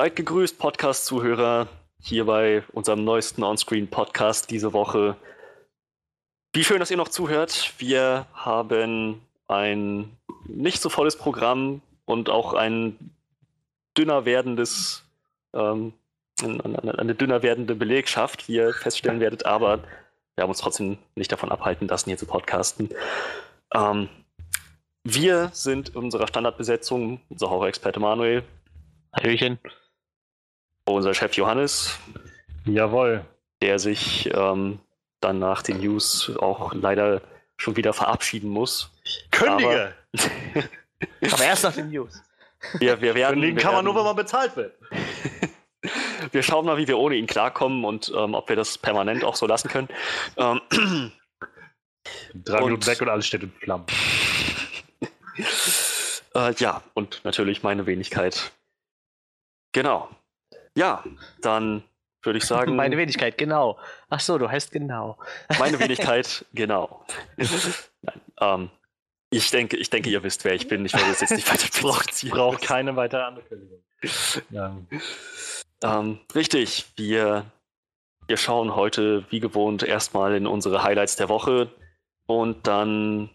Seid gegrüßt, Podcast-Zuhörer, hier bei unserem neuesten Onscreen-Podcast diese Woche. Wie schön, dass ihr noch zuhört. Wir haben ein nicht so volles Programm und auch ein dünner werdendes, ähm, eine dünner werdende Belegschaft, wie ihr feststellen werdet, aber wir haben uns trotzdem nicht davon abhalten lassen, hier zu podcasten. Ähm, wir sind in unserer Standardbesetzung, unser Horror-Experte Manuel. Hallöchen. Unser Chef Johannes. Jawohl. Der sich ähm, dann nach den News auch leider schon wieder verabschieden muss. Kündige! Aber, Aber erst nach den News. Wir, wir werden, Kündigen wir kann werden, man nur, wenn man bezahlt wird. wir schauen mal, wie wir ohne ihn klarkommen und ähm, ob wir das permanent auch so lassen können. Ähm, Drei Minuten weg und alles steht in Flammen. äh, ja, und natürlich meine Wenigkeit. Genau. Ja, dann würde ich sagen. Meine Wenigkeit, genau. Ach so, du heißt genau. Meine Wenigkeit, genau. Nein, ähm, ich denke, ich denke, ihr wisst, wer ich bin. Ich werde es jetzt nicht weiter provozieren. Braucht keine weitere Ankündigung. Ja. Ähm, richtig, wir, wir schauen heute wie gewohnt erstmal in unsere Highlights der Woche und dann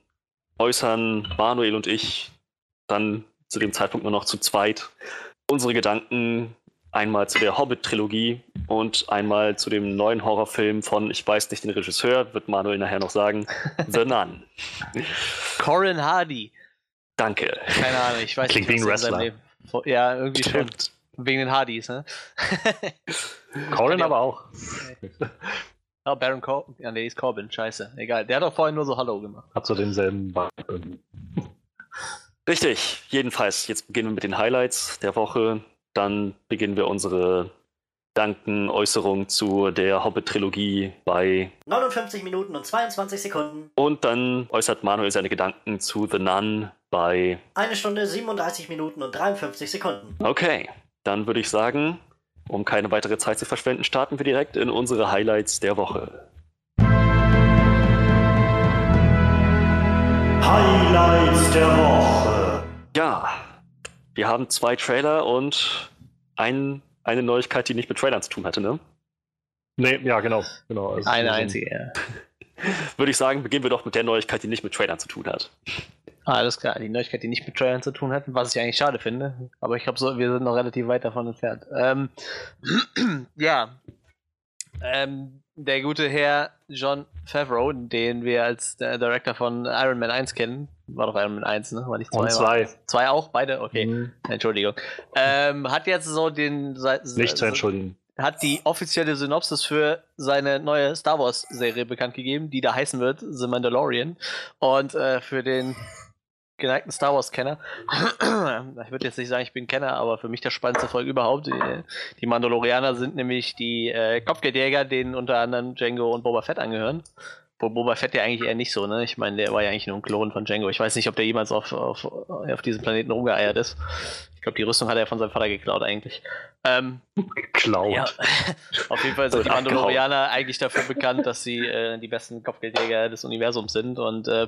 äußern Manuel und ich dann zu dem Zeitpunkt nur noch zu zweit unsere Gedanken einmal zu der Hobbit-Trilogie und einmal zu dem neuen Horrorfilm von, ich weiß nicht den Regisseur, wird Manuel nachher noch sagen, The Nun. Corin Hardy. Danke. Keine Ahnung, ich weiß Klingt nicht. wie ein Wrestler. Ja, irgendwie Stimmt. schon. Wegen den Hardys, ne? Corin aber auch. Oh, Baron Corbin. Ja, nee, ist Corbin. Scheiße. Egal. Der hat doch vorhin nur so Hallo gemacht. Hat so denselben Vibe. Richtig, jedenfalls, jetzt beginnen wir mit den Highlights der Woche. Dann beginnen wir unsere Dankenäußerung zu der Hobbit-Trilogie bei 59 Minuten und 22 Sekunden. Und dann äußert Manuel seine Gedanken zu The Nun bei Eine Stunde 37 Minuten und 53 Sekunden. Okay, dann würde ich sagen, um keine weitere Zeit zu verschwenden, starten wir direkt in unsere Highlights der Woche. Highlights der Woche. Ja, wir haben zwei Trailer und ein, eine Neuigkeit, die nicht mit Trailern zu tun hatte, ne? Nee, ja, genau. genau. Also Eine ein- einzige, ja. Würde ich sagen, beginnen wir doch mit der Neuigkeit, die nicht mit Trailern zu tun hat. Alles klar, die Neuigkeit, die nicht mit Trailern zu tun hat, was ich eigentlich schade finde. Aber ich glaube, so, wir sind noch relativ weit davon entfernt. Ähm, ja. Ähm, der gute Herr John Favreau, den wir als der Director von Iron Man 1 kennen, war doch Iron Man 1, ne? War nicht zwei. Und zwei. Zwei auch, beide? Okay, Mhm. Entschuldigung. Ähm, hat jetzt so den. Nicht zu entschuldigen. hat die offizielle Synopsis für seine neue Star Wars Serie bekannt gegeben, die da heißen wird The Mandalorian. Und äh, für den geneigten Star Wars Kenner, ich würde jetzt nicht sagen, ich bin Kenner, aber für mich der spannendste Folge überhaupt. Die, die Mandalorianer sind nämlich die äh, Kopfgeldjäger, denen unter anderem Django und Boba Fett angehören. Wo Boba Fett ja eigentlich eher nicht so, ne? Ich meine, der war ja eigentlich nur ein Klon von Django. Ich weiß nicht, ob der jemals auf, auf, auf diesem Planeten rumgeeiert ist. Ich glaube, die Rüstung hat er von seinem Vater geklaut eigentlich. Ähm, Klaut. ja, auf jeden Fall sind die. Mandalorianer eigentlich dafür bekannt, dass sie äh, die besten Kopfgeldjäger des Universums sind. Und äh,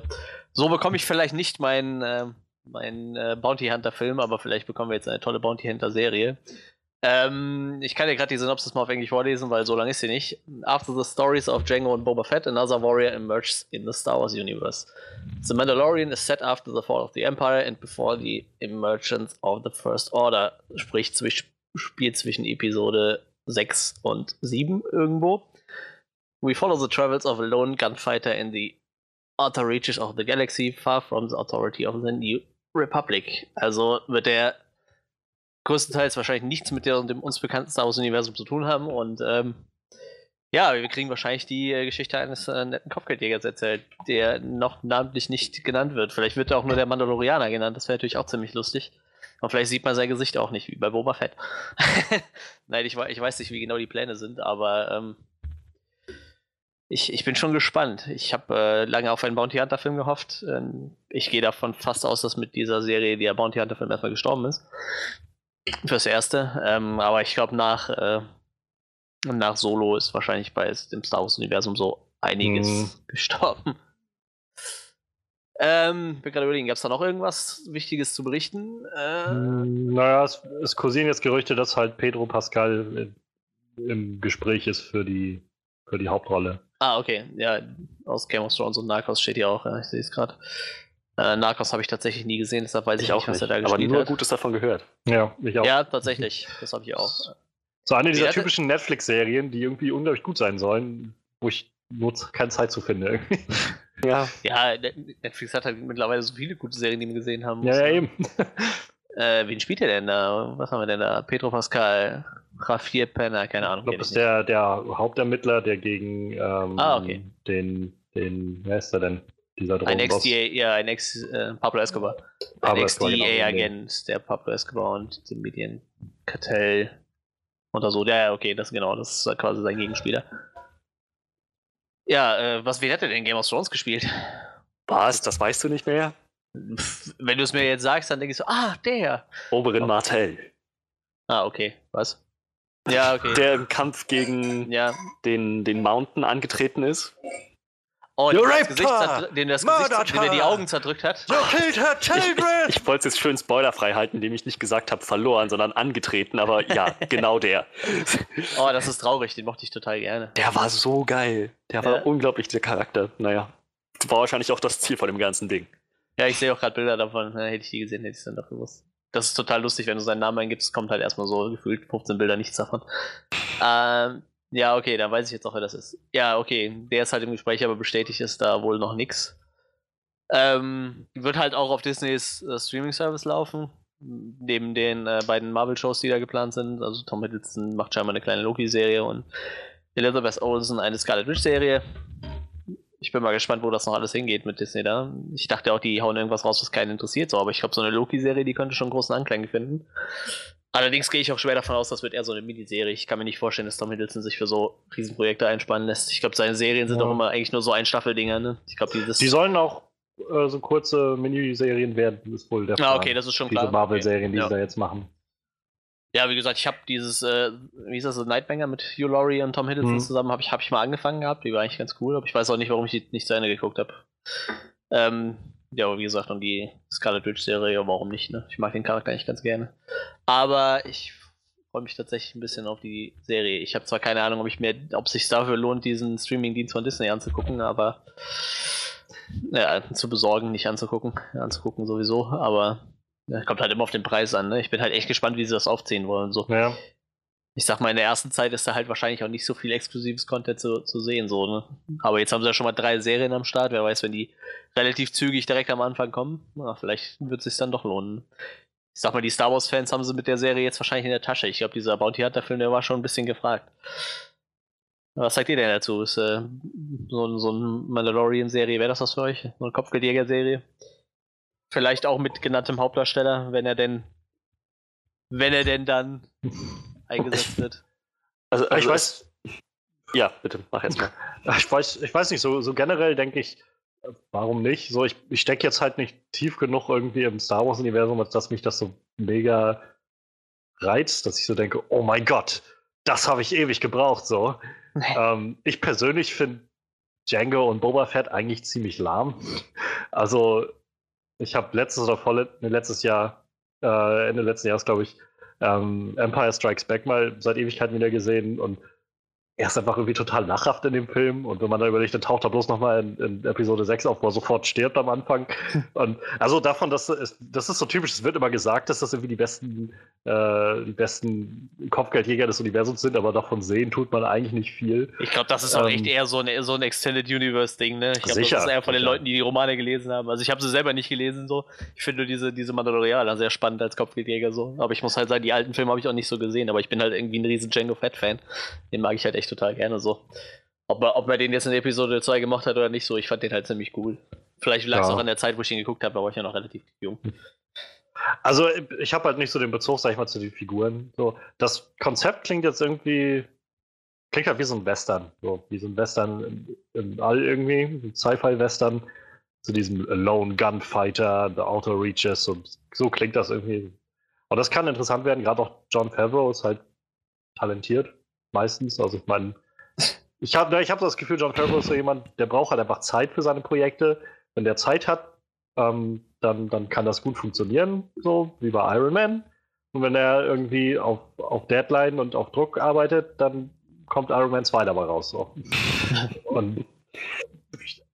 so bekomme ich vielleicht nicht meinen äh, mein, äh, Bounty Hunter Film, aber vielleicht bekommen wir jetzt eine tolle Bounty Hunter Serie. Ähm, ich kann dir gerade die Synopsis mal auf Englisch vorlesen, weil so lang ist sie nicht. After the stories of Django and Boba Fett, another warrior emerges in the Star Wars universe. The Mandalorian is set after the fall of the Empire and before the emergence of the First Order, sprich zwisch spielt zwischen Episode 6 und 7 irgendwo. We follow the travels of a lone gunfighter in the outer reaches of the galaxy, far from the authority of the New Republic. Also wird der größtenteils wahrscheinlich nichts mit dem uns bekannten Star Wars-Universum zu tun haben und ähm, ja, wir kriegen wahrscheinlich die äh, Geschichte eines äh, netten Kopfgeldjägers erzählt, der noch namentlich nicht genannt wird. Vielleicht wird er auch nur der Mandalorianer genannt, das wäre natürlich auch ziemlich lustig. Und vielleicht sieht man sein Gesicht auch nicht, wie bei Boba Fett. Nein, ich, ich weiß nicht, wie genau die Pläne sind, aber ähm, ich, ich bin schon gespannt. Ich habe äh, lange auf einen Bounty Hunter-Film gehofft. Ähm, ich gehe davon fast aus, dass mit dieser Serie der Bounty Hunter-Film erstmal gestorben ist. Fürs Erste. Ähm, aber ich glaube, nach, äh, nach Solo ist wahrscheinlich bei dem Star Wars-Universum so einiges Mhm. gestorben. Ähm, bin gerade überlegen, gab es da noch irgendwas Wichtiges zu berichten? Äh, Hm, Naja, es, es kursieren jetzt Gerüchte, dass halt Pedro Pascal in- im Gespräch ist für die, für die Hauptrolle. ah, okay. Ja, aus Game of Thrones und Narcos steht hier auch, ja, ich sehe es gerade. Äh, Narcos habe ich tatsächlich nie gesehen, deshalb weiß ich, Ich auch nicht, was er da Aber gespielt nur hat. Gutes davon gehört. Ja, ich auch. Ja, tatsächlich. Das habe ich auch. So eine dieser Ja, typischen Netflix-Serien, die irgendwie unglaublich gut sein sollen, wo ich nur keine Zeit zu finde. irgendwie. Ja, Ja, Net- Netflix hat halt mittlerweile so viele gute Serien, die wir gesehen haben. ja, ja, eben. Äh, wen spielt der denn da? Was haben wir denn da? Pedro Pascal, Javier Penner, keine Ahnung. Ich glaube, das ist der, der Hauptermittler, der gegen ähm, Ah, okay. den, den, wer ist der denn? Dieser Ein Drogenboss. Ex-DA, ja, ein Ex äh, Pablo Escobar. Ein Pablo Escobar, genau, Ex-DA-Agent, der Pablo Escobar und dem Medienkartell oder so. Ja, ja, okay, das genau, das ist quasi sein Gegenspieler. Ja, äh, was, wen hat er denn in Game of Thrones gespielt? was? Das weißt du nicht mehr? Wenn du es mir jetzt sagst, dann denke ich so, ah, der. Oberin Martell. Ah, okay, was? Ja, okay. Der im Kampf gegen ja. den, den Mountain angetreten ist. Oh, You raped Gesicht her! dem das Gesicht, dem er die! Augen zerdrückt hat. You killed her Ich, children! ich, ich wollte es jetzt schön spoilerfrei halten, indem ich nicht gesagt habe verloren, sondern angetreten, aber ja, genau der. Oh, das ist traurig, den mochte ich total gerne. Der war so geil. Der war Ja. unglaublich, der Charakter. Naja, war wahrscheinlich auch das Ziel von dem ganzen Ding. Ja, ich sehe auch gerade Bilder davon. Ja, hätte ich die gesehen, hätte ich es dann doch gewusst. Das ist total lustig, wenn du seinen Namen eingibst, kommt halt erstmal so gefühlt 15 Bilder, nichts davon. Ähm, ja, okay, dann weiß ich jetzt auch, wer das ist. Ja, okay, der ist halt im Gespräch, aber bestätigt ist da wohl noch nichts. Ähm, wird halt auch auf Disneys äh, Streaming-Service laufen. Neben den äh, beiden Marvel-Shows, die da geplant sind. Also Tom Hiddleston macht scheinbar eine kleine Loki-Serie und Elizabeth Olsen eine Scarlet Witch-Serie. Ich bin mal gespannt, wo das noch alles hingeht mit Disney da. Ich dachte auch, die hauen irgendwas raus, was keinen interessiert, so, aber ich glaube, so eine Loki-Serie, die könnte schon großen Anklang finden. Allerdings gehe ich auch schwer davon aus, das wird eher so eine Miniserie. Ich kann mir nicht vorstellen, dass Tom Hiddleston sich für so Riesenprojekte einspannen lässt. Ich glaube, seine Serien sind Ja. doch immer eigentlich nur so Einstaffeldinger, ne? Ich glaube, dieses. Die sollen auch äh, so kurze Miniserien werden, ist wohl der ah, Plan. okay, das ist schon Diese klar. Marvel-Serien, die okay. sie da jetzt machen. Ja, wie gesagt, ich habe dieses, äh, wie ist das, so Nightbanger mit Hugh Laurie und Tom Hiddleston Mhm. zusammen, habe ich, hab ich mal angefangen gehabt, die war eigentlich ganz cool, aber ich weiß auch nicht, warum ich die nicht zu Ende geguckt habe. Ähm, ja, aber wie gesagt, und die Scarlet Witch-Serie, warum nicht, ne? Ich mag den Charakter eigentlich ganz gerne. Aber ich freue mich tatsächlich ein bisschen auf die Serie. Ich habe zwar keine Ahnung, ob ich mir, ob es sich dafür lohnt, diesen Streaming-Dienst von Disney anzugucken, aber ja, zu besorgen, nicht anzugucken. Anzugucken sowieso, aber ja, kommt halt immer auf den Preis an, ne? Ich bin halt echt gespannt, wie sie das aufziehen wollen. So. Ja. Ich sag mal, in der ersten Zeit ist da halt wahrscheinlich auch nicht so viel exklusives Content zu, zu sehen, so, ne? Aber jetzt haben sie ja schon mal drei Serien am Start. Wer weiß, wenn die relativ zügig direkt am Anfang kommen, na, vielleicht wird es sich dann doch lohnen. Ich sag mal, die Star Wars-Fans haben sie mit der Serie jetzt wahrscheinlich in der Tasche. Ich glaube, dieser Bounty Hunter-Film, der war schon ein bisschen gefragt. Was sagt ihr denn dazu? Ist äh, so, so eine Mandalorian-Serie, wäre das was für euch? So eine Kopfgeldjäger-Serie? Vielleicht auch mit genanntem Hauptdarsteller, wenn er denn, wenn er denn dann eingesetzt wird. Also, Ich also weiß, es- Ja, bitte, mach jetzt mal. ich weiß, ich weiß nicht, so, so generell denke ich, warum nicht? So, ich, ich stecke jetzt halt nicht tief genug irgendwie im Star Wars-Universum, als dass mich das so mega reizt, dass ich so denke, oh mein Gott, das habe ich ewig gebraucht. So. ähm, ich persönlich finde Django und Boba Fett eigentlich ziemlich lahm. Also, ich habe letztes oder vorlet nee, letztes Jahr, äh, Ende letzten Jahres, glaube ich, ähm, Empire Strikes Back mal seit Ewigkeiten wieder gesehen und er ist einfach irgendwie total lachhaft in dem Film und wenn man da überlegt, dann taucht er bloß nochmal in, in Episode 6 auf, wo er sofort stirbt am Anfang. Und also davon, dass es, das ist so typisch, es wird immer gesagt, dass das irgendwie die besten, äh, die besten Kopfgeldjäger des Universums sind, aber davon sehen tut man eigentlich nicht viel. Ich glaube, das ist auch Ähm, echt eher so ein, so ein Extended Universe-Ding, ne? Ich glaube, das ist eher von den. Leuten, die die Romane gelesen haben. Also ich habe sie selber nicht gelesen, so. Ich finde diese, diese Mandalorianer sehr spannend als Kopfgeldjäger, so. Aber ich muss halt sagen, die alten Filme habe ich auch nicht so gesehen, aber ich bin halt irgendwie ein riesen Django Fett-Fan. Den mag ich halt echt total gerne, so. Ob man, ob man den jetzt in Episode 2 gemacht hat oder nicht, so, ich fand den halt ziemlich cool. Vielleicht lag es Ja. auch an der Zeit, wo ich ihn geguckt habe, da war ich ja noch relativ jung. Also ich habe halt nicht so den Bezug, sag ich mal, zu den Figuren. So, das Konzept klingt jetzt irgendwie, klingt halt wie so ein Western. So, wie so ein Western im, im All irgendwie, ein Sci-Fi-Western. Zu diesem Lone Gunfighter, The Outer Reaches und so klingt das irgendwie. Und das kann interessant werden, gerade auch John Favreau ist halt talentiert, meistens. Also ich meine, ich habe ich hab das Gefühl, John Favreau ist so jemand, der braucht halt einfach Zeit für seine Projekte. Wenn der Zeit hat, ähm, dann, dann kann das gut funktionieren, so wie bei Iron Man. Und wenn er irgendwie auf, auf Deadline und auf Druck arbeitet, dann kommt Iron Man 2 dabei raus. So. und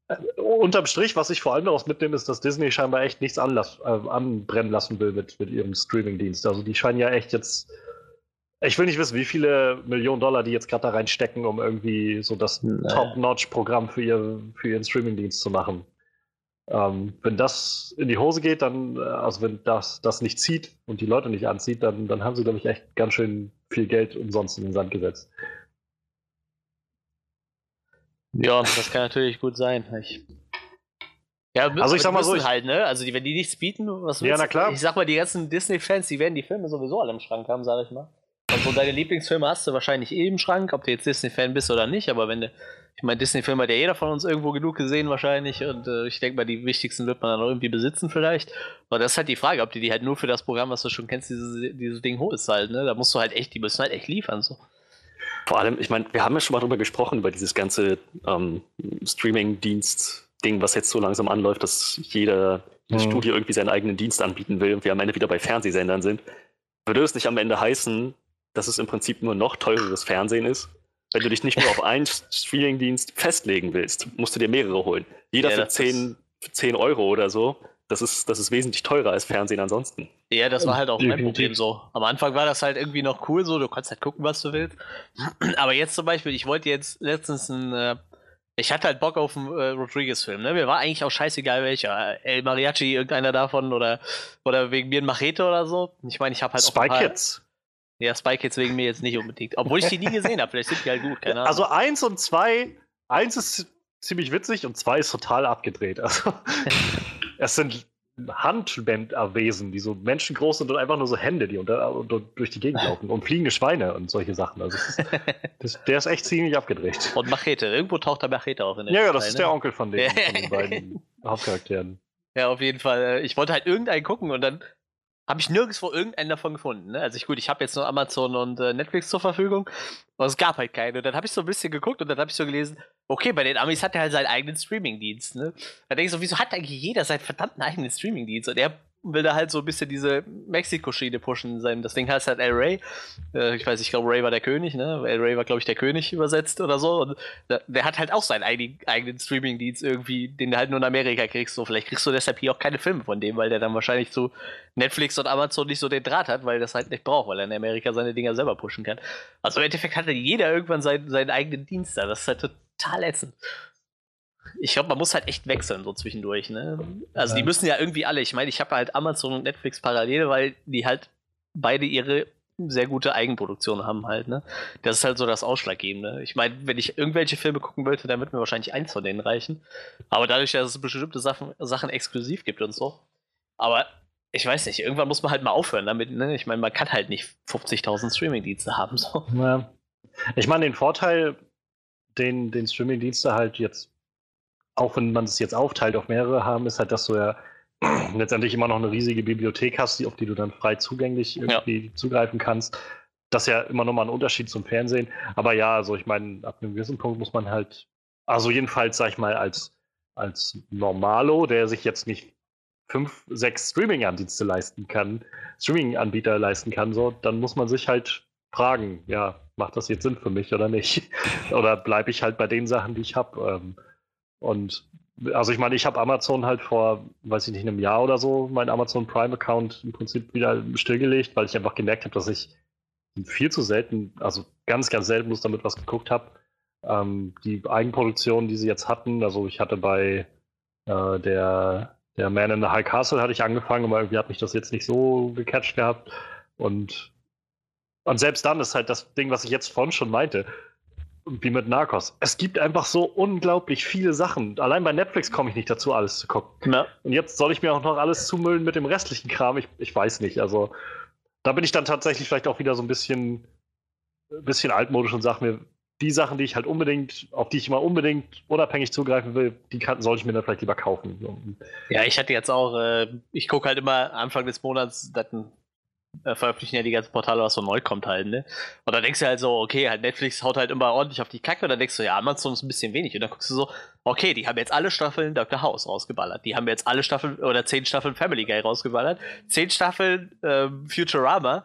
äh, unterm Strich, was ich vor allem daraus mitnehme, ist, dass Disney scheinbar echt nichts anlass, äh, anbrennen lassen will mit, mit ihrem Streaming-Dienst. Also die scheinen ja echt jetzt. Ich will nicht wissen, wie viele Millionen Dollar die jetzt gerade da reinstecken, um irgendwie so das Naja. Top-Notch-Programm für, ihr, für ihren Streaming-Dienst zu machen. Ähm, wenn das in die Hose geht, dann, äh, also wenn das, das nicht zieht und die Leute nicht anzieht, dann, dann haben sie, glaube ich, echt ganz schön viel Geld umsonst in den Sand gesetzt. Ja, das kann natürlich gut sein. Ich ja, Also ich sag mal so, ich- halt, ne? Also die, wenn die nichts bieten, was Ja, willst na du? klar. Ich sag mal, die ganzen Disney-Fans, die werden die Filme sowieso alle im Schrank haben, sag ich mal. Und so deine Lieblingsfilme hast du wahrscheinlich eh im Schrank, ob du jetzt Disney-Fan bist oder nicht, aber wenn du, ich meine, Disney-Filme hat ja jeder von uns irgendwo genug gesehen wahrscheinlich und äh, ich denke mal, die wichtigsten wird man dann auch irgendwie besitzen vielleicht. Aber das ist halt die Frage, ob du die halt nur für das Programm, was du schon kennst, dieses, dieses Ding holst halt, ne? Da musst du halt echt, die müssen halt echt liefern, so. Vor allem, ich meine, wir haben ja schon mal drüber gesprochen, über dieses ganze ähm, Streaming-Dienst-Ding, was jetzt so langsam anläuft, dass jeder Mhm. Studio irgendwie seinen eigenen Dienst anbieten will und wir am Ende wieder bei Fernsehsendern sind. Würde es nicht am Ende heißen, dass es im Prinzip nur noch teureres Fernsehen ist? Wenn du dich nicht nur auf einen Streaming-Dienst festlegen willst, musst du dir mehrere holen. Jeder Ja, für das 10, für 10 Euro oder so. Das ist, das ist wesentlich teurer als Fernsehen ansonsten. Ja, das war halt auch mein. Problem so. Am Anfang war das halt irgendwie noch cool so, du kannst halt gucken, was du willst. Aber jetzt zum Beispiel, ich wollte jetzt letztens ein, äh, ich hatte halt Bock auf einen äh, Rodriguez-Film, ne? Mir war eigentlich auch scheißegal welcher. El Mariachi, irgendeiner davon oder, oder wegen mir ein Machete oder so. Ich meine, ich habe halt auch Spy ein paar- Kids. Ja, Spy Kids wegen mir jetzt nicht unbedingt. Obwohl ich die nie gesehen habe, vielleicht sind die halt gut, keine Ahnung. Also eins und zwei, eins ist ziemlich witzig und zwei ist total abgedreht. Also es sind Handbänderwesen, die so menschengroß sind und einfach nur so Hände, die unter, unter, durch die Gegend laufen und fliegende Schweine und solche Sachen. Also ist, das, der ist echt ziemlich abgedreht. Und Machete, irgendwo taucht da Machete auf in der Ja, ja, das ist der Onkel von den, von den beiden Hauptcharakteren. Ja, auf jeden Fall. Ich wollte halt irgendeinen gucken und dann habe ich nirgendwo irgendeinen davon gefunden. Ne? Also ich gut, ich habe jetzt nur Amazon und äh, Netflix zur Verfügung, aber es gab halt keine. Und dann habe ich so ein bisschen geguckt und dann habe ich so gelesen, okay, bei den Amis hat er halt seinen eigenen Streamingdienst. Ne? Da denke ich so, wieso hat eigentlich jeder seinen verdammten eigenen Streamingdienst? Und er will da halt so ein bisschen diese Mexiko-Schiene pushen. Sein, das Ding heißt halt El Rey. Äh, ich weiß, ich glaube, Ray war der König, ne? El Rey war, glaube ich, der König übersetzt oder so. Und der, hat halt auch seinen eigenen, Streamingdienst irgendwie, den du halt nur in Amerika kriegst. So, vielleicht kriegst du deshalb hier auch keine Filme von dem, weil der dann wahrscheinlich zu Netflix und Amazon nicht so den Draht hat, weil das halt nicht braucht, weil er in Amerika seine Dinger selber pushen kann. Also im Endeffekt hatte jeder irgendwann seinen, seinen eigenen Dienst da. Das ist halt total ätzend. Ich glaube, man muss halt echt wechseln so zwischendurch, ne? Also die Ja. müssen ja irgendwie alle, ich meine, ich habe halt Amazon und Netflix parallel, weil die halt beide ihre sehr gute Eigenproduktion haben halt, ne? Das ist halt so das Ausschlaggebende. Ich meine, wenn ich irgendwelche Filme gucken wollte, dann wird mir wahrscheinlich eins von denen reichen. Aber dadurch, dass es bestimmte Sachen, Sachen exklusiv gibt und so. Aber ich weiß nicht, irgendwann muss man halt mal aufhören damit, ne? Ich meine, man kann halt nicht 50.000 Streaming-Dienste haben, so. Ja. Ich meine, den Vorteil, den, den Streaming-Dienste halt jetzt, auch wenn man es jetzt aufteilt auf mehrere haben, ist halt, dass du ja letztendlich immer noch eine riesige Bibliothek hast, die, auf die du dann frei zugänglich irgendwie zugreifen kannst. Das ist ja immer noch mal ein Unterschied zum Fernsehen. Aber ja, also ich meine, ab einem gewissen Punkt muss man halt, also jedenfalls, sag ich mal, als, als Normalo, der sich jetzt nicht fünf, sechs Streaming-Anbieter leisten kann, Streaming-Anbieter leisten kann, so, dann muss man sich halt fragen, ja, macht das jetzt Sinn für mich oder nicht? oder bleibe ich halt bei den Sachen, die ich habe? Ähm, und also ich meine, ich habe Amazon halt vor, weiß ich nicht, einem Jahr oder so, meinen Amazon Prime-Account im Prinzip wieder stillgelegt, weil ich einfach gemerkt habe, dass ich viel zu selten, also ganz, ganz selten bloß damit was geguckt habe. Ähm, die Eigenproduktion, die sie jetzt hatten, also ich hatte bei äh, der, der Man in the High Castle hatte ich angefangen, aber irgendwie hat mich das jetzt nicht so gecatcht gehabt. Und, und selbst dann ist halt das Ding, was ich jetzt vorhin schon meinte, wie mit Narcos. Es gibt einfach so unglaublich viele Sachen. Allein bei Netflix komme ich nicht dazu, alles zu gucken. Ja. Und jetzt soll ich mir auch noch alles zumüllen mit dem restlichen Kram. Ich, ich weiß nicht. Also da bin ich dann tatsächlich vielleicht auch wieder so ein bisschen, bisschen altmodisch und sage mir, die Sachen, die ich halt unbedingt, auf die ich mal unbedingt unabhängig zugreifen will, die kann, soll ich mir dann vielleicht lieber kaufen. Ja, ich hatte jetzt auch, äh, ich gucke halt immer Anfang des Monats, dann äh, veröffentlichen ja die ganzen Portale, was so neu kommt halt, ne? Und dann denkst du halt so, okay, halt Netflix haut halt immer ordentlich auf die Kacke und dann denkst du, ja, Amazon ist ein bisschen wenig. Und dann guckst du so, okay, die haben jetzt alle Staffeln Dr. House rausgeballert. Die haben jetzt alle Staffeln oder zehn Staffeln Family Guy rausgeballert. Zehn Staffeln ähm, Futurama.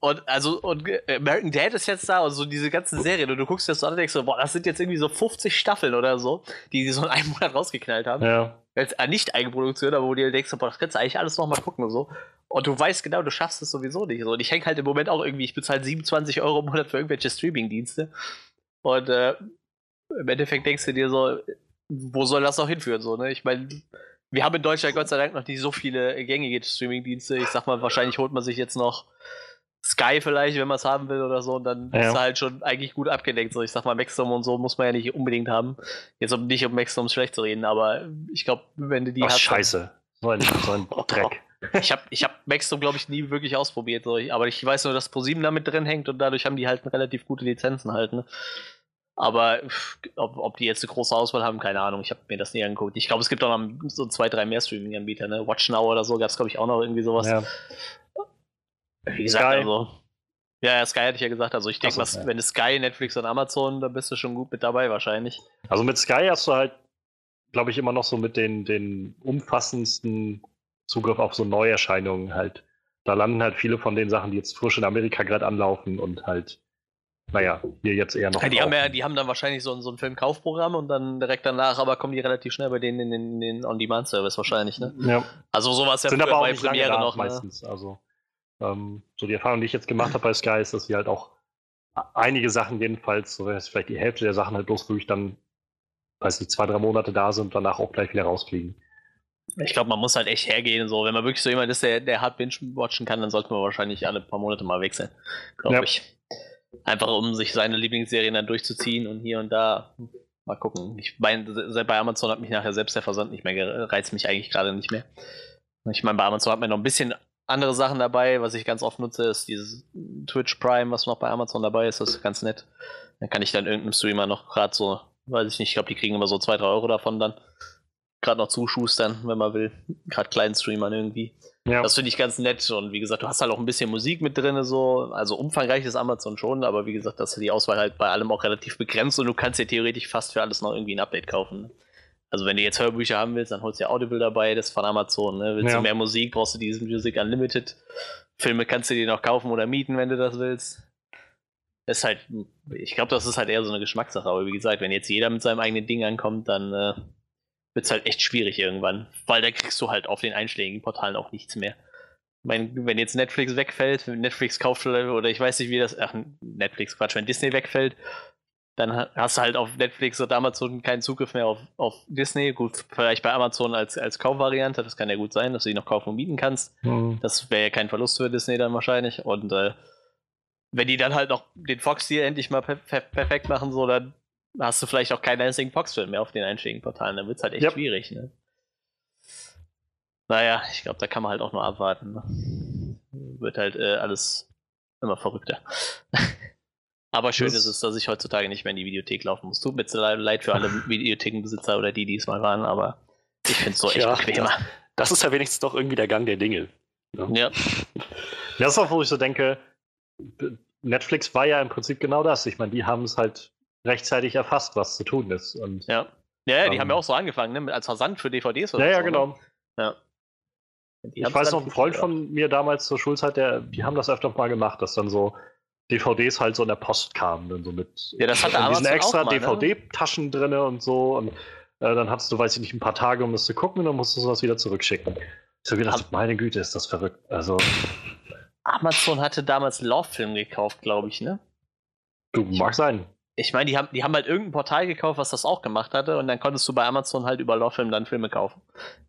Und also, und American Dad ist jetzt da und so diese ganzen Serien und du guckst jetzt so an und denkst so, boah, das sind jetzt irgendwie so 50 Staffeln oder so, die sie so in einem Monat rausgeknallt haben. Ja. Als äh, nicht Eigenproduktion, aber wo du dir denkst, boah, das kannst du eigentlich alles nochmal gucken und so. Und du weißt genau, du schaffst es sowieso nicht. So. Und ich hänge halt im Moment auch irgendwie, ich bezahle 27 Euro im Monat für irgendwelche Streaming-Dienste. Und äh, im Endeffekt denkst du dir so, wo soll das noch hinführen? So, ne? Ich meine, wir haben in Deutschland Gott sei Dank noch nicht so viele gängige Streaming-Dienste. Ich sag mal, wahrscheinlich holt man sich jetzt noch Sky vielleicht, wenn man es haben will oder so, und dann Ja. ist er halt schon eigentlich gut abgedeckt. So, ich sag mal, Maxdom und so muss man ja nicht unbedingt haben. Jetzt um nicht um Maxdom schlecht zu reden, aber ich glaube, wenn du die Ach, hast. scheiße. So ein, so ein Dreck. Ich habe ich hab Maxdom, glaube ich, nie wirklich ausprobiert. So. Aber ich weiß nur, dass ProSieben da mit drin hängt und dadurch haben die halt relativ gute Lizenzen halt. Ne? Aber ob, ob die jetzt eine große Auswahl haben, keine Ahnung. Ich habe mir das nie angeguckt. Ich glaube, es gibt auch noch so zwei, drei mehr Streaming-Anbieter. Ne? Watch Now oder so gab es, glaube ich, auch noch irgendwie sowas. Ja. Wie gesagt, Sky. also. Ja, ja, Sky hatte ich ja gesagt. Also ich denke, ja. wenn es Sky, Netflix und Amazon, da bist du schon gut mit dabei wahrscheinlich. Also mit Sky hast du halt, glaube ich, immer noch so mit den, den umfassendsten Zugriff auf so Neuerscheinungen halt. Da landen halt viele von den Sachen, die jetzt frisch in Amerika gerade anlaufen und halt, naja, hier jetzt eher noch. Ja, die, haben ja, die haben dann wahrscheinlich so, ein- so ein Filmkaufprogramm und dann direkt danach, aber kommen die relativ schnell bei denen in den, den On-Demand-Service wahrscheinlich, ne? ja. Also sowas ja sind aber auch bei Premiere da noch, ne? meistens. Also ähm, so die Erfahrung, die ich jetzt gemacht habe bei Sky, ist, dass sie halt auch einige Sachen jedenfalls, so vielleicht die Hälfte der Sachen halt bloß wirklich dann, weiß nicht, zwei, drei Monate da sind und danach auch gleich wieder rausfliegen. Ich glaube, man muss halt echt hergehen, so. Wenn man wirklich so jemand ist, der, der hart binge-watchen kann, dann sollte man wahrscheinlich alle paar Monate mal wechseln, glaube Ja. ich. Einfach um sich seine Lieblingsserien dann durchzuziehen und hier und da mal gucken. Ich meine, bei Amazon hat mich nachher selbst der Versand nicht mehr gereizt mich eigentlich gerade nicht mehr. Ich meine, bei Amazon hat man noch ein bisschen andere Sachen dabei. Was ich ganz oft nutze, ist dieses Twitch Prime, was noch bei Amazon dabei ist. Das ist ganz nett. Dann kann ich dann irgendeinem Streamer noch gerade so, weiß ich nicht, ich glaube, die kriegen immer so 2, 3 Euro davon dann. Gerade noch zuschustern, wenn man will. Gerade kleinen Streamern irgendwie. Ja, Das finde ich ganz nett. Und wie gesagt, du hast halt auch ein bisschen Musik mit drin, so. Also umfangreich ist Amazon schon, aber wie gesagt, das ist die Auswahl halt bei allem auch relativ begrenzt und du kannst dir theoretisch fast für alles noch irgendwie ein Update kaufen. Also wenn du jetzt Hörbücher haben willst, dann holst du ja Audible dabei, das ist von Amazon. Ne? Willst Ja. du mehr Musik, brauchst du diesen Music Unlimited. Filme kannst du dir noch kaufen oder mieten, wenn du das willst. Das ist halt, ich glaube, das ist halt eher so eine Geschmackssache. Aber wie gesagt, wenn jetzt jeder mit seinem eigenen Ding ankommt, dann äh, wird es halt echt schwierig irgendwann. Weil da kriegst du halt auf den einschlägigen Portalen auch nichts mehr. Ich meine, wenn jetzt Netflix wegfällt, wenn Netflix kauft oder ich weiß nicht, wie das, ach, Netflix, Quatsch, wenn Disney wegfällt, dann ha- hast du halt auf Netflix oder Amazon keinen Zugriff mehr auf, auf Disney. Gut, vielleicht bei Amazon als, als Kaufvariante, das kann ja gut sein, dass du die noch kaufen und mieten kannst. Mhm. Das wäre ja kein Verlust für Disney dann wahrscheinlich. Und äh, wenn die dann halt noch den Fox-Deal endlich mal per per perfekt machen, so, dann hast du vielleicht auch keinen einzigen Fox-Film mehr auf den einschlägigen Portalen. Dann wird es halt echt Yep. schwierig, ne? Naja, ich glaube, da kann man halt auch nur abwarten. Ne? Wird halt äh, alles immer verrückter. Aber schön Das- ist es, dass ich heutzutage nicht mehr in die Videothek laufen muss. Tut mir leid für alle Videothekenbesitzer oder die, die es mal waren, aber ich finde es so echt Ja, bequemer. Das ist ja wenigstens doch irgendwie der Gang der Dinge. Ja. Das ist auch, wo ich so denke, Netflix war ja im Prinzip genau das. Ich meine, die haben es halt rechtzeitig erfasst, was zu tun ist. Und Ja. Ja, ja, die Ähm, haben ja auch so angefangen, ne? als Versand für DVDs oder ja, ja, so, genau. Ne? Ja. Die Ich weiß noch, ein Freund von mir damals zur Schulzeit, der, die haben das öfter mal gemacht, dass dann so DVDs halt so in der Post kamen, dann so mit Ja, das hatte diesen extra mal, ne? DVD-Taschen drin und so. Und äh, dann hattest du, weiß ich nicht, ein paar Tage, um das zu gucken und dann musst du sowas wieder zurückschicken. Ich habe gedacht, meine Güte, ist das verrückt. Also, Amazon hatte damals Love-Film gekauft, glaube ich, ne? du, mag sein. Ich meine, die haben, die haben halt irgendein Portal gekauft, was das auch gemacht hatte, und dann konntest du bei Amazon halt über Love-Film dann Filme kaufen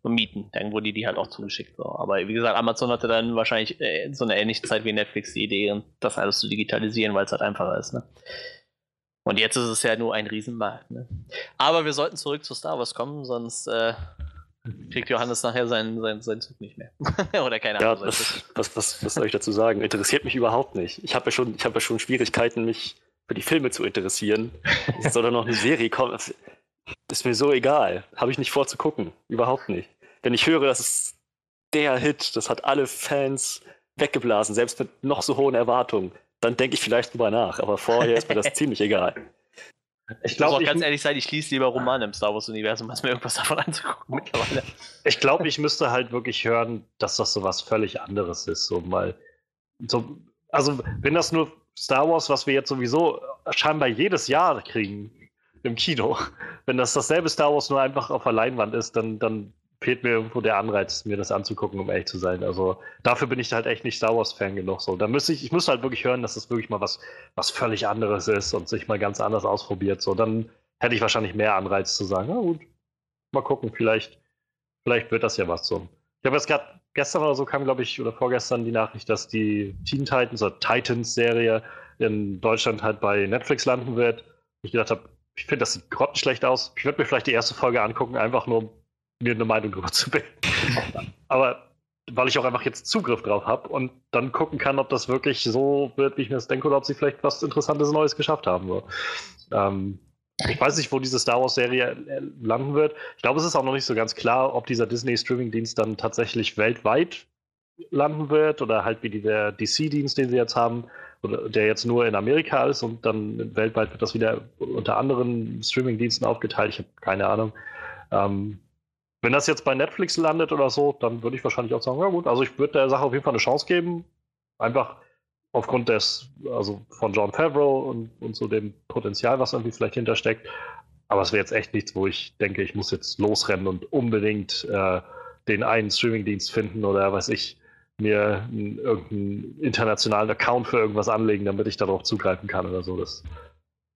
und mieten. Dann wurde die halt auch zugeschickt. So. Aber wie gesagt, Amazon hatte dann wahrscheinlich äh, so eine ähnliche Zeit wie Netflix die Idee, das alles zu digitalisieren, weil es halt einfacher ist, ne? Und jetzt ist es ja nur ein Riesenmarkt, ne? Aber wir sollten zurück zu Star Wars kommen, sonst äh, kriegt Johannes nachher seinen, seinen, seinen Zug nicht mehr. Oder keine Ja, Ahnung. Zug. was, was, was, was soll ich dazu sagen? Interessiert mich überhaupt nicht. Ich habe ja, schon- ich hab ja schon Schwierigkeiten, mich für die Filme zu interessieren. Es soll da noch eine Serie kommen. Das Ist mir so egal. Habe ich nicht vor zu gucken. Überhaupt nicht. Wenn ich höre, das ist der Hit, das hat alle Fans weggeblasen, selbst mit noch so hohen Erwartungen. Dann denke ich vielleicht drüber nach, aber vorher ist mir das ziemlich egal. Ich glaube, auch ganz ehrlich sein, ich lese lieber Romane im Star Wars-Universum, als mir irgendwas davon anzugucken mittlerweile. Ich glaube, ich müsste halt wirklich hören, dass das so was völlig anderes ist. So mal. So, also, wenn das nur Star Wars, was wir jetzt sowieso scheinbar jedes Jahr kriegen im Kino, wenn das dasselbe Star Wars nur einfach auf der Leinwand ist, dann, dann fehlt mir irgendwo der Anreiz, mir das anzugucken, um ehrlich zu sein. Also dafür bin ich halt echt nicht Star Wars-Fan genug. So, da müsste ich, ich müsste halt wirklich hören, dass das wirklich mal was, was völlig anderes ist und sich mal ganz anders ausprobiert. So, dann hätte ich wahrscheinlich mehr Anreiz zu sagen, na gut, mal gucken, vielleicht, vielleicht wird das ja was so. Ich habe jetzt gerade gestern oder so kam, glaube ich, oder vorgestern die Nachricht, dass die Teen Titans oder Titans-Serie in Deutschland halt bei Netflix landen wird. Ich gedacht habe, ich finde, das sieht grottenschlecht aus. Ich würde mir vielleicht die erste Folge angucken, einfach nur mir eine Meinung darüber zu bilden. Aber weil ich auch einfach jetzt Zugriff drauf habe und dann gucken kann, ob das wirklich so wird, wie ich mir das denke, oder ob sie vielleicht was Interessantes Neues geschafft haben. Ähm, ich weiß nicht, wo diese Star Wars-Serie äh, landen wird. Ich glaube, es ist auch noch nicht so ganz klar, ob dieser Disney-Streaming-Dienst dann tatsächlich weltweit landen wird oder halt wie der DC-Dienst, den sie jetzt haben, oder der jetzt nur in Amerika ist und dann weltweit wird das wieder unter anderen Streaming-Diensten aufgeteilt. Ich habe keine Ahnung. Ähm, wenn das jetzt bei Netflix landet oder so, dann würde ich wahrscheinlich auch sagen, ja gut, also ich würde der Sache auf jeden Fall eine Chance geben. Einfach aufgrund des, also von John Favreau und, und so dem Potenzial, was irgendwie vielleicht hintersteckt. Aber es wäre jetzt echt nichts, wo ich denke, ich muss jetzt losrennen und unbedingt äh, den einen Streamingdienst finden oder weiß ich, mir einen, irgendeinen internationalen Account für irgendwas anlegen, damit ich darauf zugreifen kann oder so. Das,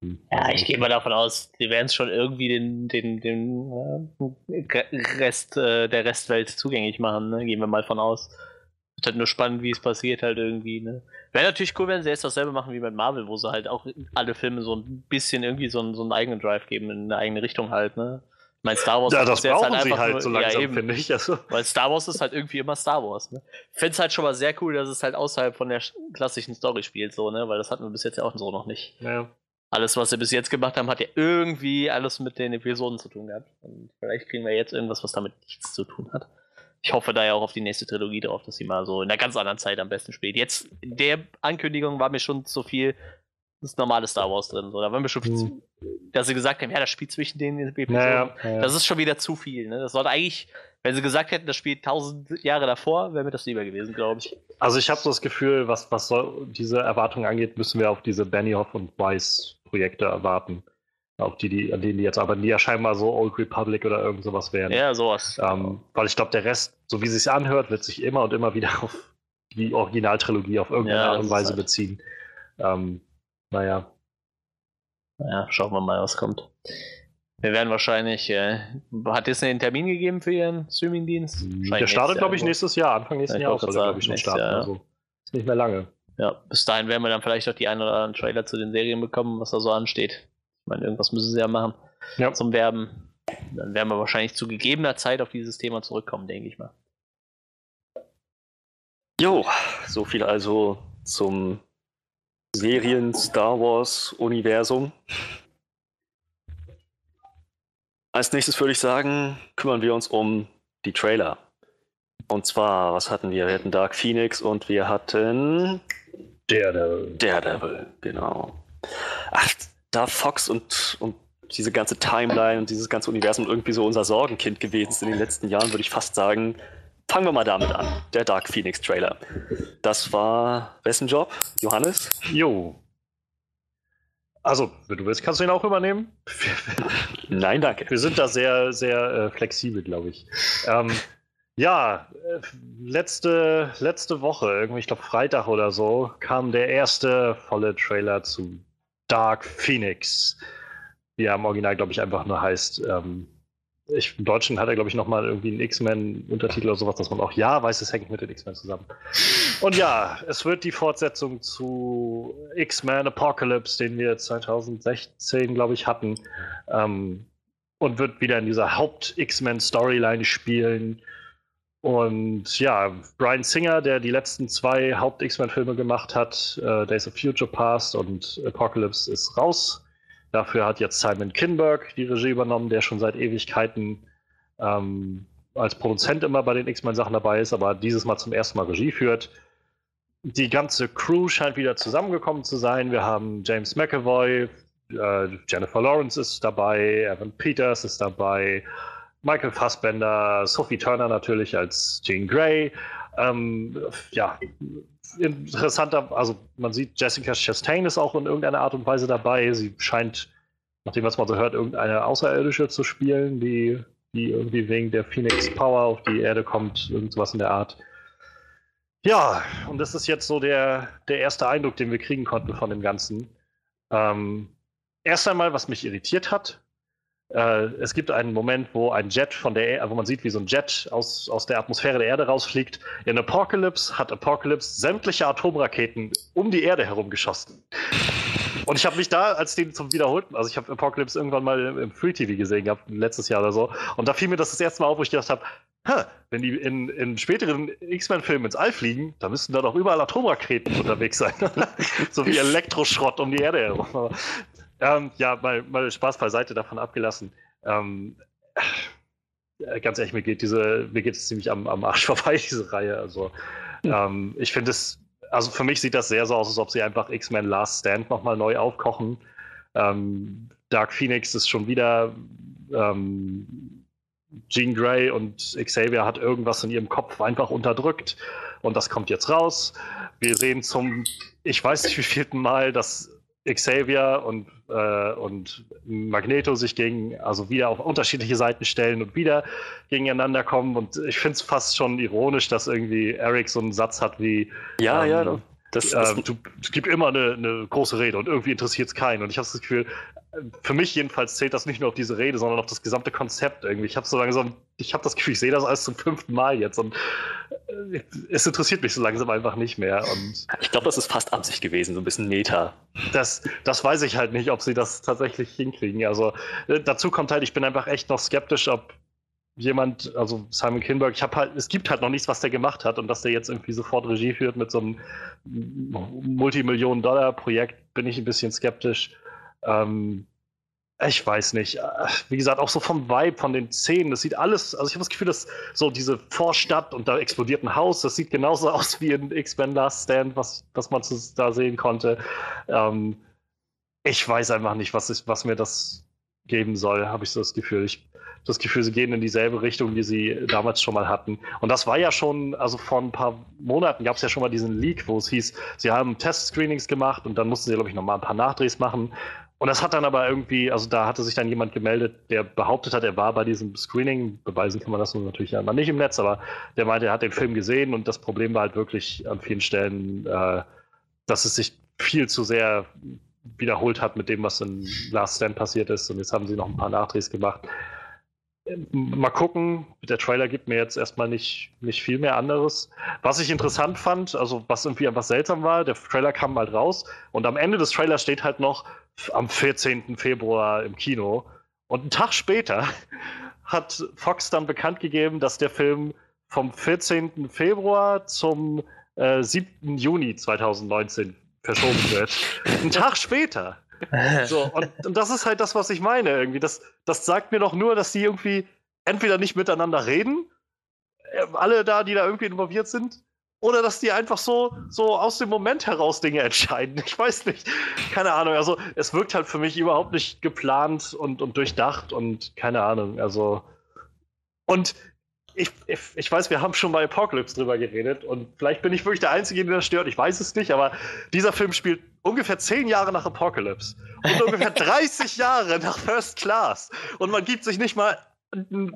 ja, ich gehe mal davon aus, die werden es schon irgendwie den, den, den äh, Rest äh, der Restwelt zugänglich machen, ne? Gehen wir mal von aus. Ist halt nur spannend, wie es passiert halt irgendwie, ne? Wäre natürlich cool, wenn sie jetzt dasselbe machen wie mit Marvel, wo sie halt auch alle Filme so ein bisschen irgendwie so einen, so einen eigenen Drive geben, in eine eigene Richtung halt, ne? Ich meine, Star Wars ja, das brauchen halt sie halt nur, so langsam, ja, finde ich. Also. Weil Star Wars ist halt irgendwie immer Star Wars, ne? Ich finde es halt schon mal sehr cool, dass es halt außerhalb von der klassischen Story spielt, so, ne? Weil das hatten wir bis jetzt ja auch so noch nicht. Ja alles, was sie bis jetzt gemacht haben, hat ja irgendwie alles mit den Episoden zu tun gehabt. Und vielleicht kriegen wir jetzt irgendwas, was damit nichts zu tun hat. Ich hoffe da ja auch auf die nächste Trilogie drauf, dass sie mal so in einer ganz anderen Zeit am besten spielt. Jetzt in der Ankündigung war mir schon zu viel das normale Star Wars drin. So, da war mir schon zu, dass sie gesagt haben, ja, das spielt zwischen den Episoden. Naja, naja. Das ist schon wieder zu viel. Ne? Das sollte eigentlich, wenn sie gesagt hätten, das spielt tausend Jahre davor, wäre mir das lieber gewesen, glaube ich. Also ich habe so das Gefühl, was, was diese Erwartungen angeht, müssen wir auf diese Benioff und Weiss Projekte erwarten. Auf die, die, an denen die jetzt arbeiten, die ja scheinbar so Old Republic oder irgend sowas wären. Ja, sowas. Ähm, weil ich glaube, der Rest, so wie es sich anhört, wird sich immer und immer wieder auf die Originaltrilogie auf irgendeine Ja, Art und Weise halt- beziehen. Ähm, naja. Ja, schauen wir mal, was kommt. Wir werden wahrscheinlich. Äh, hat Disney einen Termin gegeben für ihren Streamingdienst? Der Wahrscheinlich startet, glaube ich, nächstes Jahr. Anfang nächsten Jahres soll glaube ich, schon starten. Jahr, ja. Also, Also, ist nicht mehr lange. Ja, bis dahin werden wir dann vielleicht auch die ein oder anderen Trailer zu den Serien bekommen, was da so ansteht. Ich meine, irgendwas müssen sie ja machen Ja. zum Werben. Dann werden wir wahrscheinlich zu gegebener Zeit auf dieses Thema zurückkommen, denke ich mal. Jo, so viel also zum Serien-Star Wars-Universum. Als nächstes würde ich sagen, kümmern wir uns um die Trailer. Und zwar, was hatten wir? Wir hatten Dark Phoenix und wir hatten der. Daredevil, genau. Ach, da Fox und, und diese ganze Timeline und dieses ganze Universum irgendwie so unser Sorgenkind gewesen ist in den letzten Jahren, würde ich fast sagen, fangen wir mal damit an. Der Dark Phoenix Trailer. Das war wessen Job? Johannes? Jo. Also, wenn du willst, kannst du ihn auch übernehmen. Nein, danke. Wir sind da sehr, sehr äh, flexibel, glaube ich. Ähm, ja, äh, letzte, letzte Woche, irgendwie, ich glaube Freitag oder so, kam der erste volle Trailer zu Dark Phoenix. Wie er im Original, glaube ich, einfach nur heißt. Ähm, ich, Im Deutschen hat er, glaube ich, nochmal irgendwie einen X-Men-Untertitel oder sowas, dass man auch ja weiß, es hängt mit den X-Men zusammen. Und ja, es wird die Fortsetzung zu X-Men Apocalypse, den wir 2016, glaube ich, hatten. Ähm, und wird wieder in dieser Haupt-X-Men-Storyline spielen. Und ja, Brian Singer, der die letzten zwei Haupt-X-Men-Filme gemacht hat, äh, Days of Future Past und Apocalypse, ist raus. Dafür hat jetzt Simon Kinberg die Regie übernommen, der schon seit Ewigkeiten ähm, als Produzent immer bei den X-Men-Sachen dabei ist, aber dieses Mal zum ersten Mal Regie führt. die ganze Crew scheint wieder zusammengekommen zu sein. Wir haben James McAvoy, äh, Jennifer Lawrence ist dabei, Evan Peters ist dabei, Michael Fassbender, Sophie Turner natürlich als Jean Grey. Ähm, ja, interessanter, also man sieht, Jessica Chastain ist auch in irgendeiner Art und Weise dabei. Sie scheint, nachdem was man so hört, irgendeine Außerirdische zu spielen, die, die irgendwie wegen der Phoenix Power auf die Erde kommt, irgendwas in der Art. Ja, und das ist jetzt so der, der erste Eindruck, den wir kriegen konnten von dem Ganzen. Ähm, erst einmal, was mich irritiert hat, äh, es gibt einen Moment, wo ein Jet von der, Erde, wo man sieht, wie so ein Jet aus, aus der Atmosphäre der Erde rausfliegt. In Apocalypse hat Apocalypse sämtliche Atomraketen um die Erde herum geschossen. Und ich habe mich da, als den zum wiederholten, also ich habe Apocalypse irgendwann mal im Free TV gesehen gehabt, letztes Jahr oder so, und da fiel mir das das erste Mal auf, wo ich gedacht habe, wenn die in, in späteren X-Men-Filmen ins All fliegen, da müssten da doch überall Atomraketen unterwegs sein. so wie Elektroschrott um die Erde herum. Ähm, ja, mal, mal Spaß beiseite davon abgelassen. Ähm, äh, ganz ehrlich, mir geht diese, mir geht es ziemlich am, am Arsch vorbei, diese Reihe. Also ähm, ich finde es, also für mich sieht das sehr so aus, als ob sie einfach X-Men Last Stand nochmal neu aufkochen. Ähm, Dark Phoenix ist schon wieder ähm, Jean Grey und Xavier hat irgendwas in ihrem Kopf einfach unterdrückt und das kommt jetzt raus. Wir sehen zum, ich weiß nicht wie vielten Mal, dass Xavier und, äh, und Magneto sich gegen, also wieder auf unterschiedliche Seiten stellen und wieder gegeneinander kommen. Und ich finde es fast schon ironisch, dass irgendwie Eric so einen Satz hat wie Ja, ähm, ja, das, das, äh, du, es gibt immer eine, eine große Rede und irgendwie interessiert es keinen. Und ich habe das Gefühl, für mich jedenfalls zählt das nicht nur auf diese Rede, sondern auf das gesamte Konzept irgendwie. Ich habe so langsam, ich habe das Gefühl, ich sehe das alles zum fünften Mal jetzt und äh, es interessiert mich so langsam einfach nicht mehr. Und ich glaube, das ist fast Absicht gewesen, so ein bisschen Meta. das, das weiß ich halt nicht, ob sie das tatsächlich hinkriegen. Also äh, dazu kommt halt, ich bin einfach echt noch skeptisch, ob jemand, also Simon Kinberg, ich habe halt, es gibt halt noch nichts, was der gemacht hat und dass der jetzt irgendwie sofort Regie führt mit so einem Multimillionen-Dollar-Projekt, bin ich ein bisschen skeptisch. Ähm, ich weiß nicht. Äh, Wie gesagt, auch so vom Vibe, von den Szenen, das sieht alles, also ich habe das Gefühl, dass so diese Vorstadt und da explodiert ein Haus, das sieht genauso aus wie in X-Men Last Stand, was, was man da sehen konnte. Ähm, ich weiß einfach nicht, was, ich, was mir das geben soll, habe ich so das Gefühl. Ich das Gefühl, sie gehen in dieselbe Richtung, die sie damals schon mal hatten. Und das war ja schon, also vor ein paar Monaten gab es ja schon mal diesen Leak, wo es hieß, sie haben Test-Screenings gemacht und dann mussten sie, glaube ich, noch mal ein paar Nachdrehs machen. Und das hat dann aber irgendwie, also da hatte sich dann jemand gemeldet, der behauptet hat, er war bei diesem Screening. Beweisen kann man das natürlich einmal nicht im Netz, aber der meinte, er hat den Film gesehen und das Problem war halt wirklich an vielen Stellen, äh, dass es sich viel zu sehr wiederholt hat mit dem, was in Last Stand passiert ist. Und jetzt haben sie noch ein paar Nachdrehs gemacht. Ähm, Mal gucken, der Trailer gibt mir jetzt erstmal nicht, nicht viel mehr anderes. Was ich interessant fand, also was irgendwie einfach seltsam war, der Trailer kam halt raus und am Ende des Trailers steht halt noch am 14. Februar im Kino. Und einen Tag später hat Fox dann bekannt gegeben, dass der Film vom 14. Februar zum äh, 7. Juni 2019 verschoben wird. Einen Tag später. So, und, und das ist halt das, was ich meine irgendwie. Das, das sagt mir doch nur, dass die irgendwie entweder nicht miteinander reden, äh, alle da, die da irgendwie involviert sind, oder dass die einfach so, so aus dem Moment heraus Dinge entscheiden. Ich weiß nicht. Keine Ahnung. Also, es wirkt halt für mich überhaupt nicht geplant und, und durchdacht und keine Ahnung. Also, und ich, ich, ich weiß, wir haben schon bei Apocalypse drüber geredet und vielleicht bin ich wirklich der Einzige, der das stört. Ich weiß es nicht, aber dieser Film spielt ungefähr zehn Jahre nach Apocalypse und ungefähr 30 Jahre nach First Class. Und man gibt sich nicht mal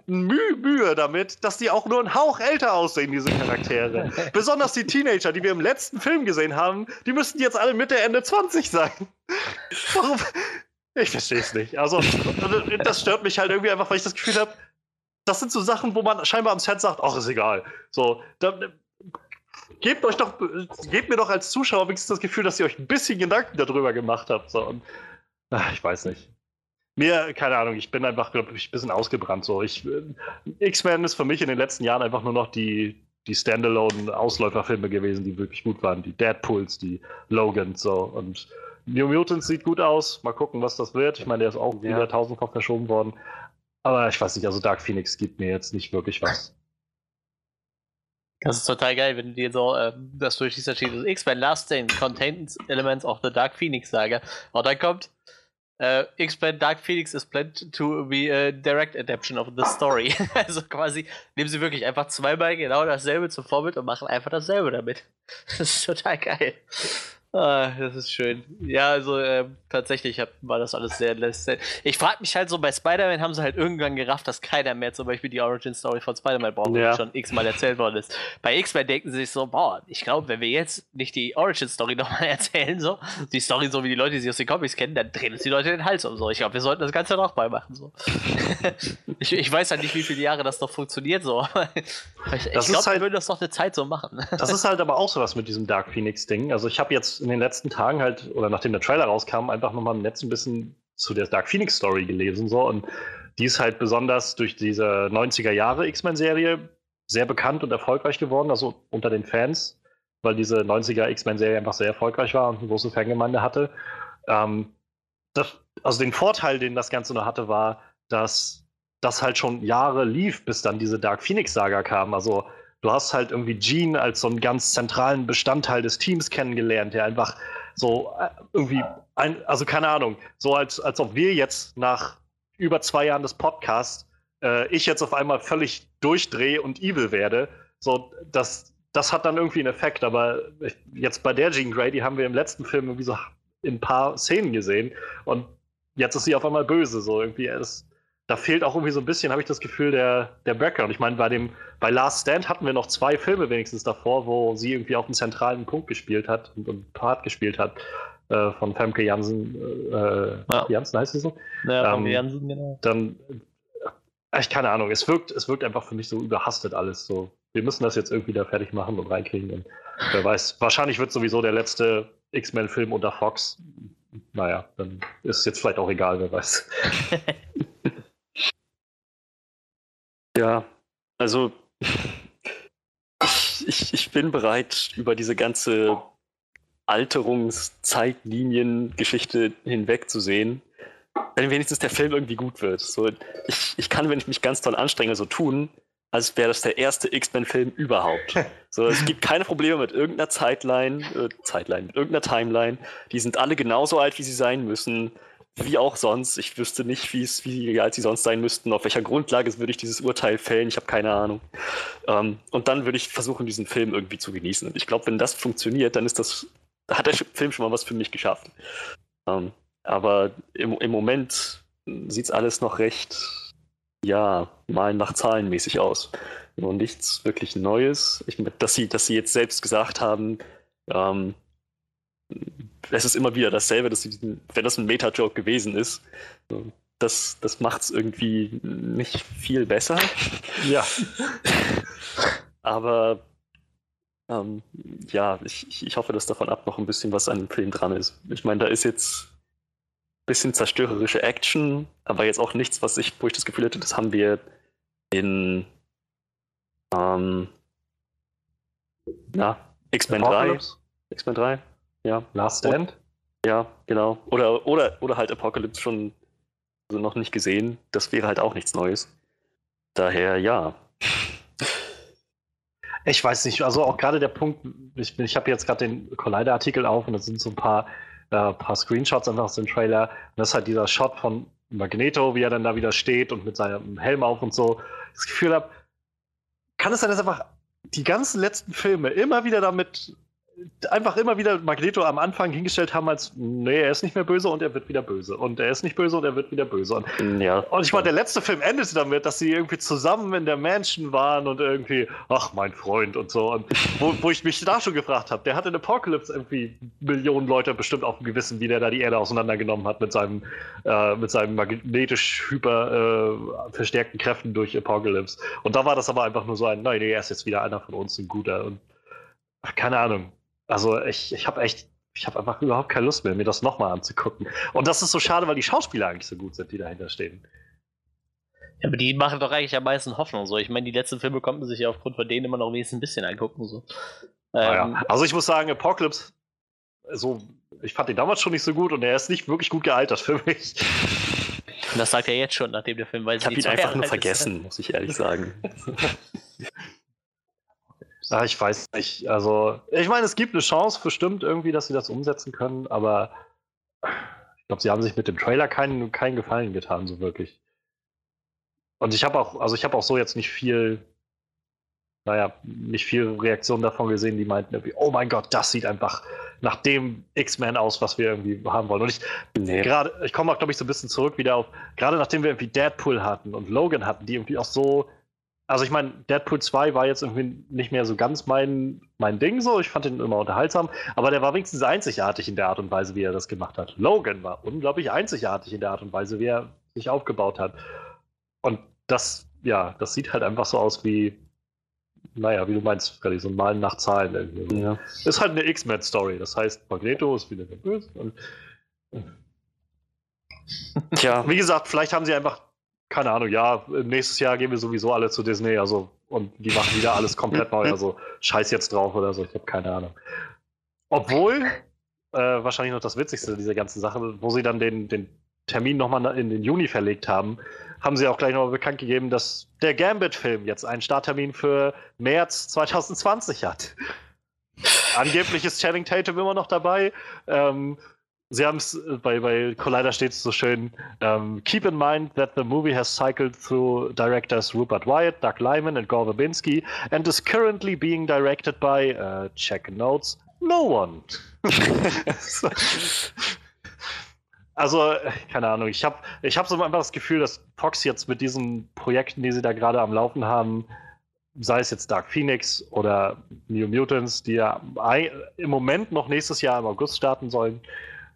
Mühe, Mühe damit, dass die auch nur einen Hauch älter aussehen, diese Charaktere. Besonders die Teenager, die wir im letzten Film gesehen haben, die müssten jetzt alle Mitte, Ende 20 sein. Warum? Ich verstehe es nicht. Also, das stört mich halt irgendwie einfach, weil ich das Gefühl habe, das sind so Sachen, wo man scheinbar am Set sagt, ach, ist egal. So, dann, gebt euch doch, gebt mir doch als Zuschauer wenigstens das Gefühl, dass ihr euch ein bisschen Gedanken darüber gemacht habt. So. Und, ach, ich weiß nicht. Mir, keine Ahnung, ich bin einfach, glaube ich, ein bisschen ausgebrannt. So. Äh, X-Men ist für mich in den letzten Jahren einfach nur noch die, die Standalone-Ausläuferfilme gewesen, die wirklich gut waren. Die Deadpools, die Logans, so. Und New Mutants sieht gut aus. Mal gucken, was das wird. Ich meine, der ist auch Ja. wieder tausendfach verschoben worden. Aber ich weiß nicht, also Dark Phoenix gibt mir jetzt nicht wirklich was. Das ist total geil, wenn du dir so äh, das durchliest, da steht X-Men Last Stand contains elements of the Dark Phoenix Saga. Und dann kommt äh, X-Men Dark Phoenix is planned to be a direct adaptation of the story. also quasi nehmen sie wirklich einfach zweimal genau dasselbe zum Vorbild und machen einfach dasselbe damit. Das ist total geil. Ah, das ist schön. Ja, also äh, tatsächlich hab, war das alles sehr lästig. Ich frage mich halt so, bei Spider-Man haben sie halt irgendwann gerafft, dass keiner mehr zum Beispiel die Origin-Story von Spider-Man braucht, Ja. die schon x-mal erzählt worden ist. Bei X-Men denken sie sich so, boah, ich glaube, wenn wir jetzt nicht die Origin-Story nochmal erzählen, so, die Story so wie die Leute, die sie aus den Comics kennen, dann drehen uns die Leute den Hals um. So. Ich glaube, wir sollten das Ganze nochmal machen. So. ich, ich weiß halt nicht, wie viele Jahre das noch funktioniert, so. ich glaube, wir halt- würden das noch eine Zeit so machen. Das ist halt aber auch sowas mit diesem Dark Phoenix-Ding. Also ich habe jetzt in den letzten Tagen halt, oder nachdem der Trailer rauskam, einfach nochmal im Netz ein bisschen zu der Dark Phoenix-Story gelesen. So. Und die ist halt besonders durch diese 90er Jahre X-Men-Serie sehr bekannt und erfolgreich geworden, also unter den Fans, weil diese 90er X-Men-Serie einfach sehr erfolgreich war und eine große Fangemeinde hatte. Ähm, das, also den Vorteil, den das Ganze noch hatte, war, dass das halt schon Jahre lief, bis dann diese Dark Phoenix-Saga kam. Also du hast halt irgendwie Gene als so einen ganz zentralen Bestandteil des Teams kennengelernt, der einfach so äh, irgendwie, ein, also keine Ahnung, so als, als ob wir jetzt nach über zwei Jahren des Podcasts äh, ich jetzt auf einmal völlig durchdrehe und evil werde. So, das, das hat dann irgendwie einen Effekt, aber jetzt bei der Jean Grey, die haben wir im letzten Film irgendwie so in ein paar Szenen gesehen und jetzt ist sie auf einmal böse, so irgendwie. Es, da fehlt auch irgendwie so ein bisschen, habe ich das Gefühl, der, der Background. Ich meine, bei dem, bei Last Stand hatten wir noch zwei Filme wenigstens davor, wo sie irgendwie auf einen zentralen Punkt gespielt hat und einen Part gespielt hat. Äh, von Femke Jansen, äh, Ja. Jansen heißt sie so. Ja, Ähm, Jansen, genau. Dann, äh, ich keine Ahnung, es wirkt, es wirkt einfach für mich so überhastet alles. So, wir müssen das jetzt irgendwie da fertig machen und reinkriegen. Und wer weiß, wahrscheinlich wird sowieso der letzte X-Men-Film unter Fox. Naja, dann ist es jetzt vielleicht auch egal, wer weiß. Ja, also ich, ich, bin bereit, über diese ganze Alterungszeitlinien-Geschichte hinwegzusehen, wenn wenigstens der Film irgendwie gut wird. So, ich, ich kann, wenn ich mich ganz toll anstrenge, so tun, als wäre das der erste X-Men-Film überhaupt. So, es gibt keine Probleme mit irgendeiner Zeitline, äh, Zeitline, mit irgendeiner Timeline. Die sind alle genauso alt, wie sie sein müssen. Wie auch sonst. Ich wüsste nicht, wie es, wie alt sie sonst sein müssten. Auf welcher Grundlage würde ich dieses Urteil fällen? Ich habe keine Ahnung. Ähm, und dann würde ich versuchen, diesen Film irgendwie zu genießen. Und ich glaube, wenn das funktioniert, dann ist das, da hat der Film schon mal was für mich geschafft. Ähm, aber im, im Moment sieht es alles noch recht, ja, mal nach Zahlen mäßig aus. Nur nichts wirklich Neues. Ich, dass, sie, dass sie jetzt selbst gesagt haben, ähm, es ist immer wieder dasselbe, dass sie, wenn das ein Meta-Joke gewesen ist, das, das macht es irgendwie nicht viel besser. Ja. Aber ähm, ja, ich, ich- hoffe, dass davon ab noch ein bisschen was an dem Film dran ist. Ich meine, da ist jetzt ein bisschen zerstörerische Action, aber jetzt auch nichts, was ich, wo ich das Gefühl hätte, das haben wir in ähm, na, X-Men 3. Apocalypse? X-Men 3, ja. Last Stand? Ja, genau. Oder, oder, oder halt Apocalypse schon also noch nicht gesehen. Das wäre halt auch nichts Neues. Daher ja. Ich weiß nicht, also auch gerade der Punkt, ich, ich habe jetzt gerade den Collider-Artikel auf und da sind so ein paar, äh, paar Screenshots einfach aus dem Trailer. Und das ist halt dieser Shot von Magneto, wie er dann da wieder steht und mit seinem Helm auf und so. Das Gefühl habe, kann es sein, dass einfach die ganzen letzten Filme immer wieder damit, einfach immer wieder Magneto am Anfang hingestellt haben als, nee, er ist nicht mehr böse und er wird wieder böse. Und er ist nicht böse und er wird wieder böse. Und Ja. und ich meine, der letzte Film endete damit, dass sie irgendwie zusammen in der Mansion waren und irgendwie, ach, mein Freund und so. Und wo, wo ich mich da schon gefragt habe, der hat in Apocalypse irgendwie Millionen Leute bestimmt auf dem Gewissen, wie der da die Erde auseinandergenommen hat mit seinem, äh, mit seinen magnetisch hyper äh, verstärkten Kräften durch Apocalypse. Und da war das aber einfach nur so ein, nein, nee, er ist jetzt wieder einer von uns, ein guter. Und ach, keine Ahnung. Also ich, ich habe echt. Ich habe einfach überhaupt keine Lust mehr, mir das nochmal anzugucken. Und das ist so schade, weil die Schauspieler eigentlich so gut sind, die dahinter stehen. Ja, aber die machen doch eigentlich am meisten Hoffnung. So. Ich meine, die letzten Filme konnten sich ja aufgrund von denen immer noch wenigstens ein bisschen angucken. So. Naja. Ähm, Also ich muss sagen, Apocalypse, so, ich fand den damals schon nicht so gut und er ist nicht wirklich gut gealtert für mich. Das sagt er jetzt schon, nachdem der Film weiß, Ich habe ihn einfach nur vergessen, muss ich ehrlich sagen. Ah, ich weiß nicht. Also, ich meine, es gibt eine Chance bestimmt irgendwie, dass sie das umsetzen können, aber ich glaube, sie haben sich mit dem Trailer keinen, keinen Gefallen getan, so wirklich. Und ich habe auch, also ich habe auch so jetzt nicht viel, naja, nicht viel Reaktionen davon gesehen, die meinten irgendwie, oh mein Gott, das sieht einfach nach dem X-Men aus, was wir irgendwie haben wollen. Und ich Nee. gerade, ich komme auch, glaube ich, so ein bisschen zurück wieder auf, gerade nachdem wir irgendwie Deadpool hatten und Logan hatten, die irgendwie auch so, also ich meine, Deadpool 2 war jetzt irgendwie nicht mehr so ganz mein, mein Ding so, ich fand ihn immer unterhaltsam, aber der war wenigstens einzigartig in der Art und Weise, wie er das gemacht hat. Logan war unglaublich einzigartig in der Art und Weise, wie er sich aufgebaut hat. Und das, ja, das sieht halt einfach so aus wie, naja, wie du meinst, Freddy, so ein Malen nach Zahlen irgendwie. Ja. Ist halt eine X-Men-Story, das heißt, Magneto ist wieder der Böse und Tja, wie gesagt, vielleicht haben sie einfach, keine Ahnung, ja, nächstes Jahr gehen wir sowieso alle zu Disney, also und die machen wieder alles komplett neu, also scheiß jetzt drauf oder so, ich habe keine Ahnung. Obwohl, äh, wahrscheinlich noch das Witzigste dieser ganzen Sache, wo sie dann den, den Termin nochmal in den Juni verlegt haben, haben sie auch gleich nochmal bekannt gegeben, dass der Gambit-Film jetzt einen Starttermin für März 2020 hat. Angeblich ist Channing Tatum immer noch dabei. Ähm, Sie haben es bei, bei Collider steht es so schön. Um, keep in mind that the movie has cycled through directors Rupert Wyatt, Doug Lyman, and Gore Verbinski, and is currently being directed by uh, check notes no one. also keine Ahnung. Ich habe ich habe so einfach das Gefühl, dass Fox jetzt mit diesen Projekten, die sie da gerade am Laufen haben, sei es jetzt Dark Phoenix oder New Mutants, die ja im Moment noch nächstes Jahr im August starten sollen,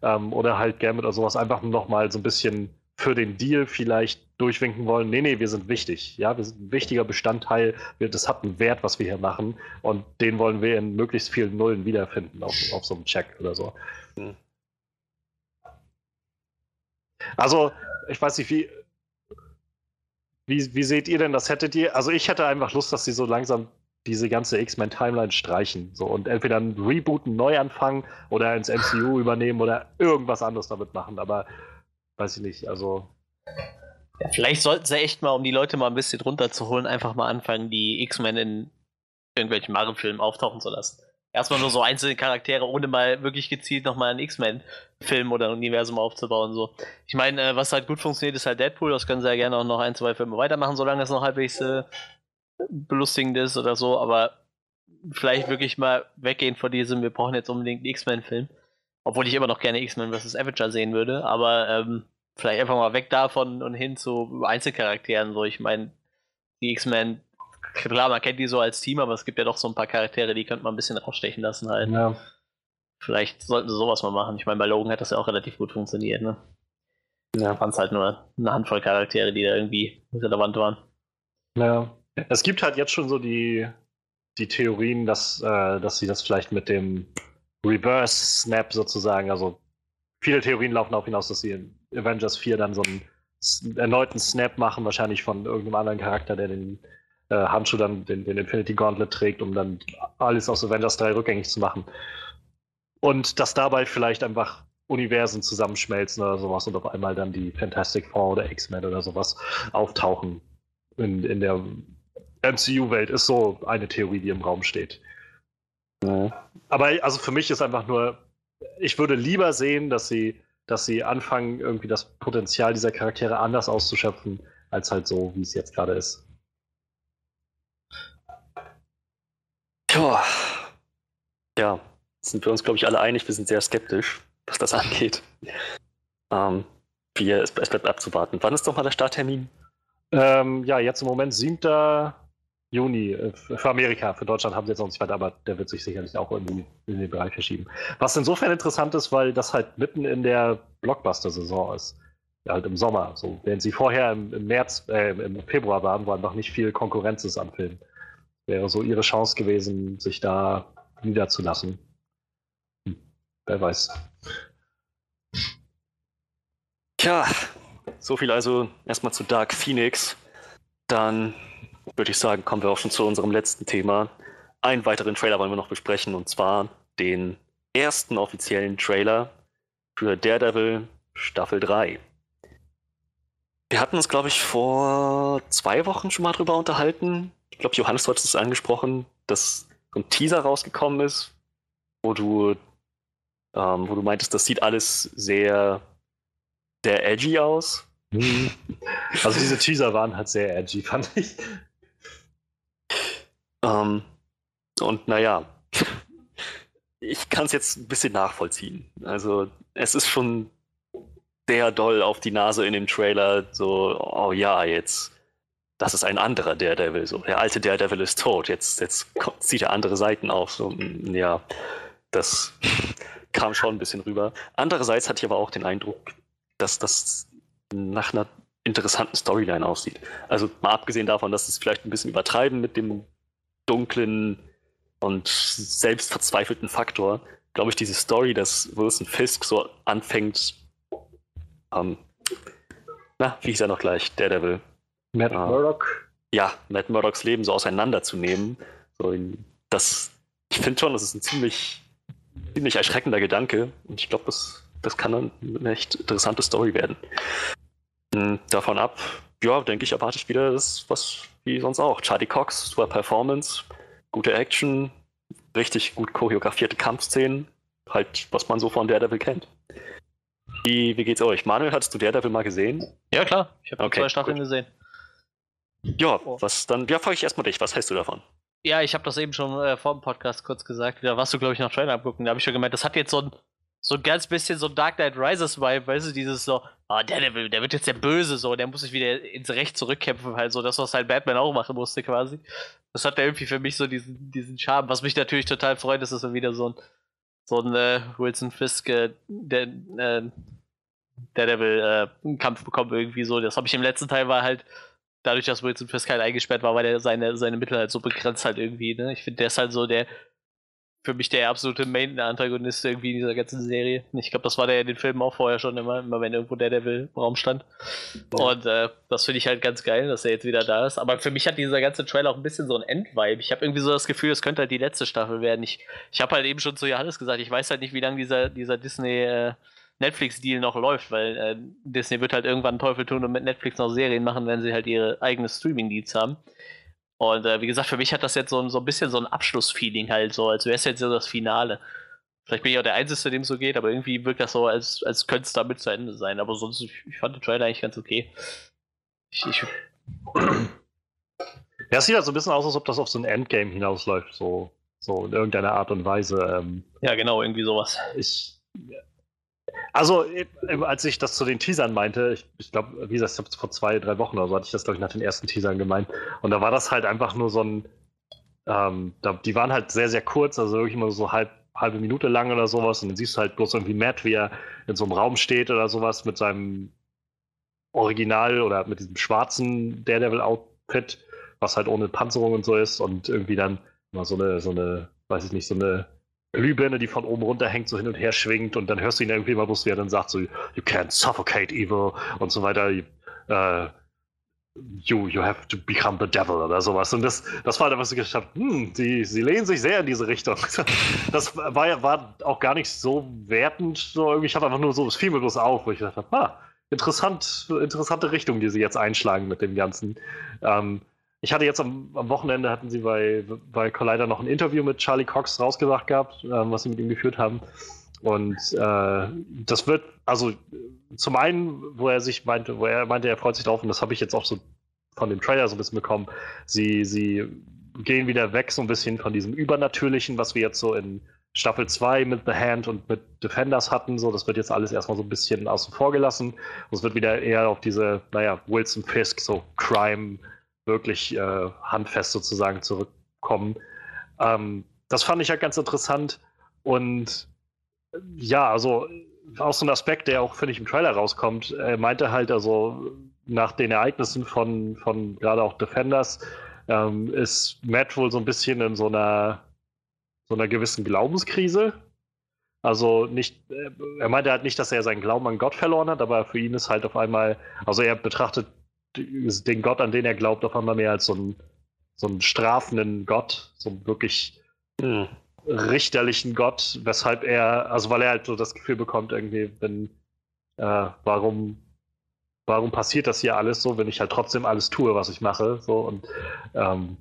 ähm, oder halt Gambit oder sowas, einfach noch mal so ein bisschen für den Deal vielleicht durchwinken wollen. Nee, nee, wir sind wichtig. Ja, wir sind ein wichtiger Bestandteil. Wir, das hat einen Wert, was wir hier machen. Und den wollen wir in möglichst vielen Nullen wiederfinden auf, auf so einem Check oder so. Also, ich weiß nicht, wie, wie, wie seht ihr denn das? Hättet ihr, also ich hätte einfach Lust, dass sie so langsam diese ganze X-Men-Timeline streichen. So, und entweder einen Reboot, einen Neuanfang oder ins MCU übernehmen oder irgendwas anderes damit machen. Aber weiß ich nicht, also. Ja, vielleicht sollten sie echt mal, um die Leute mal ein bisschen runterzuholen, einfach mal anfangen, die X-Men in irgendwelchen Marvel-Filmen auftauchen zu lassen. Erstmal nur so einzelne Charaktere, ohne mal wirklich gezielt nochmal einen X-Men-Film oder ein Universum aufzubauen. So. Ich meine, äh, was halt gut funktioniert, ist halt Deadpool. Das können sie ja gerne auch noch ein, zwei Filme weitermachen, solange es noch halbwegs äh, belustigend ist oder so. Aber vielleicht wirklich mal weggehen von diesem, wir brauchen jetzt unbedingt einen X-Men-Film. Obwohl ich immer noch gerne X-Men vs. Avenger sehen würde. Aber ähm, vielleicht einfach mal weg davon und hin zu Einzelcharakteren. So, ich meine, die X-Men, klar, man kennt die so als Team, aber es gibt ja doch so ein paar Charaktere, die könnte man ein bisschen rausstechen lassen halt. Ja. Vielleicht sollten sie sowas mal machen. Ich meine, bei Logan hat das ja auch relativ gut funktioniert, ne? Ja. Waren es halt nur eine Handvoll Charaktere, die da irgendwie relevant waren. Ja. Es gibt halt jetzt schon so die, die Theorien, dass, äh, dass sie das vielleicht mit dem Reverse Snap sozusagen, also viele Theorien laufen darauf hinaus, dass sie in Avengers 4 dann so einen erneuten Snap machen, wahrscheinlich von irgendeinem anderen Charakter, der den äh, Handschuh dann, den, den Infinity Gauntlet trägt, um dann alles aus Avengers 3 rückgängig zu machen. Und dass dabei vielleicht einfach Universen zusammenschmelzen oder sowas und auf einmal dann die Fantastic Four oder X-Men oder sowas auftauchen in, in der MCU-Welt, ist so eine Theorie, die im Raum steht. Ja. Aber also für mich ist einfach nur, ich würde lieber sehen, dass sie, dass sie anfangen, irgendwie das Potenzial dieser Charaktere anders auszuschöpfen, als halt so, wie es jetzt gerade ist. Tja. Ja, sind wir uns, glaube ich, alle einig. Wir sind sehr skeptisch, was das angeht. Ähm, wir, es, es bleibt abzuwarten. Wann ist doch mal der Starttermin? Ähm, ja, jetzt im Moment 7. Juni äh, für Amerika. Für Deutschland haben sie jetzt noch nicht weiter, aber der wird sich sicherlich auch irgendwie in den Bereich verschieben. Was insofern interessant ist, weil das halt mitten in der Blockbuster-Saison ist. Halt im Sommer. So, während sie vorher im, im März, äh, im Februar waren, wo einfach nicht viel Konkurrenz ist am Film. Wäre so ihre Chance gewesen, sich da niederzulassen. Hm, wer weiß. Tja, so viel also erstmal zu Dark Phoenix. Dann würde ich sagen, kommen wir auch schon zu unserem letzten Thema. Einen weiteren Trailer wollen wir noch besprechen, und zwar den ersten offiziellen Trailer für Daredevil Staffel 3. Wir hatten uns, glaube ich, vor zwei Wochen schon mal drüber unterhalten. Ich glaube, Johannes, du hattest es angesprochen, dass so ein Teaser rausgekommen ist, wo du, ähm, wo du meintest, das sieht alles sehr, sehr edgy aus. Hm. Also diese Teaser waren halt sehr edgy, fand ich. Ähm, und naja, ich kann es jetzt ein bisschen nachvollziehen. Also es ist schon sehr doll auf die Nase in dem Trailer, so, oh ja, jetzt, das ist ein anderer Daredevil, so, der alte Daredevil ist tot, jetzt, jetzt zieht er andere Seiten auf, so, mm, ja, das kam schon ein bisschen rüber. Andererseits hatte ich aber auch den Eindruck, dass das nach einer interessanten Storyline aussieht. Also mal abgesehen davon, dass es vielleicht ein bisschen übertreiben mit dem dunklen und selbst verzweifelten Faktor, glaube ich, diese Story, dass Wilson Fisk so anfängt, ähm, na, wie hieß er noch gleich, Daredevil. Matt Ah. Murdock. Ja, Matt Murdocks Leben so auseinanderzunehmen. So das, ich finde schon, das ist ein ziemlich, ziemlich erschreckender Gedanke. Und ich glaube, das, das kann dann eine echt interessante Story werden. Hm, Davon ab, ja, denke ich, erwarte ich wieder das, was wie sonst auch. Charlie Cox, super Performance, gute Action, richtig gut choreografierte Kampfszenen. Halt, was man so von Daredevil kennt. Wie, wie geht's euch? Manuel, hattest du Daredevil mal gesehen? Ja, klar. Ich habe Okay, zwei Staffeln gut. gesehen. Ja, Oh. was dann, ja, frage ich erstmal dich, was hältst du davon? Ja, ich habe das eben schon äh, vor dem Podcast kurz gesagt. Da warst du, glaube ich, noch Trailer abgucken. Da habe ich schon gemeint, das hat jetzt so ein, so ein ganz bisschen so ein Dark Knight Rises Vibe, weißt du, dieses so, ah, der, der, der wird jetzt der Böse, so, der muss sich wieder ins Recht zurückkämpfen, halt so, das, was halt Batman auch machen musste, quasi. Das hat ja irgendwie für mich so diesen, diesen Charme, was mich natürlich total freut, ist, dass er wieder so ein, so ein äh, Wilson Fisk, äh, der, äh, Daredevil äh, einen Kampf bekommen irgendwie so. Das habe ich im letzten Teil war halt dadurch, dass Wilson Fisk halt eingesperrt war, war der seine, seine Mittel halt so begrenzt halt irgendwie, ne? Ich finde, der ist halt so der, für mich der absolute Main-Antagonist irgendwie in dieser ganzen Serie. Ich glaube, das war der in den Filmen auch vorher schon immer, immer wenn irgendwo der Devil im Raum stand. Und äh, das finde ich halt ganz geil, dass er jetzt wieder da ist. Aber für mich hat dieser ganze Trailer auch ein bisschen so ein Endvibe. Ich habe irgendwie so das Gefühl, es könnte halt die letzte Staffel werden. Ich, ich habe halt eben schon zu Johannes gesagt, ich weiß halt nicht, wie lange dieser, dieser Disney äh, Netflix-Deal noch läuft, weil äh, Disney wird halt irgendwann Teufel tun und mit Netflix noch Serien machen, wenn sie halt ihre eigenen Streaming-Deals haben. Und äh, wie gesagt, für mich hat das jetzt so, ein- so ein bisschen so ein Abschlussfeeling halt, so als wäre es jetzt so das Finale. Vielleicht bin ich auch der Einzige, dem es so geht, aber irgendwie wirkt das so, als, als könnte es damit zu Ende sein. Aber sonst, ich, ich fand den Trailer eigentlich ganz okay. Ich, ich, Ja, es sieht halt so ein bisschen aus, als ob das auf so ein Endgame hinausläuft, so, so in irgendeiner Art und Weise. Ähm, ja, genau, irgendwie sowas. ich, also, äh, als ich das zu den Teasern meinte, ich, ich glaube, wie gesagt, ich vor zwei, drei Wochen oder so hatte ich das, glaube ich, nach den ersten Teasern gemeint. Und da war das halt einfach nur so ein, ähm, da, die waren halt sehr, sehr kurz, also wirklich immer so halb, halbe Minute lang oder sowas. Und dann siehst du halt bloß irgendwie Matt, wie er in so einem Raum steht oder sowas mit seinem Original oder mit diesem schwarzen Daredevil-Outfit, was halt ohne Panzerung und so ist. Und irgendwie dann mal so eine, so eine, weiß ich nicht, so eine Glühbirne, die von oben runter hängt, so hin und her schwingt und dann hörst du ihn irgendwie mal bloß, wie er dann sagt, so, you can't suffocate evil und so weiter. Äh, you, you have to become the devil oder sowas. Und das, das war dann, was ich gedacht habe, hm, sie, sie lehnen sich sehr in diese Richtung. Das war, ja- war auch gar nicht so wertend. So ich hatte einfach nur so, es fiel mir bloß auf, wo ich gedacht habe, ah, interessant, interessante Richtung, die sie jetzt einschlagen mit dem Ganzen. Ähm, ich hatte jetzt am, am Wochenende hatten sie bei, bei Collider noch ein Interview mit Charlie Cox rausgebracht gehabt, ähm, was sie mit ihm geführt haben. Und äh, das wird, also zum einen, wo er sich meinte, wo er meinte, er freut sich drauf, und das habe ich jetzt auch so von dem Trailer so ein bisschen bekommen, sie, sie gehen wieder weg so ein bisschen von diesem Übernatürlichen, was wir jetzt so in Staffel 2 mit The Hand und mit Defenders hatten. So, das wird jetzt alles erstmal so ein bisschen außen vor gelassen. Und es wird wieder eher auf diese, naja, Wilson Fisk, so Crime, wirklich äh, handfest sozusagen zurückkommen. Ähm, das fand ich halt ganz interessant. Und äh, ja, also auch so ein Aspekt, der auch, finde ich, im Trailer rauskommt. Er meinte halt, also nach den Ereignissen von, von gerade auch Defenders, ähm, ist Matt wohl so ein bisschen in so einer, so einer gewissen Glaubenskrise. Also nicht, äh, er meinte halt nicht, dass er seinen Glauben an Gott verloren hat, aber für ihn ist halt auf einmal, also er betrachtet den Gott, an den er glaubt, auf einmal mehr als so einen, so einen strafenden Gott, so einen wirklich Hm. richterlichen Gott, weshalb er, also weil er halt so das Gefühl bekommt, irgendwie, wenn, äh, warum, warum passiert das hier alles so, wenn ich halt trotzdem alles tue, was ich mache, so und ähm,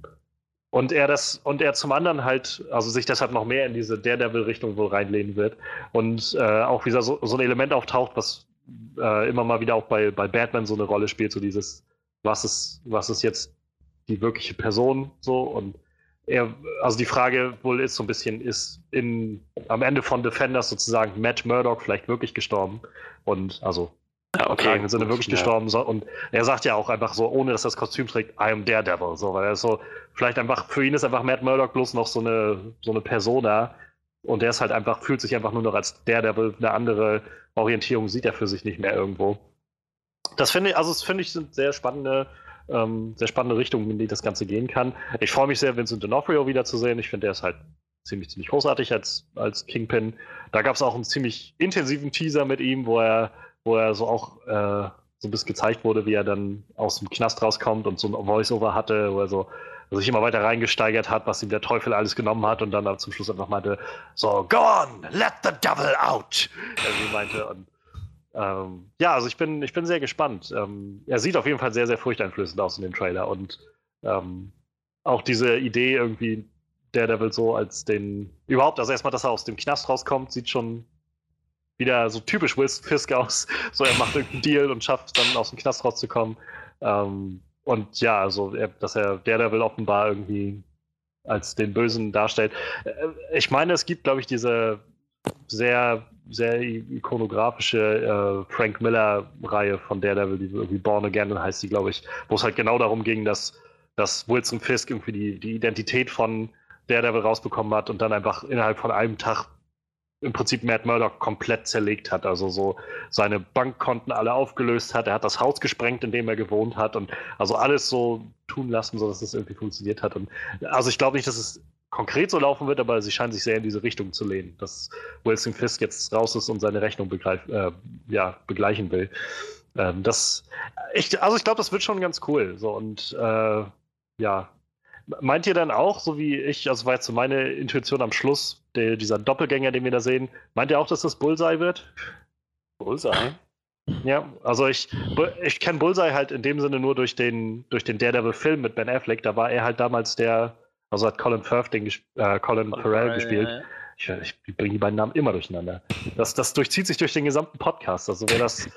und er das, und er zum anderen halt, also sich deshalb noch mehr in diese Daredevil-Richtung wohl reinlehnen wird. Und äh, auch wieder so, so ein Element auftaucht, was äh, immer mal wieder auch bei, bei Batman so eine Rolle spielt, so dieses, was ist, was ist jetzt die wirkliche Person so und er, also die Frage wohl ist so ein bisschen, ist in, am Ende von Defenders sozusagen Matt Murdock vielleicht wirklich gestorben? Und also Ja, okay, im Sinne wirklich Ja. gestorben. So, und er sagt ja auch einfach so, ohne dass er das Kostüm trägt, I am Daredevil. So, weil er so, vielleicht einfach, für ihn ist einfach Matt Murdock bloß noch so eine, so eine Persona. Und er ist halt einfach, fühlt sich einfach nur noch als Daredevil. Eine andere Orientierung sieht er für sich nicht mehr irgendwo. Das finde ich, also das finde ich sind sehr spannende, ähm, sehr spannende Richtungen, in die das Ganze gehen kann. Ich freue mich sehr, Vincent D'Onofrio wiederzusehen. Ich finde, der ist halt ziemlich, ziemlich großartig als, als Kingpin. Da gab es auch einen ziemlich intensiven Teaser mit ihm, wo er, wo er so auch äh, so ein bisschen gezeigt wurde, wie er dann aus dem Knast rauskommt und so ein Voice-Over hatte, wo er so sich immer weiter reingesteigert hat, was ihm der Teufel alles genommen hat und dann zum Schluss einfach meinte, so, go on, let the devil out. Irgendwie meinte und ähm, ja, also ich bin, ich bin sehr gespannt. Ähm, er sieht auf jeden Fall sehr, sehr furchteinflößend aus in dem Trailer und ähm, auch diese Idee irgendwie Daredevil so als den, überhaupt, also erstmal, dass er aus dem Knast rauskommt, sieht schon wieder so typisch Will Fisk aus. So, er macht irgendeinen Deal und schafft dann aus dem Knast rauszukommen. Ähm, und ja, also, er, dass er Daredevil offenbar irgendwie als den Bösen darstellt. Äh, Ich meine, es gibt, glaube ich, diese sehr, sehr ikonografische äh, Frank Miller-Reihe von Daredevil, die irgendwie Born Again heißt die, glaube ich, wo es halt genau darum ging, dass, dass Wilson Fisk irgendwie die, die Identität von Daredevil rausbekommen hat und dann einfach innerhalb von einem Tag im Prinzip Matt Murdock komplett zerlegt hat. Also so seine Bankkonten alle aufgelöst hat. Er hat das Haus gesprengt, in dem er gewohnt hat und also alles so tun lassen, sodass es irgendwie funktioniert hat. Und also ich glaube nicht, dass es konkret so laufen wird, aber sie scheinen sich sehr in diese Richtung zu lehnen, dass Wilson Fisk jetzt raus ist und seine Rechnung begreif, äh, ja, begleichen will. Ähm, das, ich, also ich glaube, das wird schon ganz cool. So und äh, ja, Meint ihr dann auch, so wie ich, also war jetzt so meine Intuition am Schluss, der, dieser Doppelgänger, den wir da sehen, meint ihr auch, dass das Bullseye wird? Bullseye. Ja, also ich, ich kenne Bullseye halt in dem Sinne nur durch den, durch den Daredevil-Film mit Ben Affleck. Da war er halt damals der, also hat Colin Firth den, äh, Colin Farrell gespielt. Ja, ja. Ich, ich bringe die beiden Namen immer durcheinander. Das, das durchzieht sich durch den gesamten Podcast. Also wer das,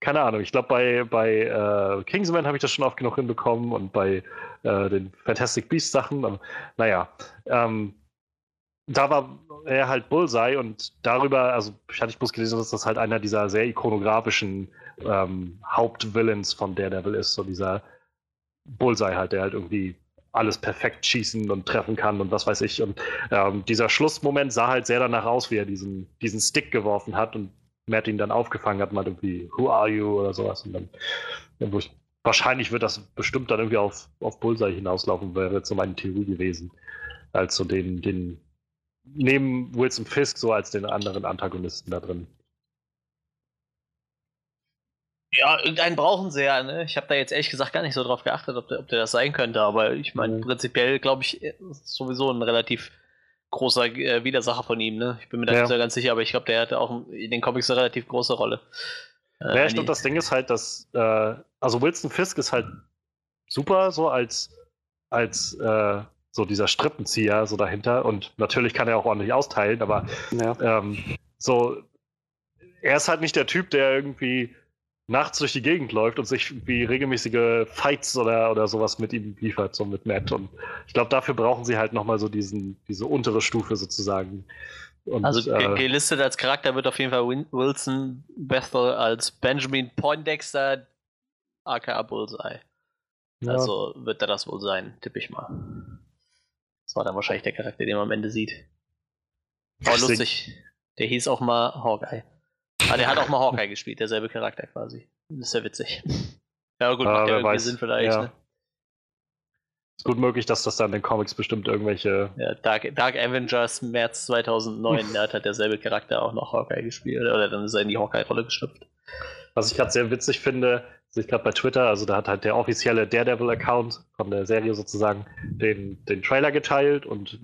keine Ahnung, ich glaube bei, bei äh, Kingsman habe ich das schon oft genug hinbekommen und bei äh, den Fantastic Beasts Sachen. Aber, naja, ähm, da war er halt Bullseye und darüber, also ich hatte ich bloß gelesen, dass das halt einer dieser sehr ikonografischen ähm, Hauptvillains von Daredevil ist, so dieser Bullseye halt, der halt irgendwie alles perfekt schießen und treffen kann und was weiß ich. Und ähm, dieser Schlussmoment sah halt sehr danach aus, wie er diesen, diesen Stick geworfen hat und Matt ihn dann aufgefangen hat, mal irgendwie, who are you oder sowas. Und dann, dann ich, wahrscheinlich wird das bestimmt dann irgendwie auf, auf Bullseye hinauslaufen, wäre jetzt so meine Theorie gewesen. Als so den, den, neben Wilson Fisk so als den anderen Antagonisten da drin. Ja, irgendeinen brauchen sie ja, ne? Ich habe da jetzt ehrlich gesagt gar nicht so drauf geachtet, ob der, ob der das sein könnte, aber ich meine, Mhm. prinzipiell glaube ich, ist sowieso ein relativ großer äh, Widersacher von ihm, ne? Ich bin mir da Ja. nicht so ganz sicher, aber ich glaube, der hatte auch in den Comics eine relativ große Rolle. Äh, Ja, ich glaube, das Ding ist halt, dass, äh, also Wilson Fisk ist halt super so als, als äh, so dieser Strippenzieher so dahinter und natürlich kann er auch ordentlich austeilen, aber Ja. ähm, so, er ist halt nicht der Typ, der irgendwie nachts durch die Gegend läuft und sich irgendwie regelmäßige Fights oder, oder sowas mit ihm liefert, so mit Matt. Und ich glaube, dafür brauchen sie halt nochmal so diesen, diese untere Stufe sozusagen. Und, Also äh, gelistet als Charakter wird auf jeden Fall Wilson Bethel als Benjamin Poindexter, aka Bullseye. ja. Also wird er das wohl sein, tippe ich mal. Das war dann wahrscheinlich der Charakter, den man am Ende sieht. Aber lustig, der hieß auch mal Hawkeye. Ah, der hat auch mal Hawkeye gespielt, derselbe Charakter quasi. Das ist ja witzig. Ja gut, Ah, macht ja wer irgendwie weiß. Sinn vielleicht. Ja. Ne? ist gut möglich, dass das dann in den Comics bestimmt irgendwelche Ja, Dark, Dark Avengers März 2009, da hat halt derselbe Charakter auch noch Hawkeye gespielt. Oder dann ist er in die Hawkeye-Rolle geschlüpft. Was ich gerade sehr witzig finde, sehe ich gerade bei Twitter, also da hat halt der offizielle Daredevil-Account von der Serie sozusagen den, den Trailer geteilt und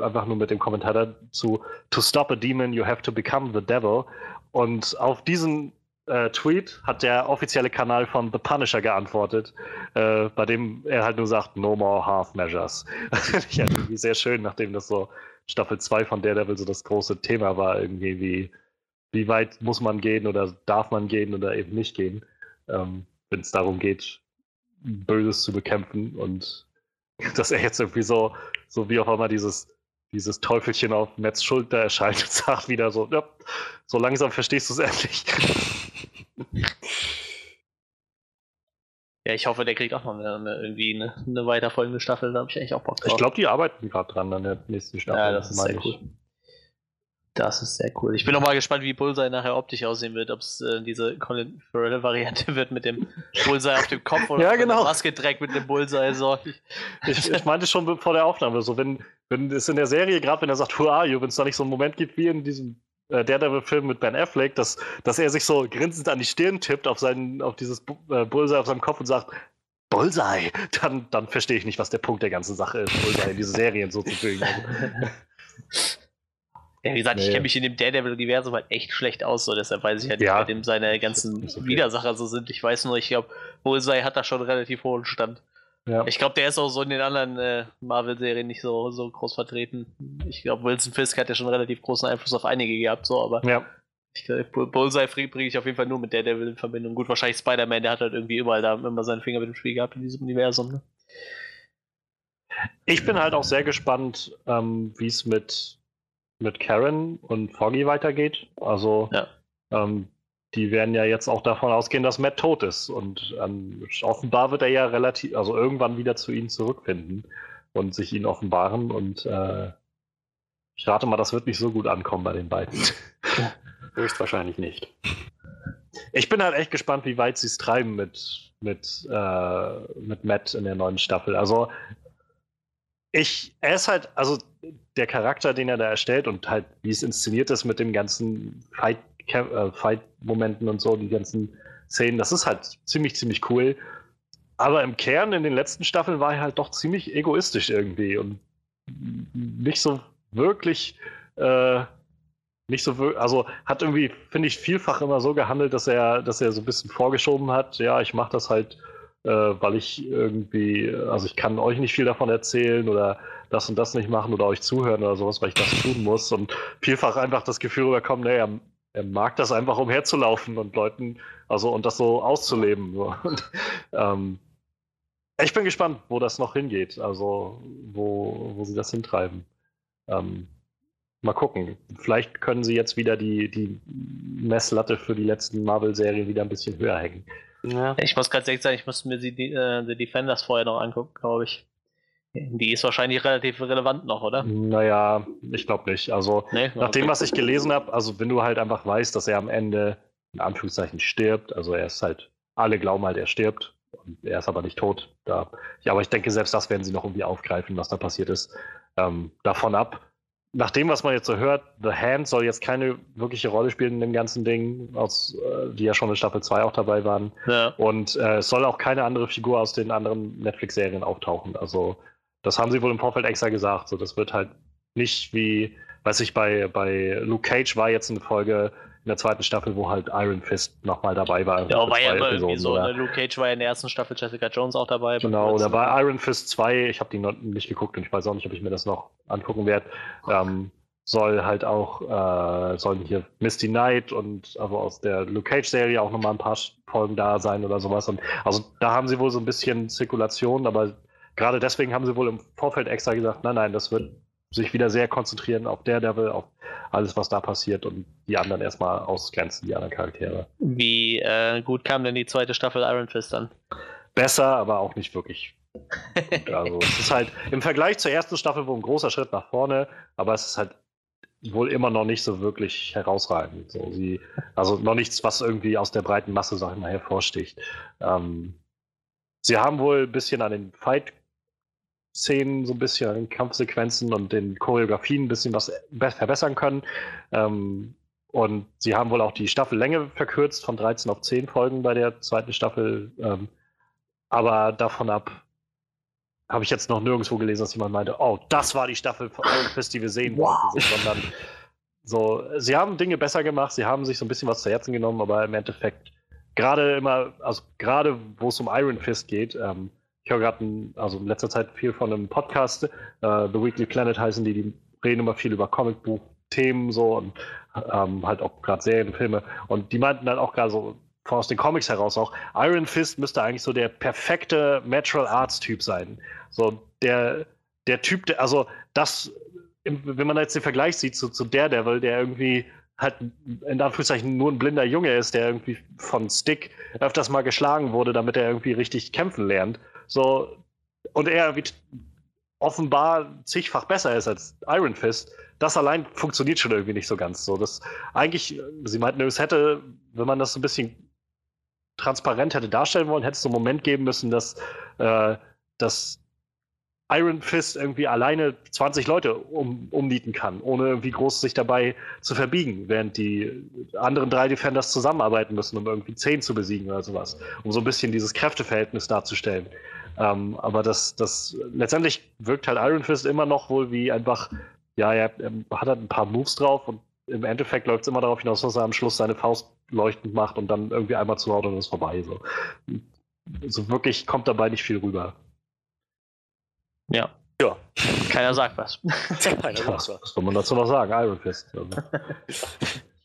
einfach nur mit dem Kommentar dazu, to stop a demon, you have to become the devil. Und auf diesen äh, Tweet hat der offizielle Kanal von The Punisher geantwortet, äh, bei dem er halt nur sagt, no more half measures. Finde ich halt irgendwie sehr schön, nachdem das so Staffel 2 von Daredevil so das große Thema war, irgendwie wie, wie weit muss man gehen oder darf man gehen oder eben nicht gehen, ähm, wenn es darum geht, Böses zu bekämpfen und dass er jetzt irgendwie so, so wie auf einmal dieses, dieses Teufelchen auf Metz Schulter erscheint und sagt wieder so, ja, so langsam verstehst du es endlich. Ja, ich hoffe, der kriegt auch noch eine, eine, irgendwie eine, eine weiterfolgende Staffel. Da habe ich eigentlich auch Bock drauf. Ich glaube, die arbeiten gerade dran an der nächsten Staffel. ja, das ist sehr ich. cool. Das ist sehr cool. Ich bin noch mal gespannt, wie Bullseye nachher optisch aussehen wird. Ob es äh, diese Colin Farrell-Variante wird mit dem Bullseye auf dem Kopf oder Ja, genau. Maske trägt mit dem Bullseye. So. Ich, ich meinte schon vor der Aufnahme, so wenn, wenn es in der Serie, gerade wenn er sagt, Who are you, wenn es da nicht so einen Moment gibt wie in diesem äh, Daredevil-Film mit Ben Affleck, dass, dass er sich so grinsend an die Stirn tippt auf, seinen, auf dieses äh, Bullseye auf seinem Kopf und sagt, Bullseye, dann, dann verstehe ich nicht, was der Punkt der ganzen Sache ist, Bullseye in diese Serien so zu fügen. Ja, wie gesagt, ich Nee. kenne mich in dem Daredevil-Universum halt echt schlecht aus, so deshalb weiß ich halt nicht, Ja. bei dem seine ganzen Nicht viel. Widersacher so sind. Ich weiß nur, ich glaube, Bullseye hat da schon relativ hohen Stand. ja. Ich glaube, der ist auch so in den anderen äh, Marvel-Serien nicht so, so groß vertreten. Ich glaube, Wilson Fisk hat ja schon relativ großen Einfluss auf einige gehabt, so, aber ja. ich, glaub, Bull- Bullseye bringe ich auf jeden Fall nur mit Daredevil in Verbindung. Gut, wahrscheinlich Spider-Man, der hat halt irgendwie überall da immer seinen Finger mit dem Spiel gehabt in diesem Universum. Ne? Ich bin halt auch sehr gespannt, ähm, wie es mit, mit Karen und Foggy weitergeht. Also, Ja. ähm, die werden ja jetzt auch davon ausgehen, dass Matt tot ist. Und ähm, offenbar wird er ja relativ, also irgendwann wieder zu ihnen zurückfinden und sich ihnen offenbaren. Und äh, ich rate mal, das wird nicht so gut ankommen bei den beiden. Höchstwahrscheinlich nicht. Ich bin halt echt gespannt, wie weit sie es treiben mit, mit, äh, mit Matt in der neuen Staffel. Also, ich, er ist halt, also der Charakter, den er da erstellt und halt, wie es inszeniert ist mit dem ganzen äh, Fight-Momenten und so, die ganzen Szenen, das ist halt ziemlich, ziemlich cool. Aber im Kern in den letzten Staffeln war er halt doch ziemlich egoistisch irgendwie und nicht so wirklich, äh, nicht so wir- also hat irgendwie, finde ich, vielfach immer so gehandelt, dass er, dass er so ein bisschen vorgeschoben hat, ja, ich mache das halt, äh, weil ich irgendwie, also ich kann euch nicht viel davon erzählen oder das und das nicht machen oder euch zuhören oder sowas, weil ich das tun muss und vielfach einfach das Gefühl rüberkommt, naja, er mag das einfach umherzulaufen und Leuten, also und das so auszuleben. Und, ähm, ich bin gespannt, wo das noch hingeht, also wo, wo sie das hintreiben. Ähm, mal gucken. Vielleicht können sie jetzt wieder die, die Messlatte für die letzten Marvel-Serien wieder ein bisschen höher hängen. Ja. Ich muss ganz ehrlich sagen, ich musste mir die, äh, die Defenders vorher noch angucken, glaube ich. Die ist wahrscheinlich relativ relevant noch, oder? Naja, ich glaube nicht. Also Nee? Nach dem, was ich gelesen habe, also wenn du halt einfach weißt, dass er am Ende in Anführungszeichen stirbt, also er ist halt, alle glauben halt, er stirbt und er ist aber nicht tot. Da, ja, aber ich denke, selbst das werden sie noch irgendwie aufgreifen, was da passiert ist. Ähm, davon ab, nach dem, was man jetzt so hört, The Hand soll jetzt keine wirkliche Rolle spielen in dem ganzen Ding, aus, äh, die ja schon in Staffel 2 auch dabei waren. Ja. Und äh, es soll auch keine andere Figur aus den anderen Netflix-Serien auftauchen. Also, das haben sie wohl im Vorfeld extra gesagt. So, das wird halt nicht wie, weiß ich, bei, bei Luke Cage war jetzt eine Folge der zweiten Staffel, wo halt Iron Fist nochmal dabei war. Ja, war ja immer irgendwie so. oder? Ne? Luke Cage war ja in der ersten Staffel Jessica Jones auch dabei. Genau, oder bei Iron Fist 2, ich habe die noch nicht geguckt und ich weiß auch nicht, ob ich mir das noch angucken werde, ähm, soll halt auch, äh, sollen hier Misty Knight und also aus der Luke Cage-Serie auch nochmal ein paar Folgen da sein oder sowas. Und also da haben sie wohl so ein bisschen Zirkulation, aber gerade deswegen haben sie wohl im Vorfeld extra gesagt, nein, nein, das wird sich wieder sehr konzentrieren auf Daredevil, auf alles, was da passiert und die anderen erstmal ausgrenzen, die anderen Charaktere. Wie äh, gut kam denn die zweite Staffel Iron Fist an? besser, aber auch nicht wirklich. gut. Also es ist halt im Vergleich zur ersten Staffel wohl ein großer Schritt nach vorne, aber es ist halt wohl immer noch nicht so wirklich herausragend. So, sie, also noch nichts, was irgendwie aus der breiten Masse, sag ich mal, hervorsticht. Ähm, sie haben wohl ein bisschen an den Fight-Szenen, so ein bisschen an den Kampfsequenzen und den Choreografien ein bisschen was be- verbessern können. Ähm, und sie haben wohl auch die Staffellänge verkürzt von 13 auf 10 Folgen bei der zweiten Staffel. Ähm, aber davon ab habe ich jetzt noch nirgendwo gelesen, dass jemand meinte, oh, das war die Staffel von Iron Fist, die wir sehen wollten, so, sondern So, sie haben Dinge besser gemacht, sie haben sich so ein bisschen was zu Herzen genommen, aber im Endeffekt, gerade immer, also gerade wo es um Iron Fist geht, ähm, ich höre gerade, also in letzter Zeit viel von einem Podcast, äh, The Weekly Planet heißen die, die reden immer viel über Comicbuch-Themen so und ähm, halt auch gerade Serien, Filme. Und die meinten dann auch gerade so aus den Comics heraus auch, Iron Fist müsste eigentlich so der perfekte Natural Arts Typ sein. So der, der Typ, der, also das, wenn man jetzt den Vergleich sieht zu, zu Daredevil, der irgendwie halt in Anführungszeichen nur ein blinder Junge ist, der irgendwie von Stick öfters mal geschlagen wurde, damit er irgendwie richtig kämpfen lernt. So, und er wie offenbar zigfach besser ist als Iron Fist. Das allein funktioniert schon irgendwie nicht so ganz so. Das eigentlich, sie meinten, es hätte, wenn man das so ein bisschen transparent hätte darstellen wollen, hätte es so einen Moment geben müssen, dass, äh, dass Iron Fist irgendwie alleine 20 Leute um, umnieten kann, ohne irgendwie groß sich dabei zu verbiegen, während die anderen drei Defenders zusammenarbeiten müssen, um irgendwie 10 zu besiegen oder sowas, um so ein bisschen dieses Kräfteverhältnis darzustellen. Ähm, aber das, das letztendlich wirkt halt Iron Fist immer noch wohl wie einfach, ja, er, er hat halt ein paar Moves drauf und im Endeffekt läuft es immer darauf hinaus, dass er am Schluss seine Faust leuchtend macht und dann irgendwie einmal zuhaut und ist vorbei. So. so wirklich kommt dabei nicht viel rüber. Ja. Ja. Keiner sagt was. Keiner Ja, sagt was. was soll man dazu noch sagen? Iron Fist. Also.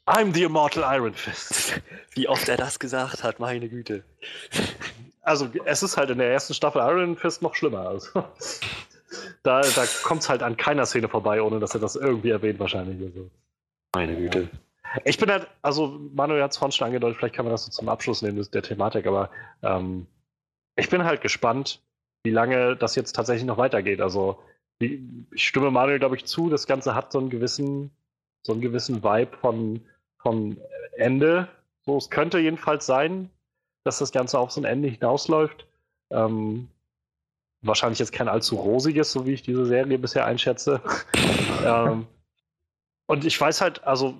I'm the immortal Iron Fist. Wie oft er das gesagt hat, meine Güte. Also, es ist halt in der ersten Staffel Iron Fist noch schlimmer. Also, da da kommt es halt an keiner Szene vorbei, ohne dass er das irgendwie erwähnt, wahrscheinlich. Also. Meine Güte. Ich bin halt, also Manuel hat es vorhin schon angedeutet, vielleicht kann man das so zum Abschluss nehmen, der Thematik, aber ähm, ich bin halt gespannt, wie lange das jetzt tatsächlich noch weitergeht. Also wie, ich stimme Manuel, glaube ich, zu, das Ganze hat so einen gewissen, so einen gewissen Vibe von, von Ende. So, es könnte jedenfalls sein, dass das Ganze auf so ein Ende hinausläuft. Ähm, wahrscheinlich jetzt kein allzu rosiges, so wie ich diese Serie bisher einschätze. ähm, und ich weiß halt, also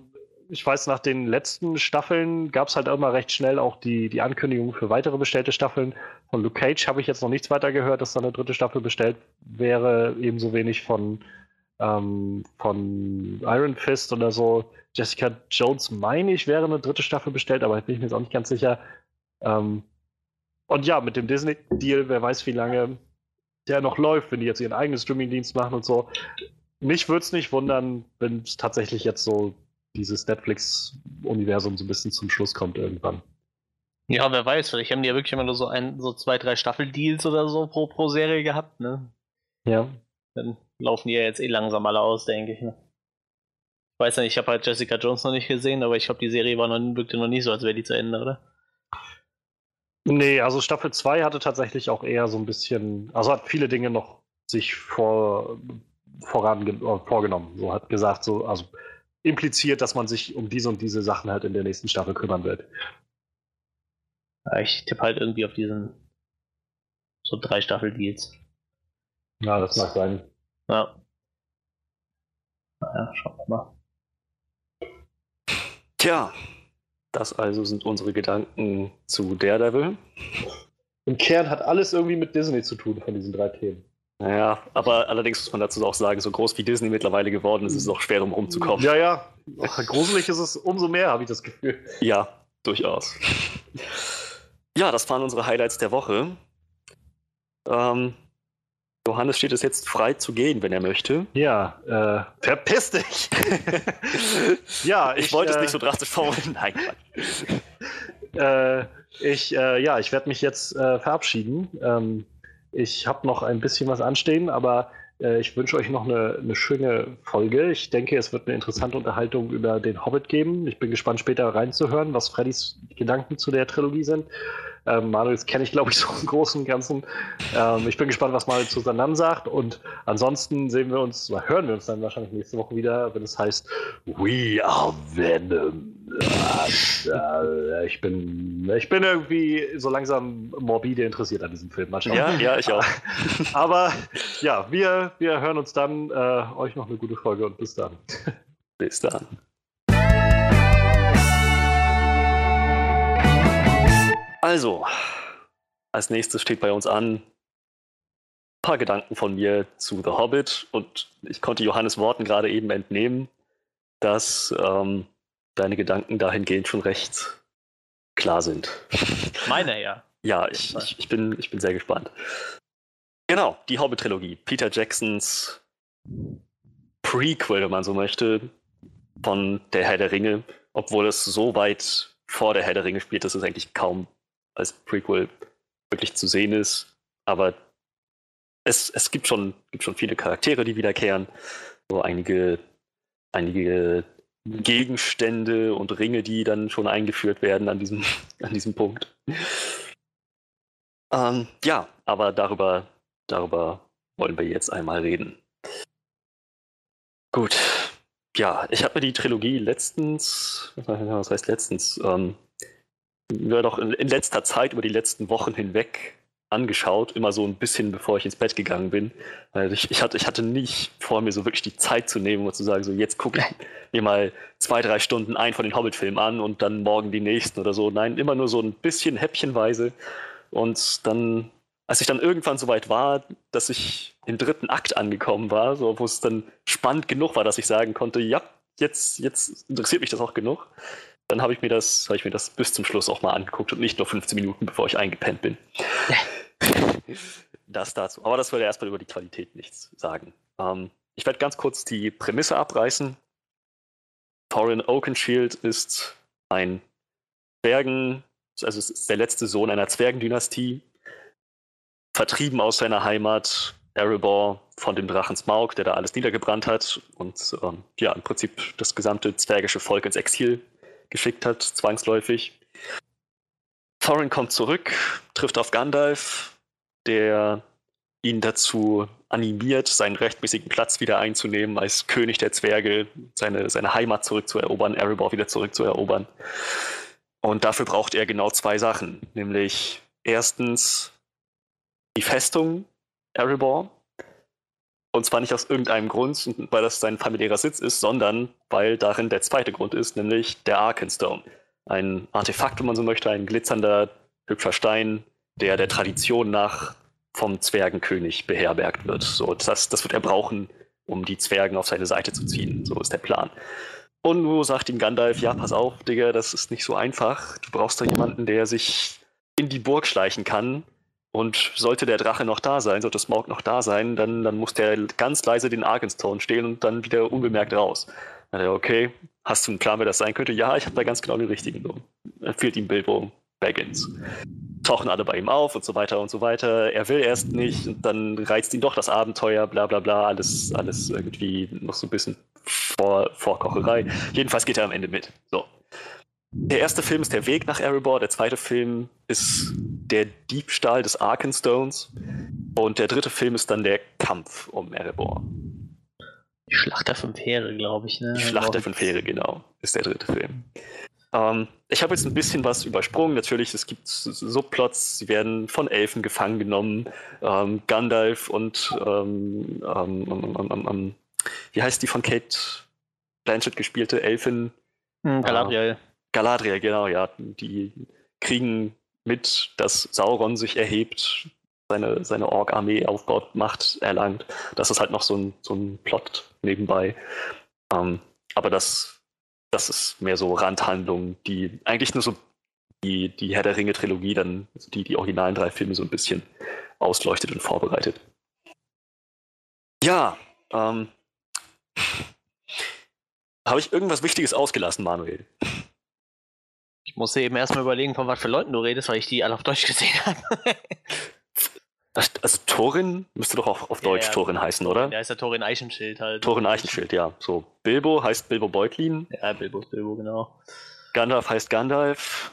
ich weiß, nach den letzten Staffeln gab es halt immer recht schnell auch die, die Ankündigung für weitere bestellte Staffeln. Von Luke Cage habe ich jetzt noch nichts weiter gehört, dass da eine dritte Staffel bestellt wäre. Ebenso wenig von, ähm, von Iron Fist oder so. Jessica Jones, meine ich, wäre eine dritte Staffel bestellt, aber bin ich mir jetzt auch nicht ganz sicher. Ähm, und ja, mit dem Disney-Deal, wer weiß, wie lange der noch läuft, wenn die jetzt ihren eigenen Streaming-Dienst machen und so. Mich würde es nicht wundern, wenn es tatsächlich jetzt so dieses Netflix-Universum so ein bisschen zum Schluss kommt irgendwann. Ja, wer weiß, vielleicht haben die ja wirklich immer nur so ein, so zwei, drei Staffeldeals oder so pro, pro Serie gehabt, ne? Ja. Dann laufen die ja jetzt eh langsam alle aus, denke ich. Ne? Ich weiß nicht, ich habe halt Jessica Jones noch nicht gesehen, aber ich glaube, die Serie war noch, wirkte noch nicht so, als wäre die zu Ende, oder? Nee, also Staffel 2 hatte tatsächlich auch eher so ein bisschen, also hat viele Dinge noch sich vor, voran, äh, vorgenommen. So hat gesagt, so, also impliziert, dass man sich um diese und diese Sachen halt in der nächsten Staffel kümmern wird. Ja, ich tippe halt irgendwie auf diesen so drei Staffel-Deals. Ja, das mag sein. Ja. Naja, schauen wir mal. Tja, das also sind unsere Gedanken zu Daredevil. Im Kern hat alles irgendwie mit Disney zu tun von diesen drei Themen. Naja, aber allerdings muss man dazu auch sagen, so groß wie Disney mittlerweile geworden ist, ist es auch schwer, drum rumzukommen. Ja, ja. Gruselig ist es umso mehr, habe ich das Gefühl. Ja, durchaus. Ja, das waren unsere Highlights der Woche. Ähm, Johannes steht es jetzt frei zu gehen, wenn er möchte. Ja, äh, verpiss dich! ja, Ich, wollte äh, es nicht so drastisch formulieren. Nein. Äh, ich, äh, ja, ich werde mich jetzt äh, verabschieden. Ähm, ich habe noch ein bisschen was anstehen, aber äh, ich wünsche euch noch eine, eine schöne Folge. Ich denke, es wird eine interessante Unterhaltung über den Hobbit geben. Ich bin gespannt, später reinzuhören, was Freddys Gedanken zu der Trilogie sind. Ähm, Manuels kenne ich, glaube ich, so im Großen und Ganzen. Ähm, ich bin gespannt, was Manuel zu Sanan sagt. Und ansonsten sehen wir uns, oder hören wir uns dann wahrscheinlich nächste Woche wieder, wenn es heißt We are Venom. Äh, ich, bin, ich bin irgendwie so langsam morbide interessiert an diesem Film. Mal schauen. Ja, ja, ich auch. Aber ja, wir, wir hören uns dann. Äh, euch noch eine gute Folge und bis dann. Bis dann. Also, als nächstes steht bei uns an ein paar Gedanken von mir zu The Hobbit und ich konnte Johannes Worten gerade eben entnehmen. dass ähm, deine Gedanken dahingehend schon recht klar sind. Meine ja. Ja, ich, ich, ich, bin, ich bin sehr gespannt. Genau, die Hobbit-Trilogie. Peter Jacksons Prequel, wenn man so möchte, von Der Herr der Ringe, obwohl es so weit vor Der Herr der Ringe spielt, dass es eigentlich kaum als Prequel wirklich zu sehen ist. Aber es, es gibt, schon, gibt schon viele Charaktere, die wiederkehren. So einige, einige Gegenstände und Ringe, die dann schon eingeführt werden an diesem, an diesem Punkt. Ähm, ja, aber darüber, darüber wollen wir jetzt einmal reden. Gut. Ja, ich habe mir die Trilogie letztens, was heißt letztens, ähm, ja doch in, letzter Zeit über die letzten Wochen hinweg angeschaut, immer so ein bisschen bevor ich ins Bett gegangen bin. Also ich, ich, hatte, ich hatte nicht vor, mir so wirklich die Zeit zu nehmen und zu sagen, so jetzt gucke ich mir mal zwei, drei Stunden ein von den Hobbit-Filmen an und dann morgen die nächsten oder so. Nein, immer nur so ein bisschen häppchenweise. Und dann, als ich dann irgendwann so weit war, dass ich im dritten Akt angekommen war, so, wo es dann spannend genug war, dass ich sagen konnte, ja, jetzt, jetzt interessiert mich das auch genug, dann habe ich mir das, habe ich mir das bis zum Schluss auch mal angeguckt und nicht nur 15 Minuten, bevor ich eingepennt bin. das dazu. Aber das würde erstmal über die Qualität nichts sagen. Ähm, ich werde ganz kurz die Prämisse abreißen. Thorin Oakenshield ist ein Zwergen, also ist der letzte Sohn einer Zwergendynastie, vertrieben aus seiner Heimat Erebor von dem Drachen Smaug, der da alles niedergebrannt hat und ähm, ja, im Prinzip das gesamte zwergische Volk ins Exil geschickt hat, zwangsläufig. Thorin kommt zurück, trifft auf Gandalf, der ihn dazu animiert, seinen rechtmäßigen Platz wieder einzunehmen, als König der Zwerge, seine, seine Heimat zurückzuerobern, Erebor wieder zurückzuerobern. Und dafür braucht er genau zwei Sachen, nämlich erstens die Festung Erebor, und zwar nicht aus irgendeinem Grund, weil das sein familiärer Sitz ist, sondern weil darin der zweite Grund ist, nämlich der Arkenstone. Ein Artefakt, wenn man so möchte, ein glitzernder, hübscher Stein, der der Tradition nach vom Zwergenkönig beherbergt wird. So, das, das wird er brauchen, um die Zwergen auf seine Seite zu ziehen. So ist der Plan. Und nur sagt ihm Gandalf, ja, pass auf, Digga, das ist nicht so einfach. Du brauchst da jemanden, der sich in die Burg schleichen kann und sollte der Drache noch da sein, sollte Smaug noch da sein, dann, dann muss der ganz leise den Arkenstone stehlen und dann wieder unbemerkt raus. Dann er, okay, hast du einen Plan, wer das sein könnte? Ja, ich habe da ganz genau den richtigen. Dann empfiehlt ihm Bilbo Baggins. Tauchen alle bei ihm auf und so weiter und so weiter. Er will erst nicht und dann reizt ihn doch das Abenteuer, bla bla bla, alles, alles irgendwie noch so ein bisschen vor, Vorkocherei. Jedenfalls geht er am Ende mit. So. Der erste Film ist der Weg nach Erebor, der zweite Film ist der Diebstahl des Arkenstones und der dritte Film ist dann der Kampf um Erebor. Die Schlacht der fünf Heere, glaube ich. Ne? Die Schlacht der fünf Heere, genau, ist der dritte Film. Ähm, ich habe jetzt ein bisschen was übersprungen. Natürlich, es gibt Subplots, sie werden von Elfen gefangen genommen. Ähm, Gandalf und ähm, ähm, ähm, ähm wie heißt die von Kate Blanchett gespielte Elfin? Hm, Galadriel. Äh, Galadriel, genau, ja. Die kriegen mit, dass Sauron sich erhebt, seine, seine Ork-Armee aufbaut, Macht erlangt. Das ist halt noch so ein, so ein Plot nebenbei. Ähm, aber das, das ist mehr so Randhandlung, die eigentlich nur so die, die Herr der Ringe-Trilogie, dann also die, die originalen drei Filme so ein bisschen ausleuchtet und vorbereitet. Ja, ähm, habe ich irgendwas Wichtiges ausgelassen, Manuel? Ich musste eben erstmal überlegen, von was für Leuten du redest, weil ich die alle auf Deutsch gesehen habe. also Thorin müsste doch auch auf Deutsch ja, ja. Thorin heißen, oder? Ja, ist der Thorin Eichenschild halt. Thorin Eichenschild, ja. So, Bilbo heißt Bilbo Beutlin. Ja, Bilbo ist Bilbo, genau. Gandalf heißt Gandalf.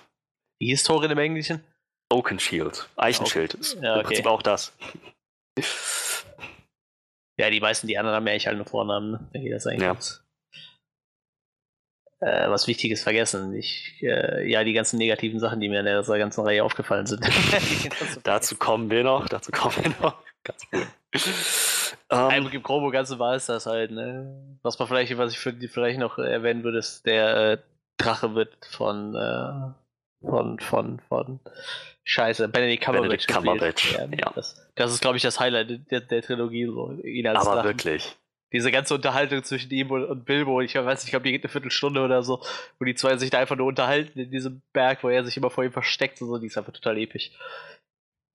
Wie hieß Thorin im Englischen? Oakenshield. Eichenschild. Ist ja, okay. im Prinzip auch das. Ja, die meisten, die anderen haben ja eigentlich alle nur Vornamen, ne? Geht das eigentlich. Ja äh, was Wichtiges vergessen. Ich, äh, ja, die ganzen negativen Sachen, die mir in der ganzen Reihe aufgefallen sind. dazu kommen wir noch, dazu kommen wir noch. Ganz cool. Ähm, Im Grobo Ganze war es das halt, ne? Was man vielleicht, was ich für die vielleicht noch erwähnen würde, ist, der äh, Drache wird von, äh, von, von, von Scheiße, Benedict Cumberbatch. Benedict Cumberbatch, ja. Das, das ist, glaube ich, das Highlight der, der Trilogie. So, ihn als Aber Drachen. wirklich. Diese ganze Unterhaltung zwischen ihm und, und Bilbo, ich weiß nicht, ich glaube, die geht eine Viertelstunde oder so, wo die zwei sich da einfach nur unterhalten in diesem Berg, wo er sich immer vor ihm versteckt und so, die ist einfach total episch.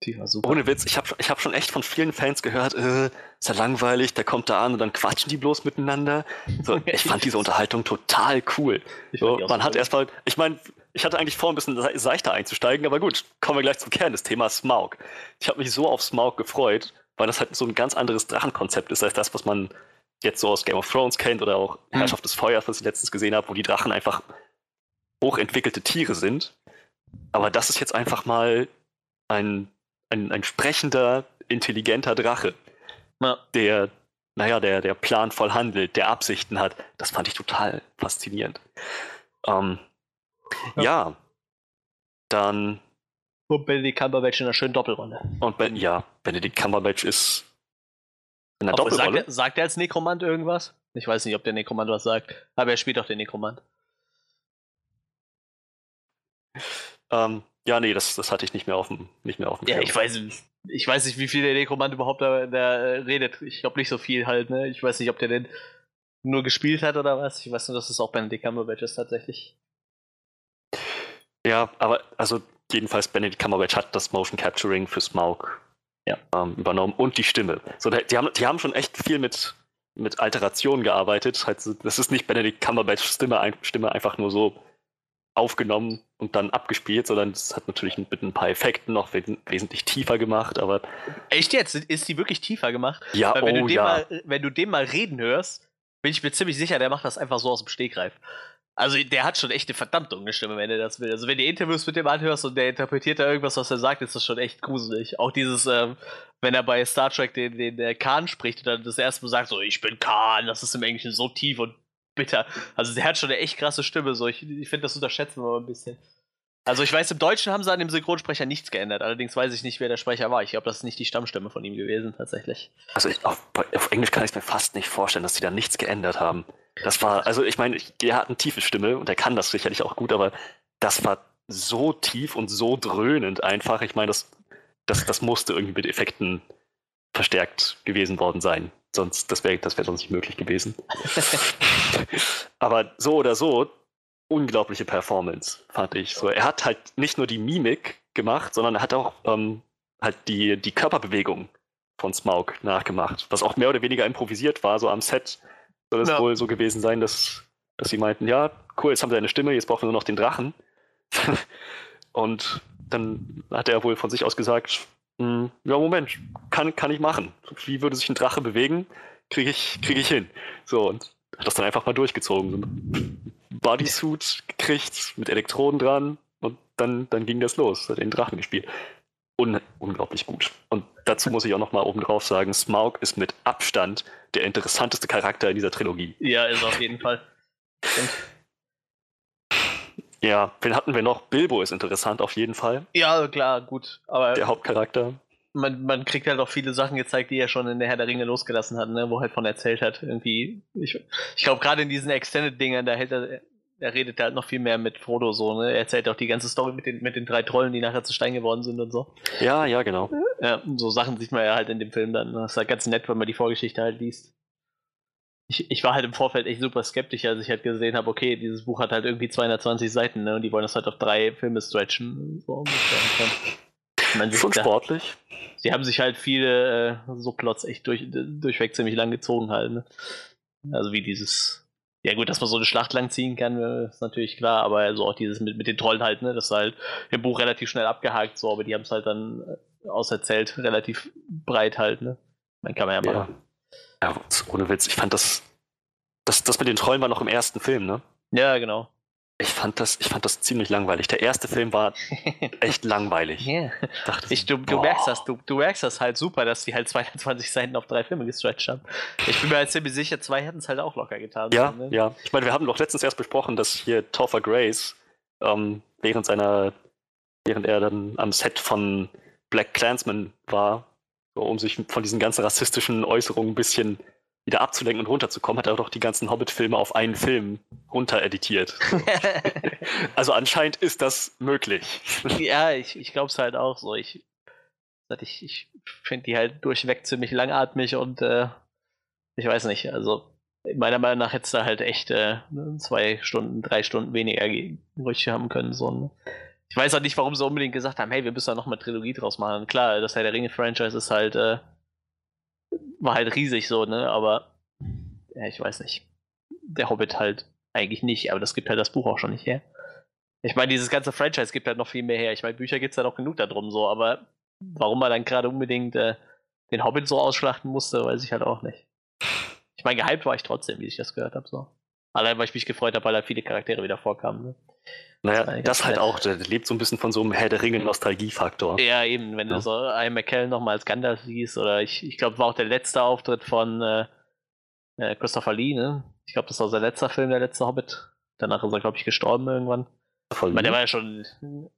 Die war super. Ohne Witz, ich habe ich hab schon echt von vielen Fans gehört, äh, ist ja langweilig, der kommt da an und dann quatschen die bloß miteinander. So, ich fand diese Unterhaltung total cool. Ich So, man hat erstmal, ich meine, ich hatte eigentlich vor, ein bisschen se- seichter einzusteigen, aber gut, kommen wir gleich zum Kern des Themas Smaug. Ich habe mich so auf Smaug gefreut, weil das halt so ein ganz anderes Drachenkonzept ist als das, was man jetzt so aus Game of Thrones kennt oder auch Mhm. Herrschaft des Feuers, was ich letztens gesehen habe, wo die Drachen einfach hochentwickelte Tiere sind. Aber das ist jetzt einfach mal ein, ein, ein sprechender, intelligenter Drache, Ja. der, naja, der, der planvoll handelt, der Absichten hat. Das fand ich total faszinierend. Ähm, Ja. ja. Dann, Und Benedict Cumberbatch in einer schönen Doppelrolle. und ben, ja, Benedict Cumberbatch ist in der Obwohl, Doppelrolle. sagt, er, sagt er als Nekromant irgendwas? Ich weiß nicht, ob der Nekromant was sagt, aber er spielt auch den Nekromant. Ähm, ja, nee, das, das hatte ich nicht mehr auf dem, nicht mehr auf dem Ja, Schirm. ich weiß, ich weiß nicht, wie viel der Nekromant überhaupt da, da äh, redet. Ich glaube nicht so viel halt, ne? Ich weiß nicht, ob der den nur gespielt hat oder was. Ich weiß nur, dass es auch Benedict Cumberbatch ist tatsächlich. Ja, aber also jedenfalls Benedict Cumberbatch hat das Motion Capturing für Smaug Ja. ähm, übernommen und die Stimme. So, die, haben, die haben schon echt viel mit, mit Alterationen gearbeitet. Halt, das ist nicht Benedict Cumberbatchs Stimme, Stimme einfach nur so aufgenommen und dann abgespielt, sondern es hat natürlich mit ein paar Effekten noch wes wesentlich tiefer gemacht, aber Echt jetzt? Ist die wirklich tiefer gemacht? ja, Weil wenn, oh du den ja. mal, wenn du den mal reden hörst, bin ich mir ziemlich sicher, der macht das einfach so aus dem Stegreif. Also der hat schon echt eine verdammt dunkle Stimme, wenn er das will. Also wenn du Interviews mit dem anhörst und der interpretiert da irgendwas, was er sagt, ist das schon echt gruselig. Auch dieses, ähm, wenn er bei Star Trek den, den der Khan spricht und dann das erste Mal sagt, so, ich bin Khan, das ist im Englischen so tief und bitter. Also der hat schon eine echt krasse Stimme. So. Ich, ich finde, das unterschätzen wir mal ein bisschen. Also ich weiß, im Deutschen haben sie an dem Synchronsprecher nichts geändert. Allerdings weiß ich nicht, wer der Sprecher war. Ich glaube, das ist nicht die Stammstimme von ihm gewesen, tatsächlich. Also ich, auf, auf Englisch kann ich mir fast nicht vorstellen, dass die da nichts geändert haben. Das war, also ich meine, er hat eine tiefe Stimme und er kann das sicherlich auch gut, aber das war so tief und so dröhnend einfach. Ich meine, das, das, das musste irgendwie mit Effekten verstärkt gewesen worden sein. Sonst, das wäre das wär sonst nicht möglich gewesen. aber so oder so, unglaubliche Performance, fand ich. So, er hat halt nicht nur die Mimik gemacht, sondern er hat auch ähm, halt die, die Körperbewegung von Smaug nachgemacht, was auch mehr oder weniger improvisiert war, so am Set soll es Ja. wohl so gewesen sein, dass, dass sie meinten, ja, cool, jetzt haben wir eine Stimme, jetzt brauchen wir nur noch den Drachen. Und dann hat er wohl von sich aus gesagt, "Hm, ja, Moment, kann, kann ich machen. Wie würde sich ein Drache bewegen? Kriege ich, krieg ich hin. So, und hat das dann einfach mal durchgezogen. So ein Bodysuit gekriegt, mit Elektroden dran und dann, dann ging das los, hat den Drachen gespielt. Un unglaublich gut. Und dazu muss ich auch noch mal oben drauf sagen, Smaug ist mit Abstand der interessanteste Charakter in dieser Trilogie. Ja, ist auf jeden Fall. Stimmt. Ja, wen hatten wir noch? Bilbo ist interessant auf jeden Fall, Ja, klar, gut. Aber der Hauptcharakter. man, man kriegt halt auch viele Sachen gezeigt, die er schon in der Herr der Ringe losgelassen hat, ne? wo er halt von erzählt hat. Irgendwie, ich, ich glaube, gerade in diesen Extended-Dingern, da hält er, er redet halt noch viel mehr mit Frodo so, ne? Er erzählt auch die ganze Story mit den, mit den drei Trollen, die nachher zu Stein geworden sind und so. Ja, ja, genau. Ja, so Sachen sieht man ja halt in dem Film dann. Das ist halt ganz nett, wenn man die Vorgeschichte halt liest. Ich, ich war halt im Vorfeld echt super skeptisch, als ich halt gesehen habe, okay, dieses Buch hat halt irgendwie 220 Seiten, ne? Und die wollen das halt auf drei Filme stretchen. So. Man Schon da- sportlich. Sie haben sich halt viele äh, so Plots echt durch, durchweg ziemlich lang gezogen halt. Ne? Also wie dieses, ja gut, dass man so eine Schlacht lang ziehen kann, äh, ist natürlich klar, aber also auch dieses mit, mit den Trollen halt, ne, das ist halt im Buch relativ schnell abgehakt, so, aber die haben es halt dann äh, auserzählt, relativ breit halt, ne. Man kann man ja Ja. machen. ja, ohne Witz. Ich fand das, das, das mit den Trollen war noch im ersten Film, ne? Ja, genau. Ich fand das, ich fand das ziemlich langweilig. Der erste Film war echt langweilig. Dachte Ich, du, du merkst das, du, du merkst das halt super, dass die halt 220 Seiten auf drei Filme gestretcht haben. Ich bin mir halt ziemlich sicher, zwei hätten es halt auch locker getan. Ja, ne? ja. Ich meine, wir haben doch letztens erst besprochen, dass hier Topher Grace ähm, während seiner, während er dann am Set von Black Clansman war, um sich von diesen ganzen rassistischen Äußerungen ein bisschen wieder abzulenken und runterzukommen, hat er doch die ganzen Hobbit-Filme auf einen Film runtereditiert. Also anscheinend ist das möglich. ja, ich, ich glaube es halt auch so. Ich, ich, ich finde die halt durchweg ziemlich langatmig und äh, ich weiß nicht, also meiner Meinung nach hätte es da halt echt äh, zwei Stunden, drei Stunden weniger ge- ruhig haben können. So, ne? Ich weiß auch nicht, warum sie unbedingt gesagt haben, hey, wir müssen da noch eine Trilogie draus machen. Klar, das Herr der Ringe-Franchise ist halt, äh, war halt riesig so, ne? Aber ja, ich weiß nicht. Der Hobbit halt eigentlich nicht, aber das gibt halt das Buch auch schon nicht her. Ich meine, dieses ganze Franchise gibt halt noch viel mehr her. Ich meine, Bücher gibt es ja noch genug darum, so, aber warum man dann gerade unbedingt äh, den Hobbit so ausschlachten musste, weiß ich halt auch nicht. Ich meine, gehypt war ich trotzdem, wie ich das gehört habe, so. Allein, weil ich mich gefreut habe, weil da viele Charaktere wieder vorkamen. Ne? Naja, Das das, halt nett. auch, der lebt so ein bisschen von so einem Herr der Ringe-Nostalgie-Faktor. Ja, eben, wenn Ja. du so Ian McKellen nochmal als Gandalf siehst, oder ich, ich glaube, war auch der letzte Auftritt von äh, äh, Christopher Lee, ne? Ich glaube, das war sein letzter Film, der letzte Hobbit. Danach ist er, glaube ich, gestorben irgendwann. Voll Ich meine, der war ja schon,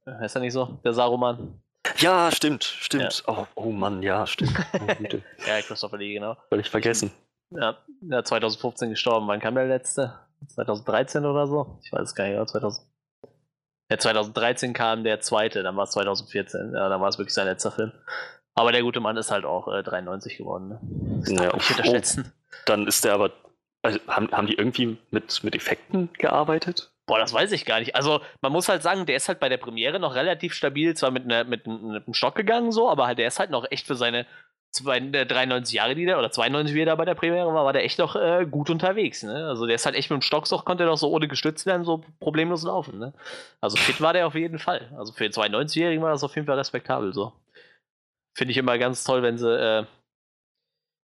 äh, ist er nicht so, der Saruman? ja, stimmt, stimmt. Oh, oh Mann, ja, stimmt. Oh. Ja, Christopher Lee, genau. Völlig vergessen. Ja, ja, 2015 gestorben. Wann kam der letzte? 2013 oder so? Ich weiß es gar nicht, oder 2000. Ja, 2013 kam der zweite, dann war es 2014. Ja, dann war es wirklich sein letzter Film. Aber der gute Mann ist halt auch äh, 93 geworden. Ne? Das Ja, nicht oh. unterschätzen. Dann ist der aber. Also, haben, haben die irgendwie mit, mit Effekten gearbeitet? Boah, das weiß ich gar nicht. Also, man muss halt sagen, der ist halt bei der Premiere noch relativ stabil, zwar mit, einer mit, einem- mit einem Stock gegangen, so, aber halt, der ist halt noch echt für seine zwei, äh, 93 Jahre, die der, oder 92, wie er da bei der Premiere war, war der echt noch äh, gut unterwegs. Ne? Also, der ist halt echt mit dem Stock, so, konnte er doch so ohne gestützt werden, so problemlos laufen. Ne? Also, fit war der auf jeden Fall. Also, für den 92-Jährigen war das auf jeden Fall respektabel, so. Finde ich immer ganz toll, wenn sie, äh,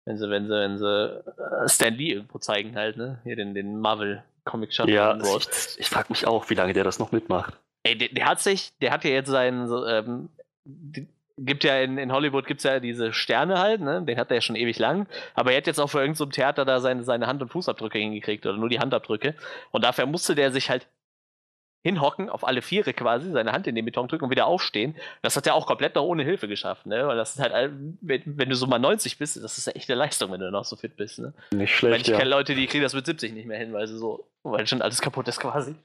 wenn sie, wenn sie, wenn sie äh, Stan Lee irgendwo zeigen halt, ne? Hier den, den Marvel-Comic-Schaffenden Ja, an Bord. ich, ich frage mich auch, wie lange der das noch mitmacht. Ey, der, der hat sich, der hat ja jetzt seinen, ähm, gibt ja in, in Hollywood gibt's ja diese Sterne halt, ne? Den hat er ja schon ewig lang. Aber er hat jetzt auch für irgendein so Theater da seine, seine Hand- und Fußabdrücke hingekriegt oder nur die Handabdrücke. Und dafür musste der sich halt hinhocken, auf alle Viere quasi, seine Hand in den Beton drücken und wieder aufstehen. Das hat er auch komplett noch ohne Hilfe geschafft, ne? Weil das ist halt, wenn, du so mal 90 bist, das ist ja echt eine Leistung, wenn du noch so fit bist, ne? Nicht Weil schlecht, ich ja. kenne Leute, die kriegen das mit 70 nicht mehr hin, weil sie so, weil schon alles kaputt ist quasi.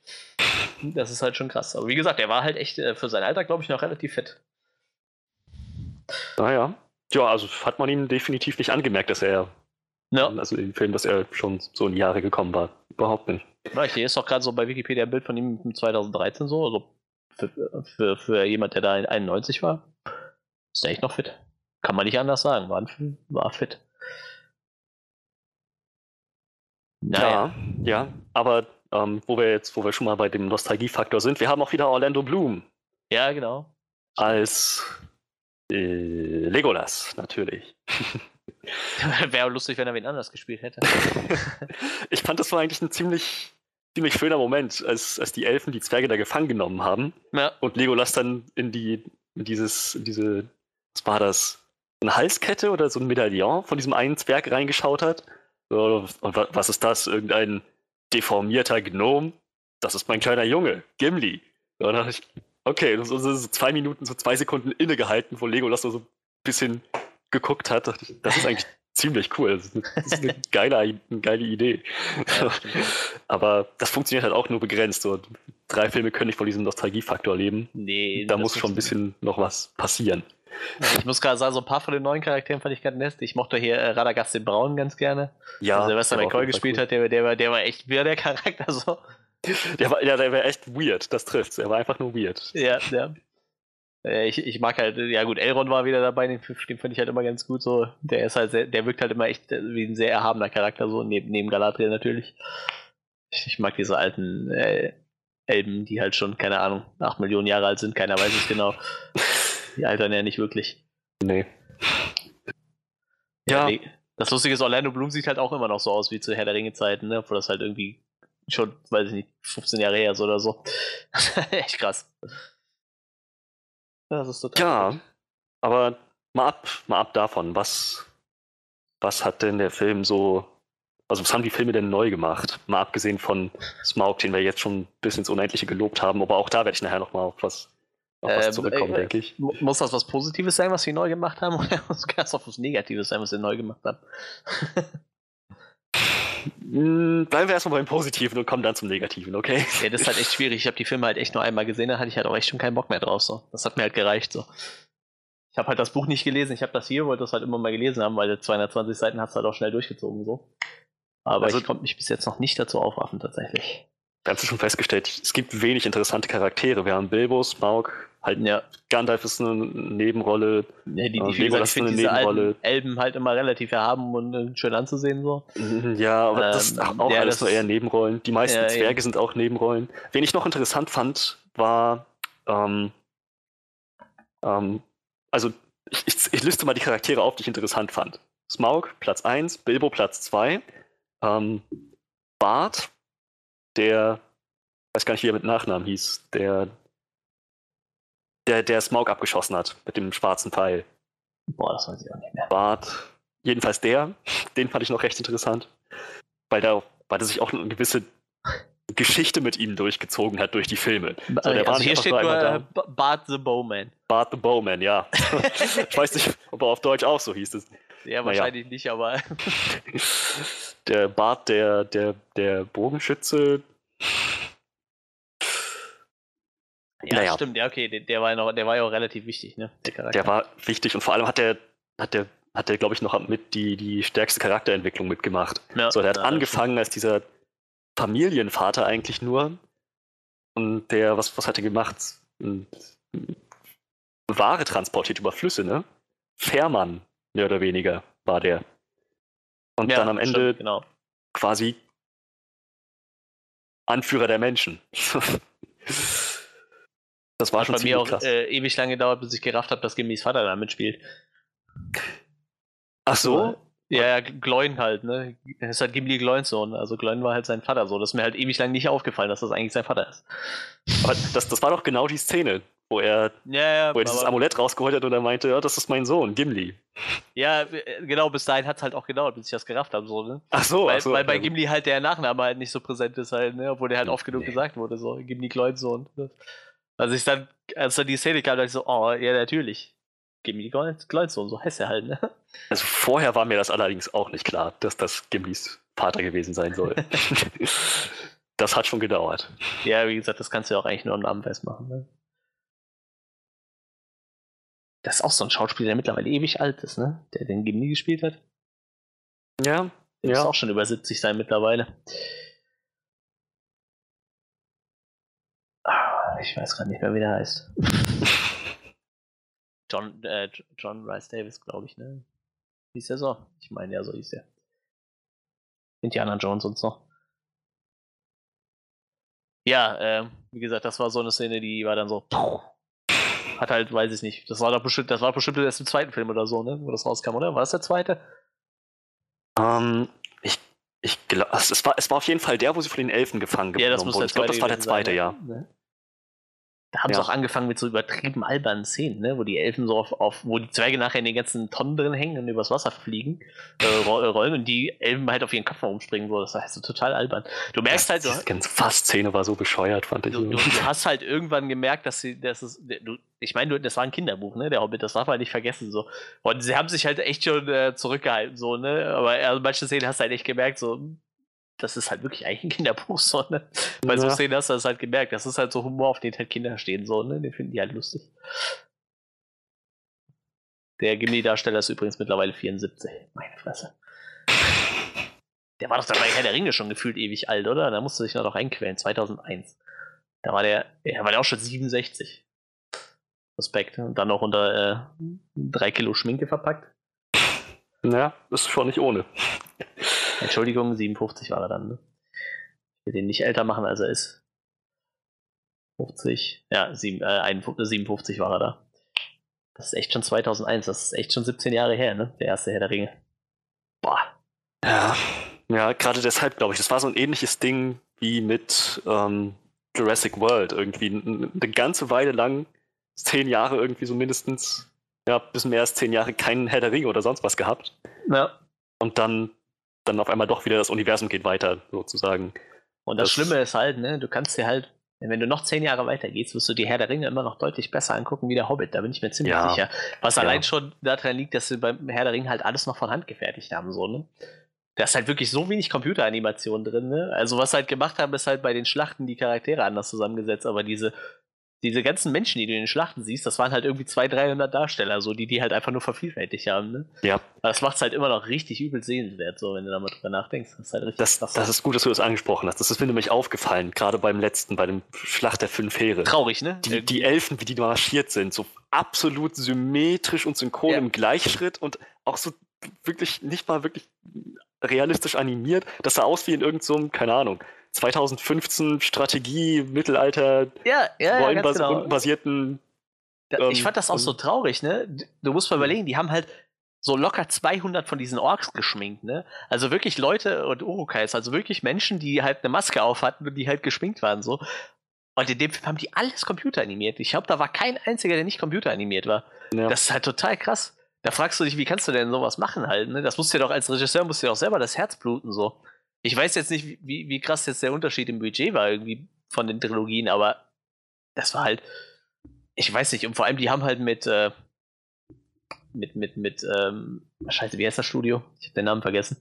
Das ist halt schon krass. Aber wie gesagt, der war halt echt äh, für sein Alter, glaube ich, noch relativ fit. Naja. Ja, also hat man ihn definitiv nicht angemerkt, dass er, Ja, also im Film, dass er schon so in die Jahre gekommen war. Überhaupt nicht. ja hier ist doch gerade so bei Wikipedia ein Bild von ihm von 2013 so. Also für, für, für jemand, der da in 91 war, ist der echt noch fit. Kann man nicht anders sagen. War, ein, war fit. Naja. Ja, ja. Aber ähm, wo wir jetzt, wo wir schon mal bei dem Nostalgiefaktor sind, wir haben auch wieder Orlando Bloom Ja, genau. als äh, Legolas, natürlich. Wäre lustig, wenn er wen anders gespielt hätte. ich fand, das war eigentlich ein ziemlich, ziemlich schöner Moment, als, als die Elfen die Zwerge da gefangen genommen haben Ja, und Legolas dann in die, in dieses, in diese, was war das? Eine Halskette oder so ein Medaillon von diesem einen Zwerg reingeschaut hat. Und wa- was ist das? Irgendein deformierter Gnom? Das ist mein kleiner Junge, Gimli. Und dann dachte ich, okay, so, so, so zwei Minuten, so zwei Sekunden innegehalten, wo Legolas so ein bisschen geguckt hat. Dachte ich, das ist eigentlich ziemlich cool. Das ist eine, das ist eine, geile, eine geile Idee. ja. Aber das funktioniert halt auch nur begrenzt. So. Drei Filme können nicht von diesem Nostalgiefaktor leben. Nee, Da das muss schon ein bisschen noch was passieren. Also ich muss gerade sagen, so ein paar von den neuen Charakteren fand ich ganz nett. Ich mochte hier äh, Radagast den Braun ganz gerne. Ja, war auf McCoy gespielt cool. hat, der, der, war, der war echt wirr, der Charakter. So. Der war, ja, der war echt weird, das trifft's. Er war einfach nur weird. Ja, ja. Ich, ich mag halt, ja gut, Elrond war wieder dabei, den, den finde ich halt immer ganz gut so. Der ist halt sehr, der wirkt halt immer echt äh, wie ein sehr erhabener Charakter, so, neben, neben Galadriel natürlich. Ich, ich mag diese alten äh, Elben, die halt schon, keine Ahnung, 8 Millionen Jahre alt sind, keiner weiß es genau. Die altern ja nicht wirklich. Nee. Ja, nee. Das Lustige ist, Orlando Bloom sieht halt auch immer noch so aus wie zu Herr der Ringe-Zeiten, ne? Obwohl das halt irgendwie schon, weiß ich nicht, 15 Jahre her ist oder so. Echt krass. Das ist total. ja. Aber mal ab, mal ab davon, was, was hat denn der Film so, also was haben die Filme denn neu gemacht? Mal abgesehen von Smaug, den wir jetzt schon bisschen ins Unendliche gelobt haben, aber auch da werde ich nachher nochmal auf was, auf was Ähm, zurückkommen, äh, denke ich. Mu- Muss das was Positives sein, was sie neu gemacht haben? Oder muss das auch was Negatives sein, was sie neu gemacht haben? Hm, Bleiben wir erstmal beim Positiven und kommen dann zum Negativen, okay? ja, das ist halt echt schwierig. Ich habe die Filme halt echt nur einmal gesehen, da hatte ich halt auch echt schon keinen Bock mehr drauf. So. Das hat mir halt gereicht. So. Ich habe halt das Buch nicht gelesen, ich habe das hier, wollte das halt immer mal gelesen haben, weil 220 Seiten hat es halt auch schnell durchgezogen so. Aber Also- ich konnte mich bis jetzt noch nicht dazu aufraffen, tatsächlich. Wir haben es schon festgestellt, es gibt wenig interessante Charaktere. Wir haben Bilbo, Smaug, halt Ja, Gandalf ist eine Nebenrolle. ja die, die, wie Legolas ist eine diese Nebenrolle. Elben halt immer relativ erhaben und äh, schön anzusehen so. Ja, aber das Ähm, ist auch ja, alles das nur eher Nebenrollen. Die meisten Ja, Zwerge sind auch Nebenrollen. Wen ich noch interessant fand, war, ähm, ähm, also ich, ich, ich liste mal die Charaktere auf, die ich interessant fand. Smaug, Platz 1, Bilbo, Platz 2, ähm, Bart, der, weiß gar nicht, wie er mit Nachnamen hieß, der, der, der Smaug abgeschossen hat mit dem schwarzen Pfeil. Boah, das weiß ich auch nicht mehr. Bart, jedenfalls der, den fand ich noch recht interessant, weil da, weil er sich auch eine gewisse Geschichte mit ihm durchgezogen hat durch die Filme. So, also nicht hier steht nur nur äh, Bart the Bowman. Bart the Bowman, ja. ich weiß nicht, ob er auf Deutsch auch so hieß. Es. Ja, Naja. wahrscheinlich nicht, aber Der Bart, der, der, der Bogenschütze. Ja, Naja. stimmt, ja, okay, der, der war ja noch, der war ja auch relativ wichtig, ne? Der. Der war wichtig und vor allem hat der, hat der, hat der, glaube ich, noch mit die, die stärkste Charakterentwicklung mitgemacht. ja, So, der hat ja, angefangen als dieser Familienvater eigentlich nur. Und der, was, was hat er gemacht? Hm, Ware transportiert über Flüsse, ne? Fährmann, mehr oder weniger, war der. Und. Ja, dann am Ende Stimmt, genau. quasi Anführer der Menschen. das war Hat schon bei mir auch krass. äh, ewig lange gedauert, bis ich gerafft habe, dass Gimmys Vater da mitspielt. Ach so? Ja, ja, Gloin halt, ne? Er ist halt Gimli Gloins Sohn. Also Gloin war halt sein Vater so. Das ist mir halt ewig lang nicht aufgefallen, dass das eigentlich sein Vater ist. Aber das, das war doch genau die Szene, wo er, Ja, ja, wo er dieses Amulett rausgeholt hat und er meinte, ja, das ist mein Sohn, Gimli. ja, äh, genau, bis dahin hat es halt auch gedauert, bis ich das gerafft habe, so, ne? Ach so, weil, ach so. weil bei. Gimli halt der Nachname halt nicht so präsent ist, halt, ne? Obwohl der halt oft genug Nee. gesagt wurde, so, Gimli Gloins Sohn. Ne? Also ich dann, als dann die Szene kam, dachte ich so, oh, ja, natürlich. Gimli Gloins Gloins Sohn, so heißt er halt, ne? Also vorher war mir das allerdings auch nicht klar, dass das Gimlis Vater gewesen sein soll. das hat schon gedauert. Ja, wie gesagt, das kannst du ja auch eigentlich nur am Namen festmachen. Ne? Das ist auch so ein Schauspieler, der mittlerweile ewig alt ist, ne? Der den Gimli gespielt hat. Ja, Der muss ja. auch schon über 70 sein mittlerweile. Ich weiß gerade nicht mehr, wie der heißt. John, äh, John Rice Davis, glaube ich, ne? Hieß der so? Ich meine, ja, so hieß der. Indiana Jones und so. Ja, ähm, wie gesagt, das war so eine Szene, die war dann so. Hat halt, weiß ich nicht. Das war doch bestimmt, das war bestimmt erst im zweiten Film oder so, ne? Wo das rauskam, oder? War das der zweite? Ähm, ich ich glaube, es war, es war auf jeden Fall der, wo sie von den Elfen gefangen Ja, das genommen muss wurden. der Ich glaube, zweite das war der gewesen sein, zweite, ne? ja. Ne? Da haben sie Ja. auch angefangen mit so übertrieben albernen Szenen, ne? wo die Elfen so auf, auf, wo die Zwerge nachher in den ganzen Tonnen drin hängen und übers Wasser fliegen, äh, äh, rollen und die Elfen halt auf ihren Kopf rumspringen. So. Das war halt so total albern. Du merkst halt, du, Die ganze Fass-Szene war so bescheuert, fand ich. du, du, du hast halt irgendwann gemerkt, dass sie, dass es, du, ich meine, das war ein Kinderbuch, ne, der Hobbit, das darf man nicht vergessen, so. Und sie haben sich halt echt schon äh, zurückgehalten, so, ne, aber also manche Szenen hast du halt echt gemerkt, so, das ist halt wirklich eigentlich ein Kinderbuch, so, ne. Bei so Ja. Szenen hast du das halt gemerkt, das ist halt so Humor, auf den halt Kinder stehen, so, ne, den finden die halt lustig. Der Gimli-Darsteller ist übrigens mittlerweile 74. Meine Fresse. Der war doch dabei Herr der Ringe schon gefühlt ewig alt, oder? Da musste sich noch reinquälen, 2001. Da war der, ja, war der auch schon 67. Respekt. Und dann noch unter äh, drei Kilo Schminke verpackt. Ja, ist schon nicht ohne. Entschuldigung, 57 war er dann. Ne? Ich will den nicht älter machen, als er ist. 50, ja, sieben, äh, 51, 57 war er da. Das ist echt schon 2001, das ist echt schon 17 Jahre her, ne? Der erste Herr der Ringe. Boah. Ja, ja gerade deshalb glaube ich, das war so ein ähnliches Ding wie mit ähm, Jurassic World irgendwie. Eine ganze Weile lang, zehn Jahre irgendwie so mindestens, ja, bisschen mehr als zehn Jahre keinen Herr der Ringe oder sonst was gehabt. Ja. Und dann, dann auf einmal doch wieder das Universum geht weiter, sozusagen. Und das, Das- Schlimme ist halt, ne, du kannst dir halt, wenn du noch zehn Jahre weiter gehst, wirst du die Herr der Ringe immer noch deutlich besser angucken wie der Hobbit, da bin ich mir ziemlich Ja. sicher. Was Ja. allein schon daran liegt, dass sie beim Herr der Ringe halt alles noch von Hand gefertigt haben, so, ne? Da ist halt wirklich so wenig Computeranimation drin, ne? Also was sie halt gemacht haben, ist halt bei den Schlachten die Charaktere anders zusammengesetzt, aber diese, diese ganzen Menschen, die du in den Schlachten siehst, das waren halt irgendwie 200, 300 Darsteller, so, die die halt einfach nur vervielfältigt haben. Ne? Ja. Aber das macht es halt immer noch richtig übel sehenswert, so, wenn du da mal drüber nachdenkst. Das ist halt richtig Das, das ist gut, dass du das angesprochen hast. Das ist mir nämlich aufgefallen, gerade beim letzten, bei dem Schlacht der fünf Heere. traurig, ne? Die, die Elfen, wie die marschiert sind, so absolut symmetrisch und synchron Ja. im Gleichschritt und auch so wirklich nicht mal wirklich realistisch animiert. Das sah aus wie in irgendeinem, keine Ahnung, 2015 Strategie, Mittelalter, ja, ja, ja, ganz genau. Da, ich ähm, fand das auch so traurig, ne? Du musst mal überlegen, die haben halt so locker 200 von diesen Orks geschminkt, ne? Also wirklich Leute und Urukais, also wirklich Menschen, die halt eine Maske auf hatten und die halt geschminkt waren, so. Und in dem Film haben die alles computeranimiert. Ich glaube, da war kein einziger, der nicht computeranimiert war. Ja. Das ist halt total krass. Da fragst du dich, wie kannst du denn sowas machen halt, ne? Das musst du dir doch als Regisseur, musst du dir doch selber das Herz bluten, so. Ich weiß jetzt nicht, wie, wie krass jetzt der Unterschied im Budget war, irgendwie von den Trilogien, aber das war halt, ich weiß nicht, und vor allem, die haben halt mit, äh, mit, mit, mit, ähm, scheiße, wie heißt das Studio? Ich habe den Namen vergessen.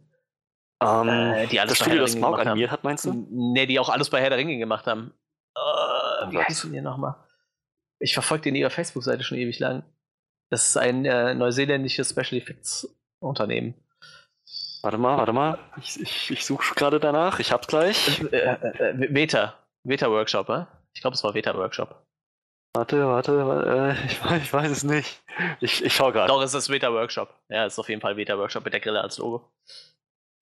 Ähm, Äh, die alles das Studio, das Smaug animiert hat, meinst du? Ne, die auch alles bei Herr der Ringe gemacht haben. Äh, wie was? heißen die nochmal? Ich verfolge den ihrer Facebook-Seite schon ewig lang. Das ist ein äh, neuseeländisches Special Effects Unternehmen. Warte mal, warte mal. Ich, ich, ich suche gerade danach. Ich hab's gleich. Äh, äh, äh, Veta. Veta Workshop, äh? Ich glaube, es war Veta Workshop. Warte, warte, warte äh, ich, weiß, ich weiß es nicht. Ich, ich schau gerade. Doch, es ist Veta Workshop. Ja, es ist auf jeden Fall Veta Workshop mit der Grille als Logo.